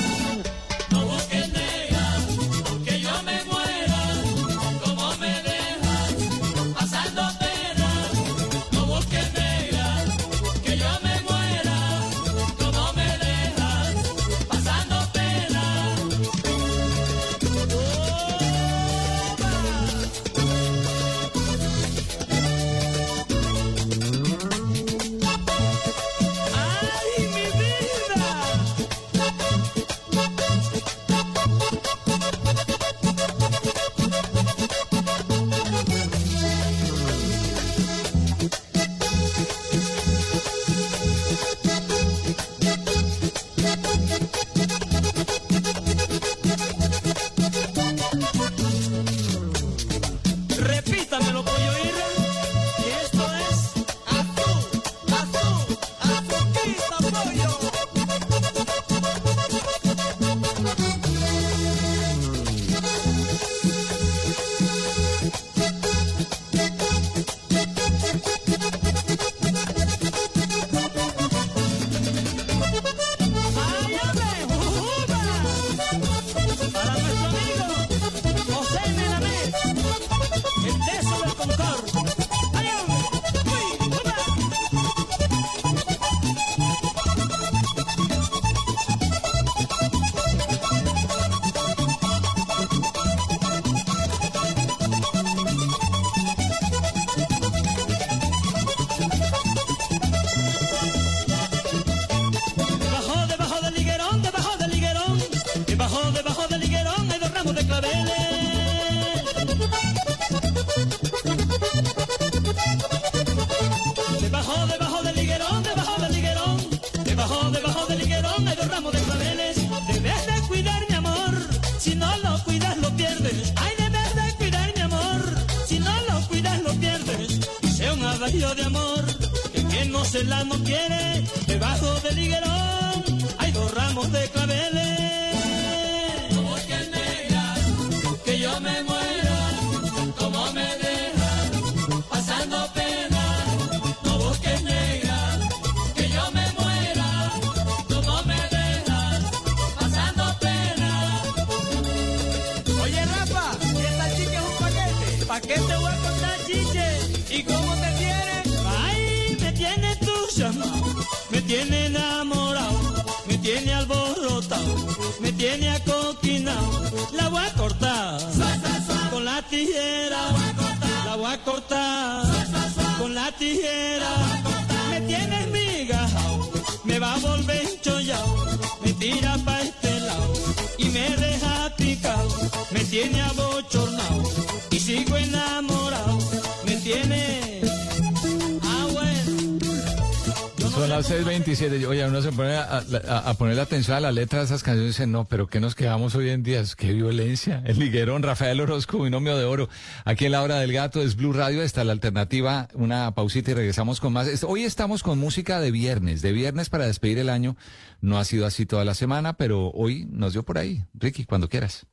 La letra de esas canciones y dice, no, pero ¿qué nos quedamos hoy en día? ¡Qué violencia! El liguerón, Rafael Orozco, binomio de oro. Aquí en la hora del gato es Blue Radio, está la alternativa, una pausita y regresamos con más. Hoy estamos con música de viernes, de viernes para despedir el año. No ha sido así toda la semana, pero hoy nos dio por ahí. Ricky, cuando quieras.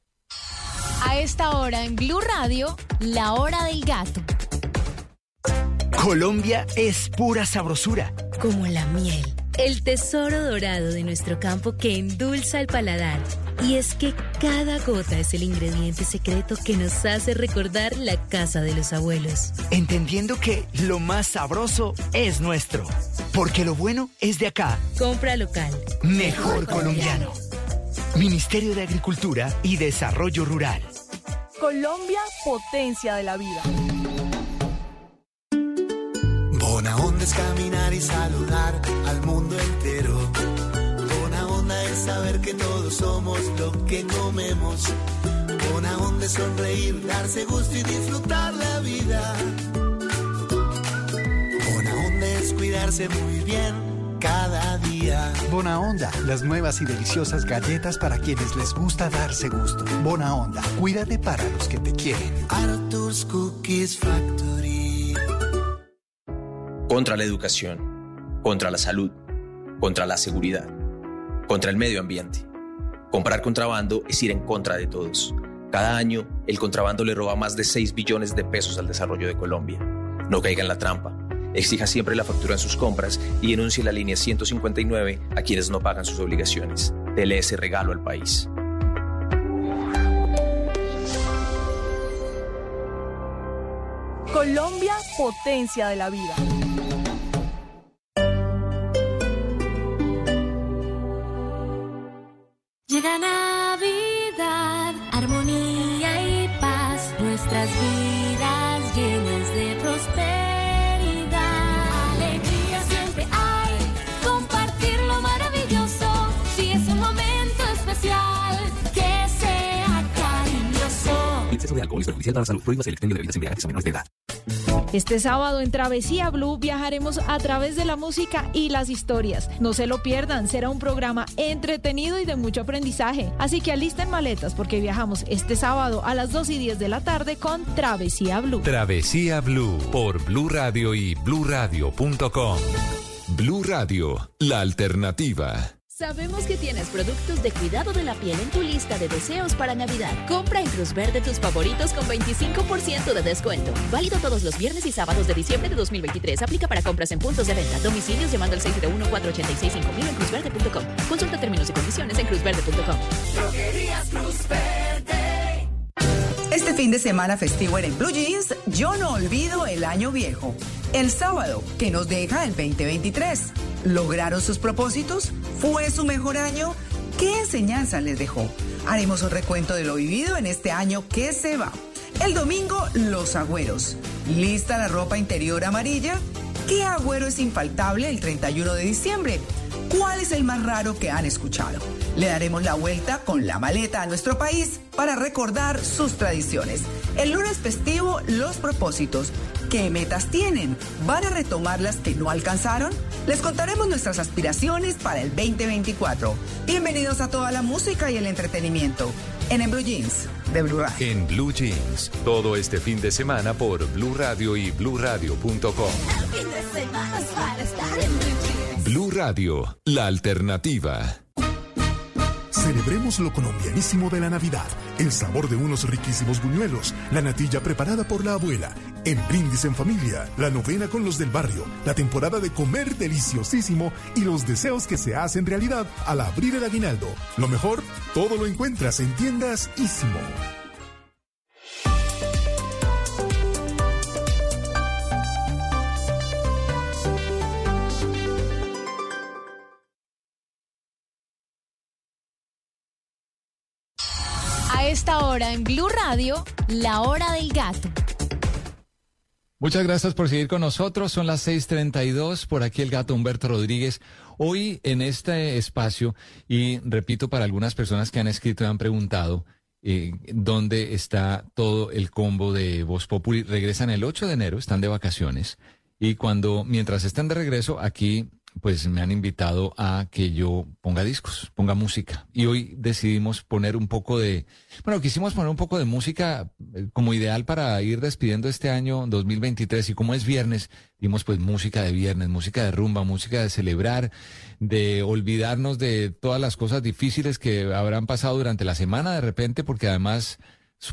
A esta hora en Blue Radio, la hora del gato. Colombia es pura sabrosura. Como la miel, el tesoro dorado de nuestro campo que endulza el paladar. Y es que cada gota es el ingrediente secreto que nos hace recordar la casa de los abuelos. Entendiendo que lo más sabroso es nuestro. Porque lo bueno es de acá. Compra local. Mejor colombiano. Ministerio de Agricultura y Desarrollo Rural. Colombia, potencia de la vida. Bona onda es caminar y saludar al mundo entero. Bona onda es saber que todos somos lo que comemos. Bona onda es sonreír, darse gusto y disfrutar la vida. Bona onda es cuidarse muy bien cada día. Bona Onda, las nuevas y deliciosas galletas para quienes les gusta darse gusto. Bona Onda, cuídate para los que te quieren. Arthur's Cookies Factory. Contra la educación, contra la salud, contra la seguridad, contra el medio ambiente. Comprar contrabando es ir en contra de todos. Cada año, el contrabando le roba más de 6 billones de pesos al desarrollo de Colombia. No caiga en la trampa. Exija siempre la factura en sus compras y denuncie la línea 159 a quienes no pagan sus obligaciones. Dele ese regalo al país. Colombia, potencia de la vida. Llega Navidad, armonía y paz, nuestras vidas llenas de prosperidad. Alegría siempre hay, compartir lo maravilloso, si es un momento especial, que sea cariñoso. El exceso de alcohol es perjudicial para la salud. Prohíbas el expendio de bebidas embriagantes a menores de edad. Este sábado en Travesía Blue viajaremos a través de la música y las historias. No se lo pierdan, será un programa entretenido y de mucho aprendizaje. Así que alisten maletas porque viajamos este sábado a las 2 y 10 de la tarde con Travesía Blue. Travesía Blue por Blue Radio y bluradio.com. Blue Radio, la alternativa. Sabemos que tienes productos de cuidado de la piel en tu lista de deseos para Navidad. Compra en Cruz Verde tus favoritos con 25% de descuento. Válido todos los viernes y sábados de diciembre de 2023. Aplica para compras en puntos de venta, domicilios llamando al 601-486-5000 en cruzverde.com. Consulta términos y condiciones en cruzverde.com. Cruz Verde. Este fin de semana festivo en Blue Jeans, yo no olvido el año viejo. El sábado, que nos deja el 2023. ¿Lograron sus propósitos? ¿Fue su mejor año? ¿Qué enseñanza les dejó? Haremos un recuento de lo vivido en este año que se va. El domingo, los agüeros. ¿Lista la ropa interior amarilla? ¿Qué agüero es infaltable el 31 de diciembre? ¿Cuál es el más raro que han escuchado? Le daremos la vuelta con la maleta a nuestro país para recordar sus tradiciones. El lunes festivo, los propósitos. ¿Qué metas tienen? ¿Van a retomar las que no alcanzaron? Les contaremos nuestras aspiraciones para el 2024. Bienvenidos a toda la música y el entretenimiento en En Blue Jeans de Blue Radio. En Blue Jeans, todo este fin de semana por Blue Radio y bluradio.com. Blue Radio, la alternativa. Celebremos lo colombianísimo de la Navidad, el sabor de unos riquísimos buñuelos, la natilla preparada por la abuela, en brindis en familia, la novena con los del barrio, la temporada de comer deliciosísimo y los deseos que se hacen realidad al abrir el aguinaldo. Lo mejor, todo lo encuentras en tiendas Ísimo. A esta hora en Blue Radio, la hora del gato. Muchas gracias por seguir con nosotros. Son las 6:32. Por aquí el gato Humberto Rodríguez. Hoy en este espacio, y repito para algunas personas que han escrito y han preguntado, eh, dónde está todo el combo de Voz Populi. Regresan el 8 de enero, están de vacaciones. Y cuando, mientras están de regreso, aquí pues me han invitado a que yo ponga discos, ponga música. Y hoy decidimos poner un poco de, bueno, quisimos poner un poco de música eh, como ideal para ir despidiendo este año 2023. Y como es viernes, dimos pues música de viernes, música de rumba, música de celebrar, de olvidarnos de todas las cosas difíciles que habrán pasado durante la semana de repente, porque además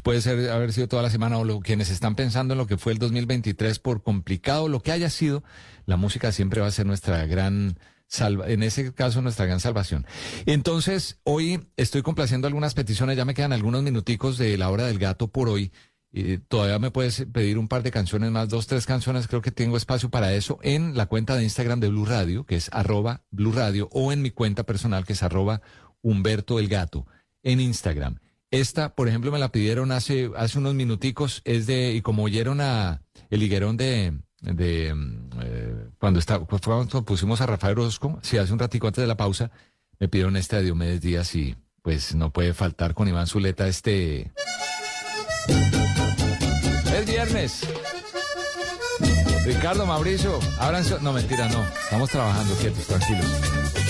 puede ser haber sido toda la semana o lo, quienes están pensando en lo que fue el 2023 por complicado lo que haya sido, la música siempre va a ser nuestra gran salva, en ese caso nuestra gran salvación. Entonces, hoy estoy complaciendo algunas peticiones, ya me quedan algunos minuticos de la hora del gato por hoy. Eh, todavía me puedes pedir un par de canciones más, dos, tres canciones, creo que tengo espacio para eso en la cuenta de Instagram de Blue Radio, que es arroba Blue Radio, o en mi cuenta personal, que es arroba Humberto el Gato, en Instagram. Esta, por ejemplo, me la pidieron hace, hace unos minuticos, es de, y como oyeron a el higuerón de, de mm, eh, cuando, está, cuando pusimos a Rafael Orozco, sí, hace un ratico antes de la pausa, me pidieron esta de Diomedes Díaz y pues no puede faltar con Iván Zuleta este... Es viernes. Ricardo, Mauricio, abran No, mentira, no. Estamos trabajando, quietos, tranquilos.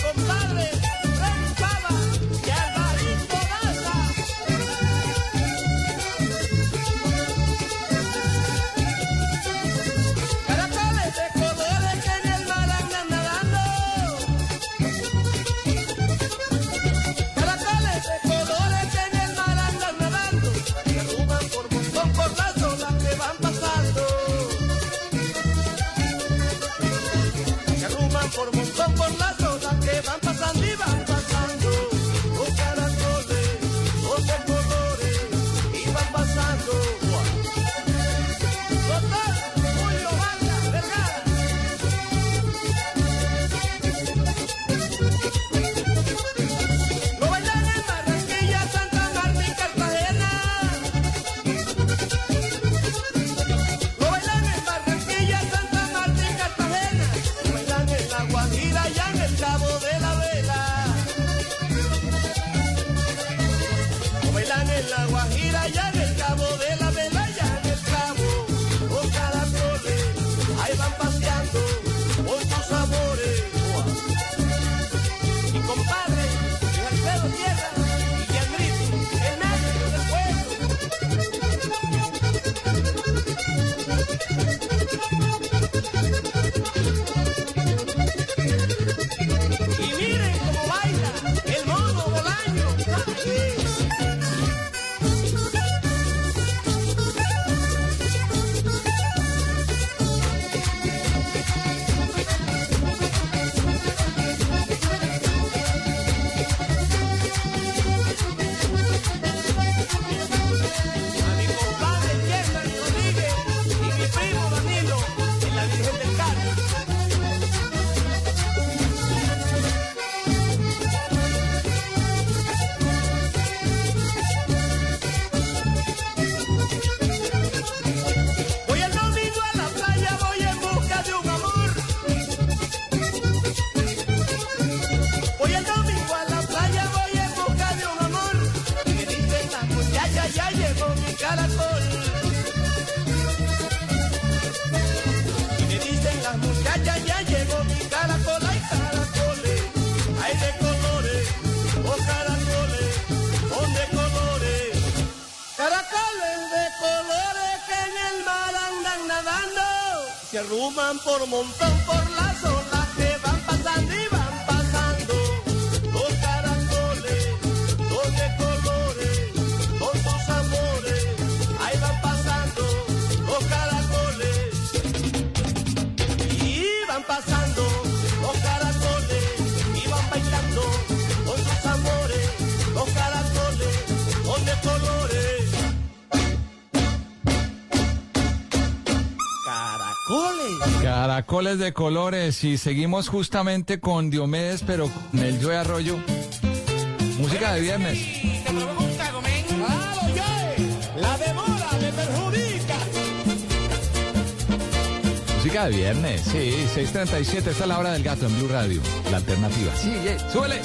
Montana. de colores y seguimos justamente con Diomedes, pero con el Joe Arroyo. Música de viernes. La demora me perjudica. Música de viernes, sí, 6.37, esta es la hora del gato en Blue Radio, la alternativa. Sí, yeah. ¡Súbele!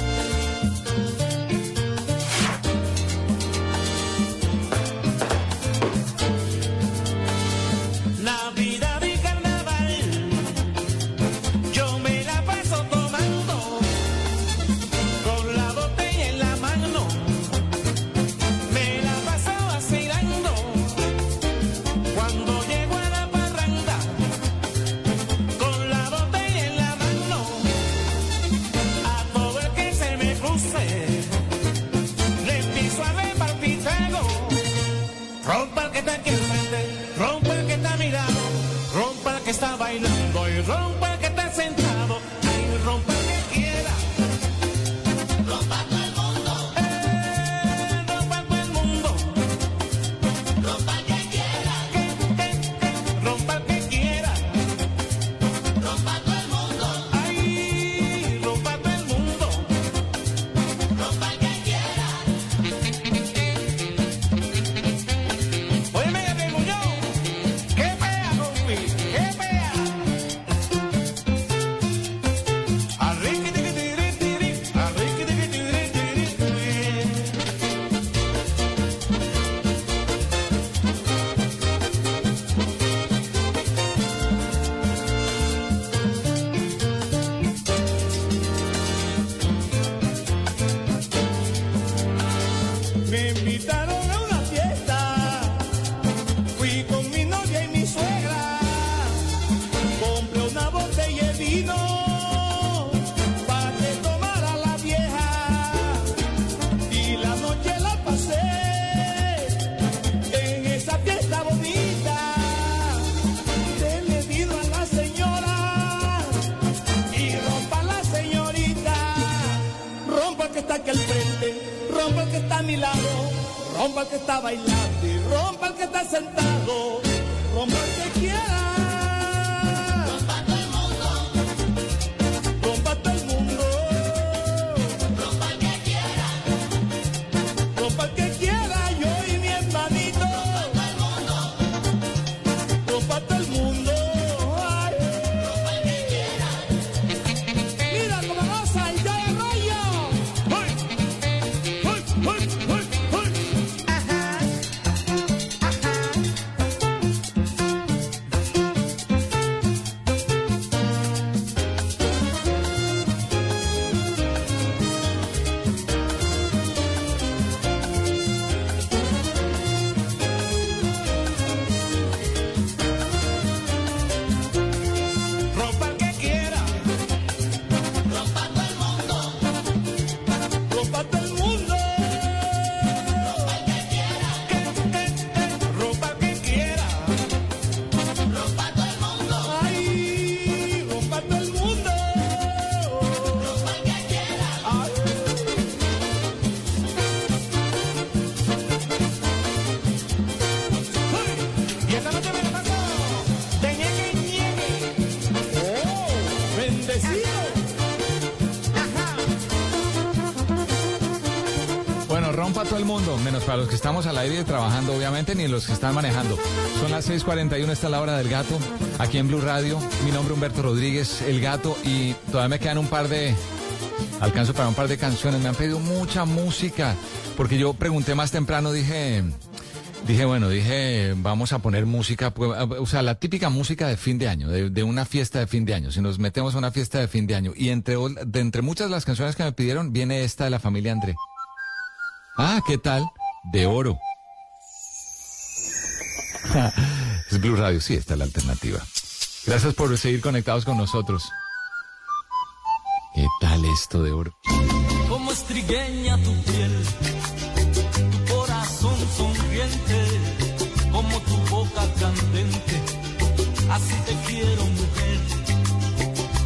menos para los que estamos al aire trabajando, obviamente, ni los que están manejando. Son las 6:41, está la hora del gato, aquí en Blue Radio. Mi nombre es Humberto Rodríguez, el gato, y todavía me quedan un par de. Alcanzo para un par de canciones. Me han pedido mucha música, porque yo pregunté más temprano, dije. Dije, bueno, dije, vamos a poner música, pues, o sea, la típica música de fin de año, de, una fiesta de fin de año. Si nos metemos a una fiesta de fin de año, y entre, de entre muchas de las canciones que me pidieron, viene esta de la familia André. Ah, ¿qué tal? De oro. es Blue Radio, sí, esta es la alternativa. Gracias por seguir conectados con nosotros. ¿Qué tal esto de oro? Como estrigueña tu piel, tu corazón sonriente, como tu boca candente, así te quiero mujer.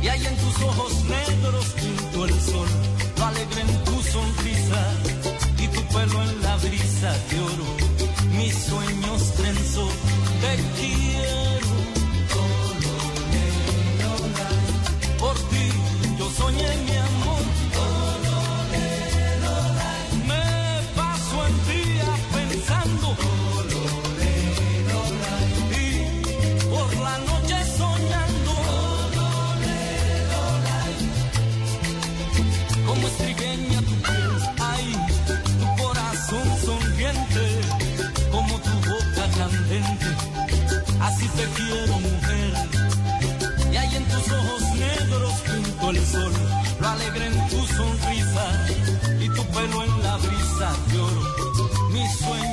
Y hay en tus ojos negros pinto el sol, lo alegre en tu sonrisa pelo en la brisa de oro. Mis sueños trenzo, te quiero. Por ti yo soñé mi amor. El sol, lo alegre en tu sonrisa y tu pelo en la brisa de oro. Mis sueños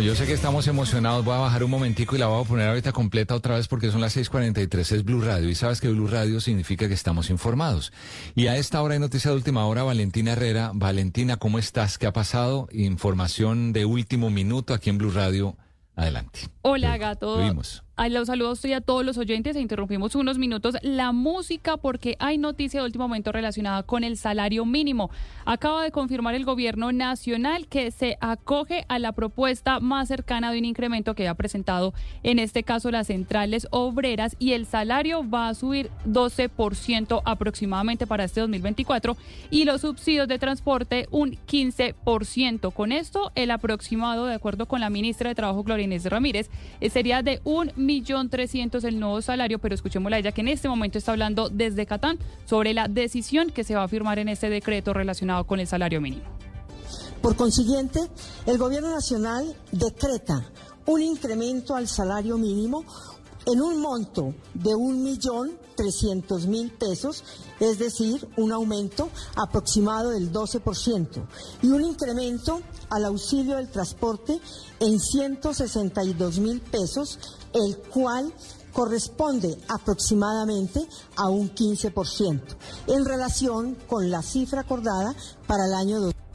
Yo sé que estamos emocionados, voy a bajar un momentico y la voy a poner ahorita completa otra vez porque son las 6.43, es Blue Radio y sabes que Blue Radio significa que estamos informados. Y a esta hora hay noticia de última hora, Valentina Herrera. Valentina, ¿cómo estás? ¿Qué ha pasado? Información de último minuto aquí en Blue Radio. Adelante. Hola, gato. Lo vimos. Los saludos estoy a todos los oyentes e interrumpimos unos minutos la música porque hay noticia de último momento relacionada con el salario mínimo. Acaba de confirmar el gobierno nacional que se acoge a la propuesta más cercana de un incremento que ha presentado en este caso las centrales obreras y el salario va a subir 12% aproximadamente para este 2024 y los subsidios de transporte un 15%. Con esto el aproximado de acuerdo con la ministra de Trabajo Gloria Inés Ramírez eh, sería de un millón trescientos el nuevo salario, pero escuchémosla ella que en este momento está hablando desde Catán sobre la decisión que se va a firmar en este decreto relacionado con el salario mínimo. Por consiguiente, el Gobierno Nacional decreta un incremento al salario mínimo en un monto de un millón trescientos mil pesos, es decir, un aumento aproximado del 12%, y un incremento al auxilio del transporte en 162 mil pesos, el cual corresponde aproximadamente a un 15% en relación con la cifra acordada para el año 2020.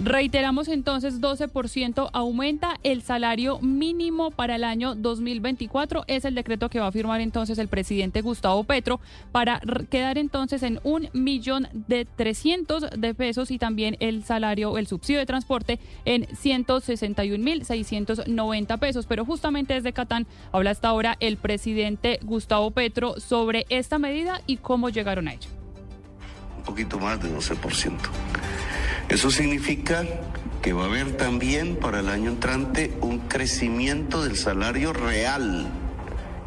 Reiteramos entonces 12% aumenta el salario mínimo para el año 2024. Es el decreto que va a firmar entonces el presidente Gustavo Petro para quedar entonces en un millón de 300 de pesos y también el salario, el subsidio de transporte en 161 mil 690 pesos. Pero justamente desde Catán habla hasta ahora el presidente Gustavo Petro sobre esta medida y cómo llegaron a ella. un poquito más de 12%. Eso significa que va a haber también para el año entrante un crecimiento del salario real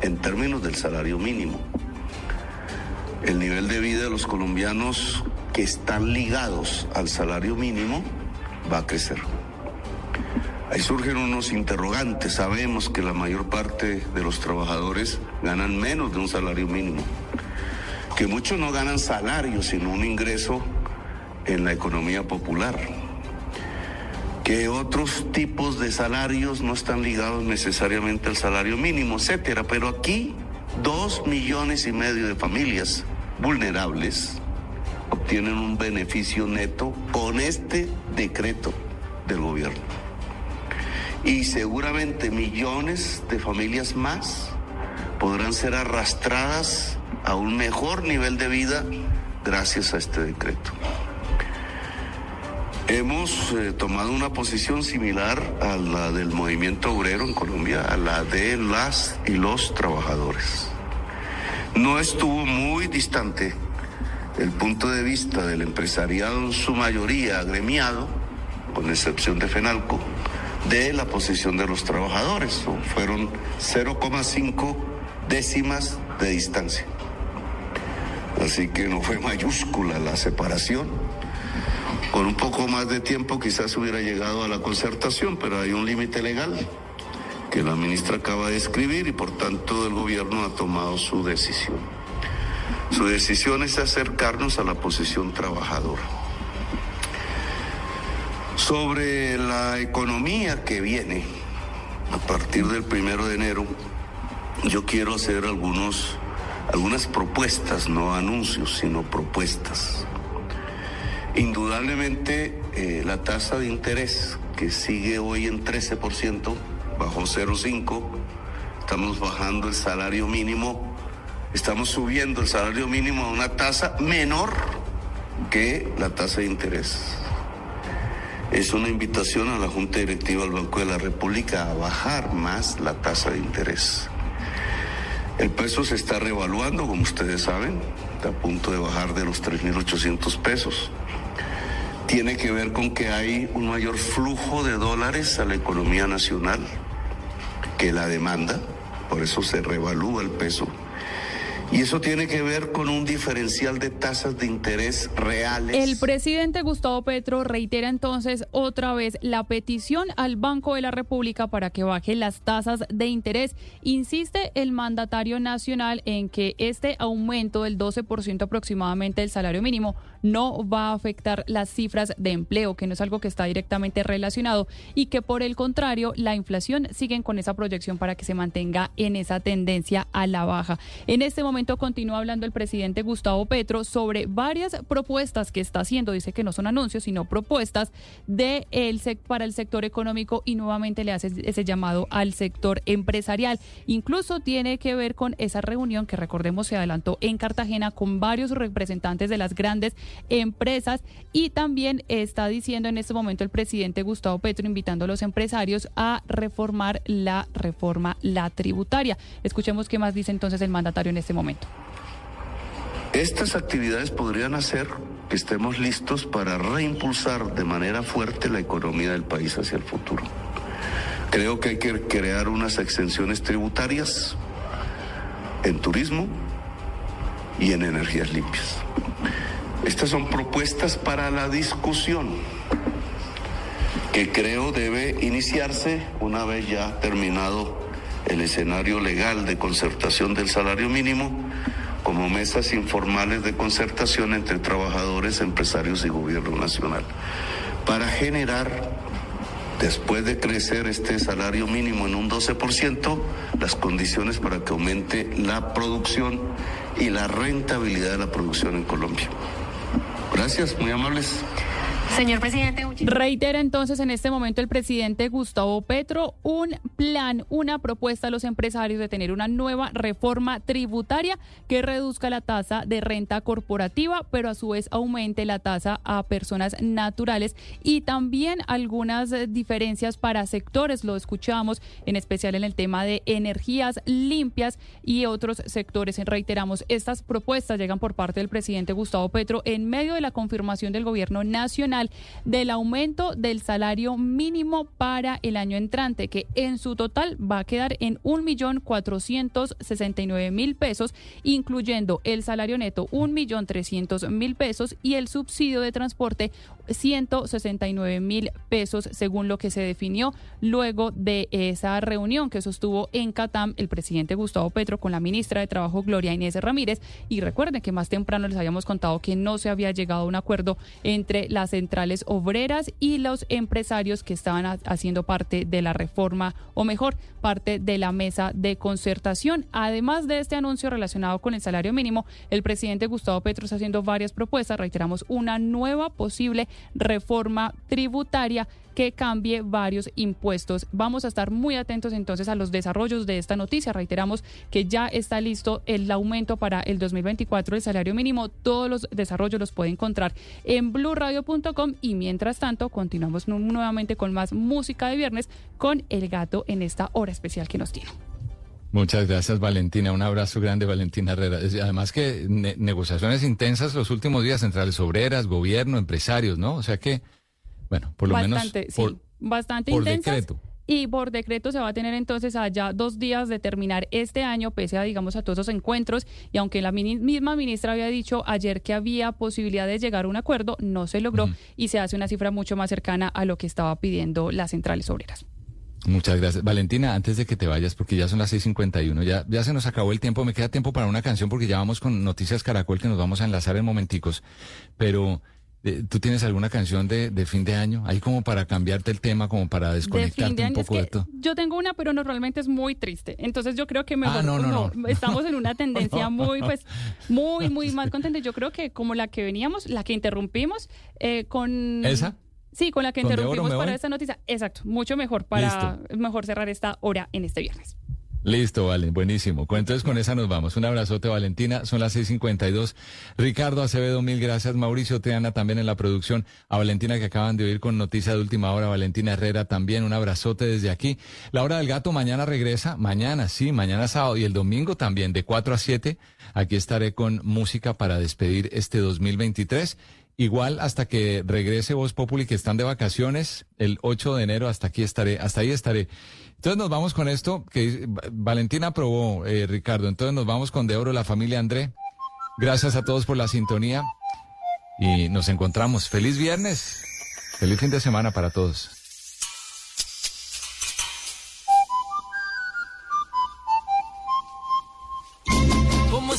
en términos del salario mínimo. El nivel de vida de los colombianos que están ligados al salario mínimo va a crecer. Ahí surgen unos interrogantes. Sabemos que la mayor parte de los trabajadores ganan menos de un salario mínimo que muchos no ganan salario, sino un ingreso en la economía popular, que otros tipos de salarios no están ligados necesariamente al salario mínimo, etcétera. Pero aquí, dos millones y medio de familias vulnerables obtienen un beneficio neto con este decreto del gobierno. Y seguramente millones de familias más podrán ser arrastradas a un mejor nivel de vida gracias a este decreto. Hemos eh, tomado una posición similar a la del movimiento obrero en Colombia, a la de las y los trabajadores. No estuvo muy distante el punto de vista del empresariado en su mayoría agremiado, con excepción de FENALCO, de la posición de los trabajadores. Fueron 0,5 décimas de distancia. Así que no fue mayúscula la separación. Con un poco más de tiempo quizás hubiera llegado a la concertación, pero hay un límite legal que la ministra acaba de escribir y por tanto el gobierno ha tomado su decisión. Su decisión es acercarnos a la posición trabajadora. Sobre la economía que viene a partir del primero de enero, yo quiero hacer algunos, algunas propuestas, no anuncios, sino propuestas. Indudablemente eh, la tasa de interés que sigue hoy en 13%, bajó 0,5, estamos bajando el salario mínimo, estamos subiendo el salario mínimo a una tasa menor que la tasa de interés. Es una invitación a la Junta Directiva del Banco de la República a bajar más la tasa de interés. El peso se está revaluando, como ustedes saben, está a punto de bajar de los 3.800 pesos. Tiene que ver con que hay un mayor flujo de dólares a la economía nacional que la demanda, por eso se revalúa el peso. Y eso tiene que ver con un diferencial de tasas de interés reales. El presidente Gustavo Petro reitera entonces otra vez la petición al Banco de la República para que baje las tasas de interés. Insiste el mandatario nacional en que este aumento del 12% aproximadamente del salario mínimo no va a afectar las cifras de empleo, que no es algo que está directamente relacionado y que por el contrario la inflación sigue con esa proyección para que se mantenga en esa tendencia a la baja. En este momento continúa hablando el presidente Gustavo Petro sobre varias propuestas que está haciendo, dice que no son anuncios, sino propuestas de el para el sector económico y nuevamente le hace ese llamado al sector empresarial. Incluso tiene que ver con esa reunión que recordemos se adelantó en Cartagena con varios representantes de las grandes empresas y también está diciendo en este momento el presidente Gustavo Petro invitando a los empresarios a reformar la reforma la tributaria. Escuchemos qué más dice entonces el mandatario en este momento. Estas actividades podrían hacer que estemos listos para reimpulsar de manera fuerte la economía del país hacia el futuro. Creo que hay que crear unas exenciones tributarias en turismo y en energías limpias. Estas son propuestas para la discusión que creo debe iniciarse una vez ya terminado el escenario legal de concertación del salario mínimo como mesas informales de concertación entre trabajadores, empresarios y gobierno nacional, para generar, después de crecer este salario mínimo en un 12%, las condiciones para que aumente la producción y la rentabilidad de la producción en Colombia. Gracias, muy amables. Señor presidente, reitera entonces en este momento el presidente Gustavo Petro un plan, una propuesta a los empresarios de tener una nueva reforma tributaria que reduzca la tasa de renta corporativa, pero a su vez aumente la tasa a personas naturales y también algunas eh, diferencias para sectores, lo escuchamos en especial en el tema de energías limpias y otros sectores. Reiteramos, estas propuestas llegan por parte del presidente Gustavo Petro en medio de la confirmación del gobierno nacional del aumento del salario mínimo para el año entrante, que en su total va a quedar en 1.469.000 pesos, incluyendo el salario neto 1.300.000 pesos y el subsidio de transporte 169.000 pesos, según lo que se definió luego de esa reunión que sostuvo en Catam el presidente Gustavo Petro con la ministra de Trabajo Gloria Inés Ramírez. Y recuerden que más temprano les habíamos contado que no se había llegado a un acuerdo entre las centrales obreras y los empresarios que estaban haciendo parte de la reforma, o mejor, parte de la mesa de concertación. Además de este anuncio relacionado con el salario mínimo, el presidente Gustavo Petro está haciendo varias propuestas, reiteramos, una nueva posible reforma tributaria que cambie varios impuestos. Vamos a estar muy atentos entonces a los desarrollos de esta noticia. Reiteramos que ya está listo el aumento para el 2024 del salario mínimo. Todos los desarrollos los puede encontrar en blurradio.com y mientras tanto continuamos nuevamente con más música de viernes con El Gato en esta hora especial que nos tiene. Muchas gracias, Valentina. Un abrazo grande, Valentina Herrera. Además que negociaciones intensas los últimos días, centrales obreras, gobierno, empresarios, ¿no? O sea que, bueno, por lo Bastante, menos... Por, sí. bastante Por intensas. decreto. Y por decreto se va a tener entonces allá dos días de terminar este año, pese a, digamos, a todos esos encuentros. Y aunque la misma ministra había dicho ayer que había posibilidad de llegar a un acuerdo, no se logró y se hace una cifra mucho más cercana a lo que estaba pidiendo las centrales obreras. Muchas gracias. Valentina, antes de que te vayas, porque ya son las 6.51, ya, ya se nos acabó el tiempo, me queda tiempo para una canción porque ya vamos con Noticias Caracol que nos vamos a enlazar en momenticos, pero eh, ¿tú tienes alguna canción de, de fin de año? Ahí como para cambiarte el tema, como para De desconectarte de un es poco de todo. yo tengo una, pero normalmente es muy triste. Entonces yo creo que mejor Ah, no, no, no. estamos en una tendencia muy, pues, muy, muy mal contenta. Yo creo que como la que veníamos, la que interrumpimos, eh, con ¿Esa? Sí, con la que ¿Con de oro interrumpimos para voy? esta noticia. Exacto, mucho mejor para mejor cerrar esta hora en este viernes. Listo, vale, buenísimo. Con- Entonces con esa nos vamos. Un abrazote, Valentina. Son las 6.52. Ricardo Acevedo, mil gracias. Mauricio Triana también en la producción. A Valentina que acaban de oír con noticia de última hora. Valentina Herrera también. Un abrazote desde aquí. La hora del gato mañana regresa. Mañana, sí, mañana sábado y el domingo también de 4 a 7. Aquí estaré con música para despedir este 2023. Igual hasta que regrese Voz Populi, que están de vacaciones, el 8 de enero, hasta aquí estaré, hasta ahí estaré. Entonces nos vamos con esto, que Va- Valentina aprobó, eh, Ricardo. Entonces nos vamos con De Oro, la familia André. Gracias a todos por la sintonía y nos encontramos. Feliz viernes. Feliz fin de semana para todos. como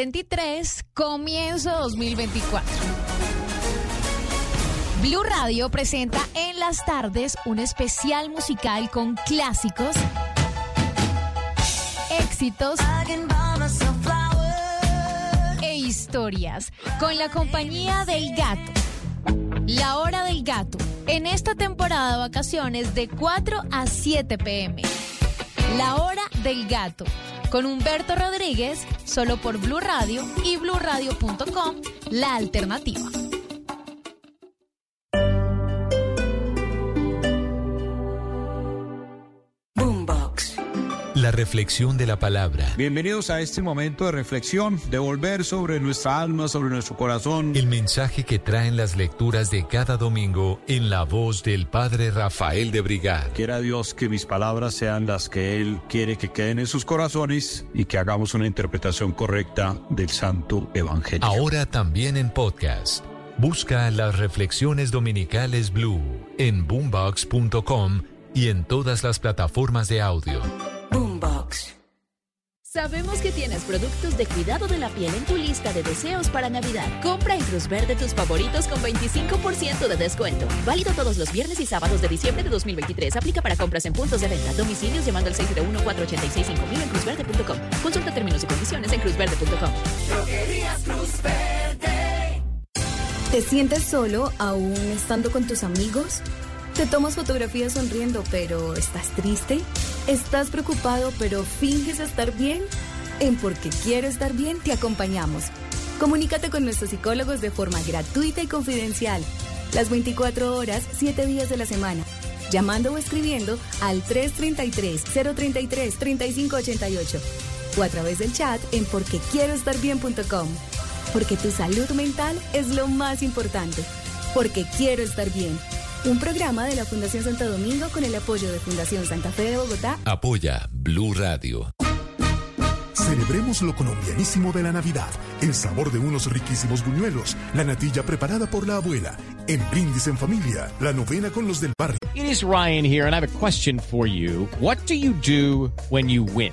2023, comienzo 2024. Blue Radio presenta en las tardes un especial musical con clásicos, éxitos e historias con la compañía del gato. La hora del gato. En esta temporada de vacaciones de 4 a 7 pm. La hora del gato. Con Humberto Rodríguez, solo por Blue Radio y bluradio.com, la alternativa. Reflexión de la palabra. Bienvenidos a este momento de reflexión, de volver sobre nuestra alma, sobre nuestro corazón. El mensaje que traen las lecturas de cada domingo en la voz del Padre Rafael de Brigar. Quiera Dios que mis palabras sean las que Él quiere que queden en sus corazones y que hagamos una interpretación correcta del Santo Evangelio. Ahora también en podcast. Busca las reflexiones dominicales Blue en boombox.com y en todas las plataformas de audio. Sabemos que tienes productos de cuidado de la piel en tu lista de deseos para Navidad. Compra en Cruz Verde tus favoritos con 25% de descuento. Válido todos los viernes y sábados de diciembre de 2023. Aplica para compras en puntos de venta, domicilios llamando al 601-486-5000 en cruzverde.com. Consulta términos y condiciones en cruzverde.com. Cruz Verde. ¿Te sientes solo aún estando con tus amigos? ¿Te tomas fotografías sonriendo pero estás triste? ¿Estás preocupado pero finges estar bien? En Porque Quiero Estar Bien te acompañamos. Comunícate con nuestros psicólogos de forma gratuita y confidencial. Las 24 horas, 7 días de la semana. Llamando o escribiendo al 333-033-3588 o a través del chat en porquequieroestarbien.com. Porque tu salud mental es lo más importante. Porque quiero estar bien. Un programa de la Fundación Santo Domingo con el apoyo de Fundación Santa Fe de Bogotá. Apoya Blue Radio. Celebremos lo colombianísimo de la Navidad, el sabor de unos riquísimos buñuelos, la natilla preparada por la abuela, en brindis en familia, la novena con los del barrio. It is Ryan here, and I have a question for you. What do you do when you win?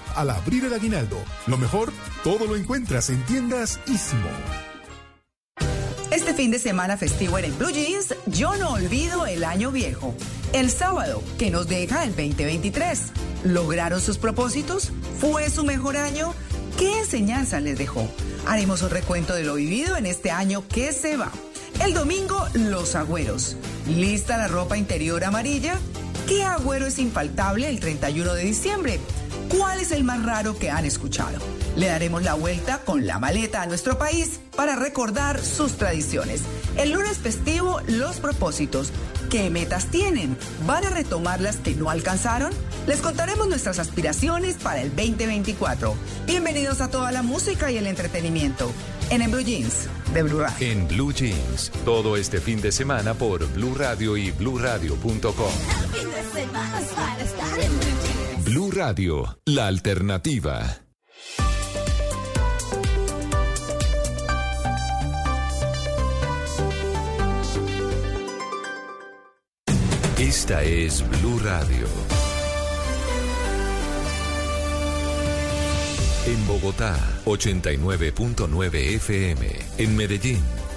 al abrir el aguinaldo. Lo mejor, todo lo encuentras en tiendas Ísimo. Este fin de semana festivo en el Blue Jeans, yo no olvido el año viejo. El sábado, que nos deja el 2023. ¿Lograron sus propósitos? ¿Fue su mejor año? ¿Qué enseñanza les dejó? Haremos un recuento de lo vivido en este año que se va. El domingo, los agüeros. ¿Lista la ropa interior amarilla? ¿Qué agüero es infaltable el 31 de diciembre? ¿Cuál es el más raro que han escuchado? Le daremos la vuelta con la maleta a nuestro país para recordar sus tradiciones. El lunes festivo, los propósitos. ¿Qué metas tienen? ¿Van a retomar las que no alcanzaron? Les contaremos nuestras aspiraciones para el 2024. Bienvenidos a toda la música y el entretenimiento en En Blue Jeans de Blue Radio. En Blue Jeans, todo este fin de semana por Blue Radio y bluradio.com. Blue Radio, la alternativa. Esta es Blue Radio. En Bogotá, 89.9 FM. En Medellín,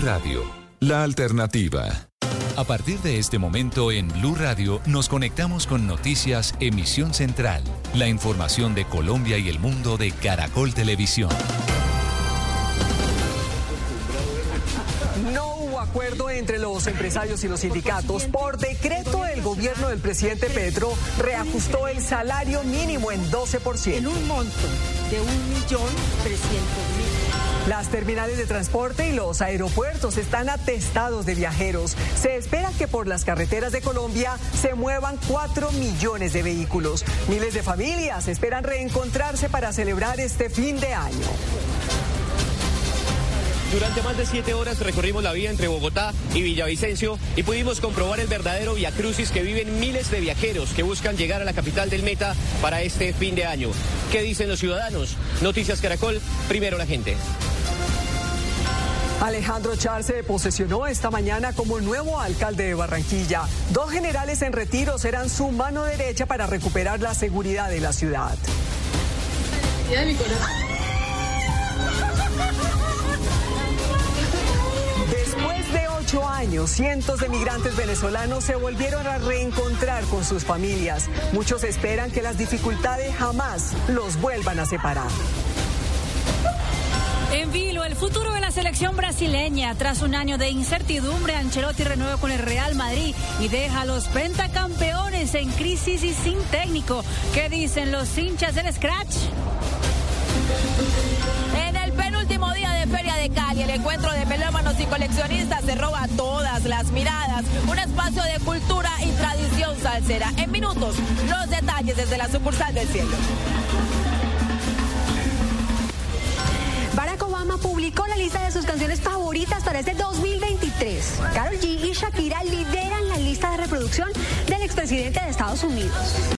Blue Radio, la alternativa. A partir de este momento en Blue Radio nos conectamos con Noticias Emisión Central, la información de Colombia y el mundo de Caracol Televisión. No hubo acuerdo entre los empresarios y los sindicatos. Por decreto, el gobierno del presidente Petro reajustó el salario mínimo en 12%. En un monto de 1.300.000. Las terminales de transporte y los aeropuertos están atestados de viajeros. Se espera que por las carreteras de Colombia se muevan 4 millones de vehículos. Miles de familias esperan reencontrarse para celebrar este fin de año. Durante más de siete horas recorrimos la vía entre Bogotá y Villavicencio y pudimos comprobar el verdadero Via Crucis que viven miles de viajeros que buscan llegar a la capital del Meta para este fin de año. ¿Qué dicen los ciudadanos? Noticias Caracol, primero la gente. Alejandro Char se posesionó esta mañana como nuevo alcalde de Barranquilla. Dos generales en retiro serán su mano derecha para recuperar la seguridad de la ciudad. De ocho años, cientos de migrantes venezolanos se volvieron a reencontrar con sus familias. Muchos esperan que las dificultades jamás los vuelvan a separar. En vilo, el futuro de la selección brasileña. Tras un año de incertidumbre, Ancelotti renueva con el Real Madrid y deja a los pentacampeones en crisis y sin técnico. ¿Qué dicen los hinchas del Scratch? En el penúltimo día Feria de Cali, el encuentro de melómanos y coleccionistas se roba todas las miradas. Un espacio de cultura y tradición salsera. En minutos, los detalles desde la sucursal del cielo. Barack Obama publicó la lista de sus canciones favoritas para este 2023. Karol G y Shakira lideran la lista de reproducción del expresidente de Estados Unidos.